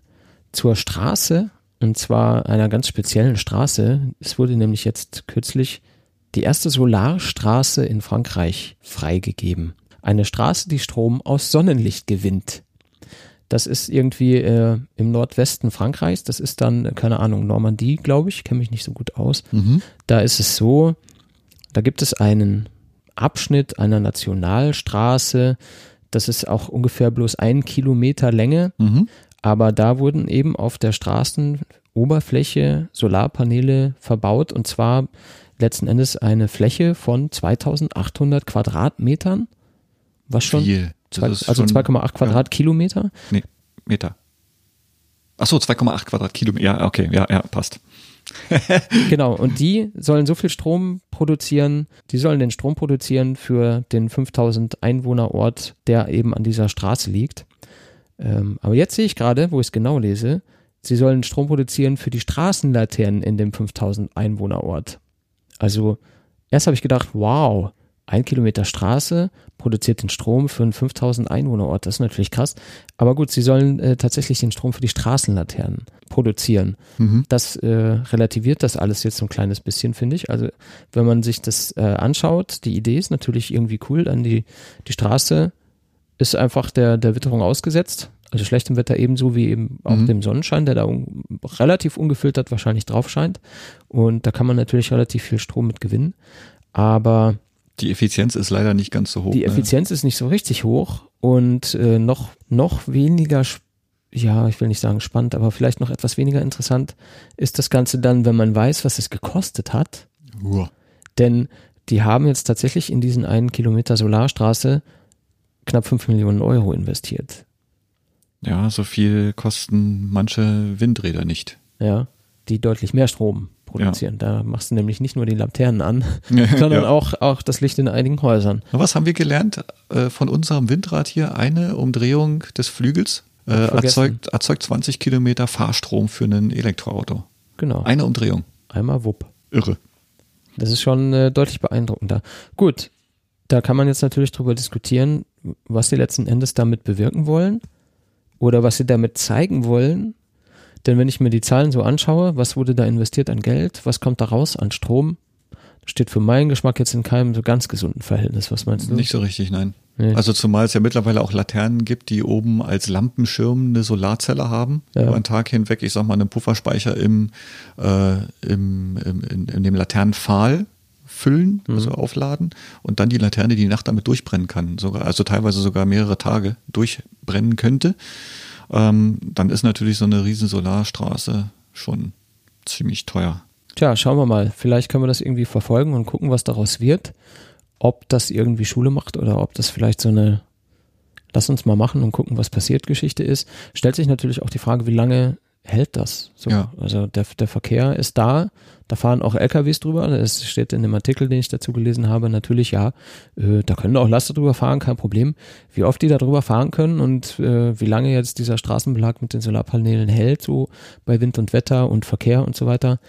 B: zur Straße. Und zwar einer ganz speziellen Straße. Es wurde nämlich jetzt kürzlich die erste Solarstraße in Frankreich freigegeben. Eine Straße, die Strom aus Sonnenlicht gewinnt. Das ist irgendwie äh, im Nordwesten Frankreichs. Das ist dann, keine Ahnung, Normandie, glaube ich. Kenne mich nicht so gut aus.
C: Mhm.
B: Da ist es so, da gibt es einen Abschnitt einer Nationalstraße. Das ist auch ungefähr bloß ein Kilometer Länge.
C: Mhm.
B: Aber da wurden eben auf der Straßenoberfläche Solarpaneele verbaut und zwar letzten Endes eine Fläche von 2800 Quadratmetern. Was schon?
C: Viel.
B: Zwei, also
C: schon-
B: 2,8 Quadratkilometer.
C: Nee, Meter. Ach so, 2,8 Quadratkilometer. Ja, okay, ja, ja, passt.
B: Genau, und die sollen so viel Strom produzieren, die sollen den Strom produzieren für den 5000 Einwohnerort, der eben an dieser Straße liegt. Ähm, aber jetzt sehe ich gerade, wo ich es genau lese, sie sollen Strom produzieren für die Straßenlaternen in dem 5000 Einwohnerort. Also erst habe ich gedacht, wow, ein Kilometer Straße produziert den Strom für einen 5000 Einwohnerort. Das ist natürlich krass. Aber gut, sie sollen äh, tatsächlich den Strom für die Straßenlaternen produzieren.
C: Mhm.
B: Das äh, relativiert das alles jetzt so ein kleines bisschen, finde ich. Also wenn man sich das äh, anschaut, die Idee ist natürlich irgendwie cool. Dann die, die Straße ist einfach der, der Witterung ausgesetzt. Also schlechtem Wetter ebenso wie eben auch
C: Mhm.
B: dem Sonnenschein, der da un relativ ungefiltert wahrscheinlich drauf scheint. Und da kann man natürlich relativ viel Strom mit gewinnen. Aber
C: Die Effizienz ist leider nicht ganz so hoch.
B: die
C: ne?
B: Effizienz ist nicht so richtig hoch und äh, noch, noch weniger, ja, ich will nicht sagen spannend, aber vielleicht noch etwas weniger interessant ist das Ganze dann, wenn man weiß, was es gekostet hat.
C: Uah.
B: Denn die haben jetzt tatsächlich in diesen einen Kilometer Solarstraße knapp 5 Millionen Euro investiert.
C: Ja, so viel kosten manche Windräder nicht.
B: Ja. Die deutlich mehr Strom produzieren. Ja. Da machst du nämlich nicht nur die Laternen an, sondern ja. auch, auch das Licht in einigen Häusern.
C: Was haben wir gelernt äh, von unserem Windrad hier? Eine Umdrehung des Flügels äh, erzeugt, erzeugt 20 Kilometer Fahrstrom für ein Elektroauto.
B: Genau.
C: Eine Umdrehung.
B: Einmal wupp.
C: Irre.
B: Das ist schon äh, deutlich beeindruckender. Gut, da kann man jetzt natürlich drüber diskutieren, was sie letzten Endes damit bewirken wollen oder was sie damit zeigen wollen. Denn wenn ich mir die Zahlen so anschaue, was wurde da investiert an Geld, was kommt da raus an Strom, steht für meinen Geschmack jetzt in keinem so ganz gesunden Verhältnis. Was meinst du?
C: Nicht so richtig, nein. Nee. Also zumal es ja mittlerweile auch Laternen gibt, die oben als Lampenschirm eine Solarzelle haben, ja. über einen Tag hinweg, ich sag mal, einen Pufferspeicher im, äh, im, im in, in, dem Laternenpfahl füllen, mhm. also aufladen und dann die Laterne die Nacht damit durchbrennen kann, sogar, also teilweise sogar mehrere Tage durchbrennen könnte. Ähm, dann ist natürlich so eine riesen Solarstraße schon ziemlich teuer.
B: Tja, schauen wir mal. Vielleicht können wir das irgendwie verfolgen und gucken, was daraus wird. Ob das irgendwie Schule macht oder ob das vielleicht so eine Lass uns mal machen und gucken, was passiert Geschichte ist. Stellt sich natürlich auch die Frage, wie lange hält das? So, ja. Also der, der Verkehr ist da, da fahren auch LKWs drüber. Es steht in dem Artikel, den ich dazu gelesen habe, natürlich ja, äh, da können auch Laster drüber fahren, kein Problem. Wie oft die da drüber fahren können und äh, wie lange jetzt dieser Straßenbelag mit den Solarpanelen hält, so bei Wind und Wetter und Verkehr und so weiter,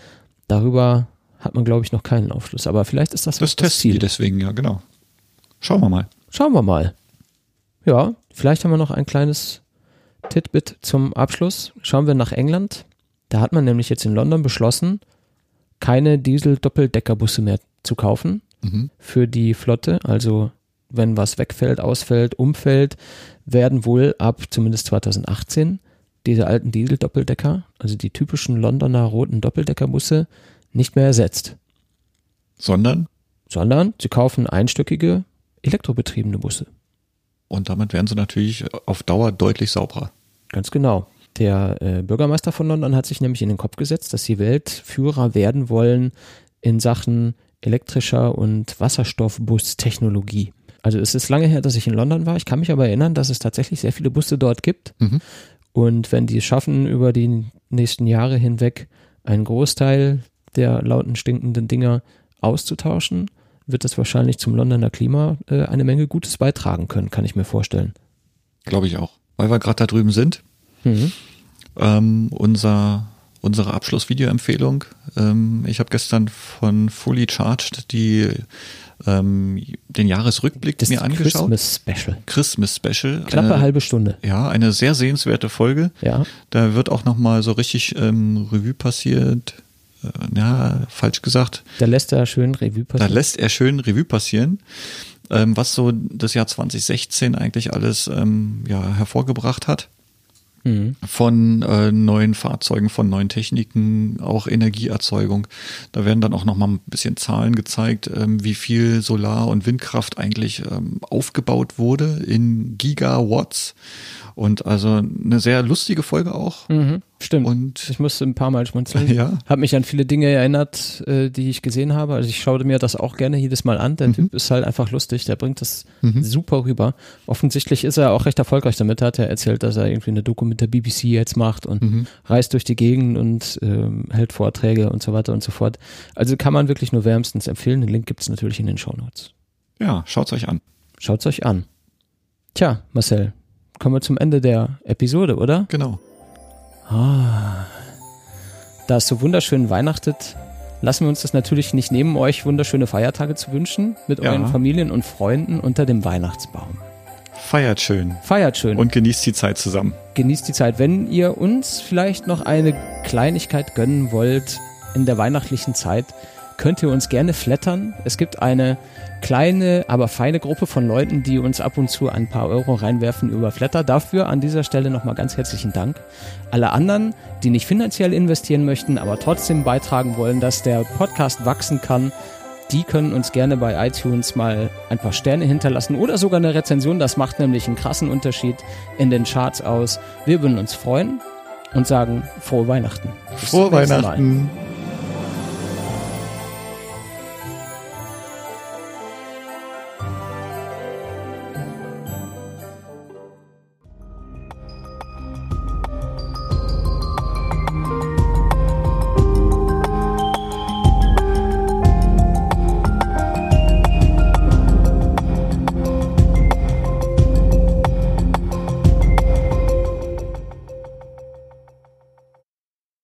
B: darüber hat man, glaube ich, noch keinen Aufschluss. Aber vielleicht ist das
C: das, das Ziel. Deswegen, ja, genau. Schauen wir mal.
B: Schauen wir mal. Ja, vielleicht haben wir noch ein kleines Titbit zum Abschluss. Schauen wir nach England. Da hat man nämlich jetzt in London beschlossen, keine Diesel-Doppeldeckerbusse mehr zu kaufen mhm. für die Flotte. Also wenn was wegfällt, ausfällt, umfällt, werden wohl ab zumindest 2018 diese alten Diesel-Doppeldecker, also die typischen Londoner roten Doppeldeckerbusse, nicht mehr ersetzt.
C: Sondern?
B: Sondern sie kaufen einstöckige elektrobetriebene Busse.
C: Und damit werden sie natürlich auf Dauer deutlich sauberer.
B: Ganz genau. Der äh, Bürgermeister von London hat sich nämlich in den Kopf gesetzt, dass sie Weltführer werden wollen in Sachen elektrischer und Wasserstoffbus-Technologie. Also es ist lange her, dass ich in London war. Ich kann mich aber erinnern, dass es tatsächlich sehr viele Busse dort gibt. Mhm. Und wenn die es schaffen, über die nächsten Jahre hinweg einen Großteil der lauten, stinkenden Dinger auszutauschen, wird das wahrscheinlich zum Londoner Klima äh, eine Menge Gutes beitragen können, kann ich mir vorstellen.
C: Glaube ich auch. Weil wir gerade da drüben sind, mhm. ähm, unser, unsere Abschlussvideo-Empfehlung. Ähm, ich habe gestern von Fully Charged die ähm, den Jahresrückblick das mir angeschaut.
B: Christmas Special.
C: Christmas Special.
B: Knappe eine, halbe Stunde.
C: Ja, eine sehr sehenswerte Folge.
B: Ja.
C: Da wird auch nochmal so richtig ähm, Revue passiert, ja, falsch gesagt.
B: Da lässt er schön Revue
C: passieren. Da lässt er schön Revue passieren, ähm, was so das Jahr 2016 eigentlich alles ähm, ja, hervorgebracht hat. Mhm. Von äh, neuen Fahrzeugen, von neuen Techniken, auch Energieerzeugung. Da werden dann auch nochmal ein bisschen Zahlen gezeigt, ähm, wie viel Solar- und Windkraft eigentlich ähm, aufgebaut wurde in Gigawatts und also eine sehr lustige Folge auch.
B: Mhm, stimmt.
C: Und
B: ich musste ein paar Mal schmunzeln.
C: Ja.
B: Habe mich an viele Dinge erinnert, äh, die ich gesehen habe. Also ich schaue mir das auch gerne jedes Mal an. Der mhm. Typ ist halt einfach lustig. Der bringt das mhm. super rüber. Offensichtlich ist er auch recht erfolgreich damit. Hat er erzählt, dass er irgendwie eine Doku mit der BBC jetzt macht und mhm. reist durch die Gegend und ähm, hält Vorträge und so weiter und so fort. Also kann man wirklich nur wärmstens empfehlen. Den Link gibt es natürlich in den Shownotes.
C: Ja, schaut's euch an.
B: Schaut's euch an. Tja, Marcel, kommen wir zum Ende der Episode, oder?
C: Genau.
B: Ah, da es so wunderschön weihnachtet, lassen wir uns das natürlich nicht nehmen, euch wunderschöne Feiertage zu wünschen mit ja. euren Familien und Freunden unter dem Weihnachtsbaum.
C: Feiert schön.
B: Feiert schön.
C: Und genießt die Zeit zusammen.
B: Genießt die Zeit. Wenn ihr uns vielleicht noch eine Kleinigkeit gönnen wollt in der weihnachtlichen Zeit, könnt ihr uns gerne flattern. Es gibt eine kleine, aber feine Gruppe von Leuten, die uns ab und zu ein paar Euro reinwerfen über Flatter. Dafür an dieser Stelle nochmal ganz herzlichen Dank. Alle anderen, die nicht finanziell investieren möchten, aber trotzdem beitragen wollen, dass der Podcast wachsen kann, die können uns gerne bei iTunes mal ein paar Sterne hinterlassen oder sogar eine Rezension. Das macht nämlich einen krassen Unterschied in den Charts aus. Wir würden uns freuen und sagen frohe Weihnachten.
C: Bis frohe Weihnachten. Mal.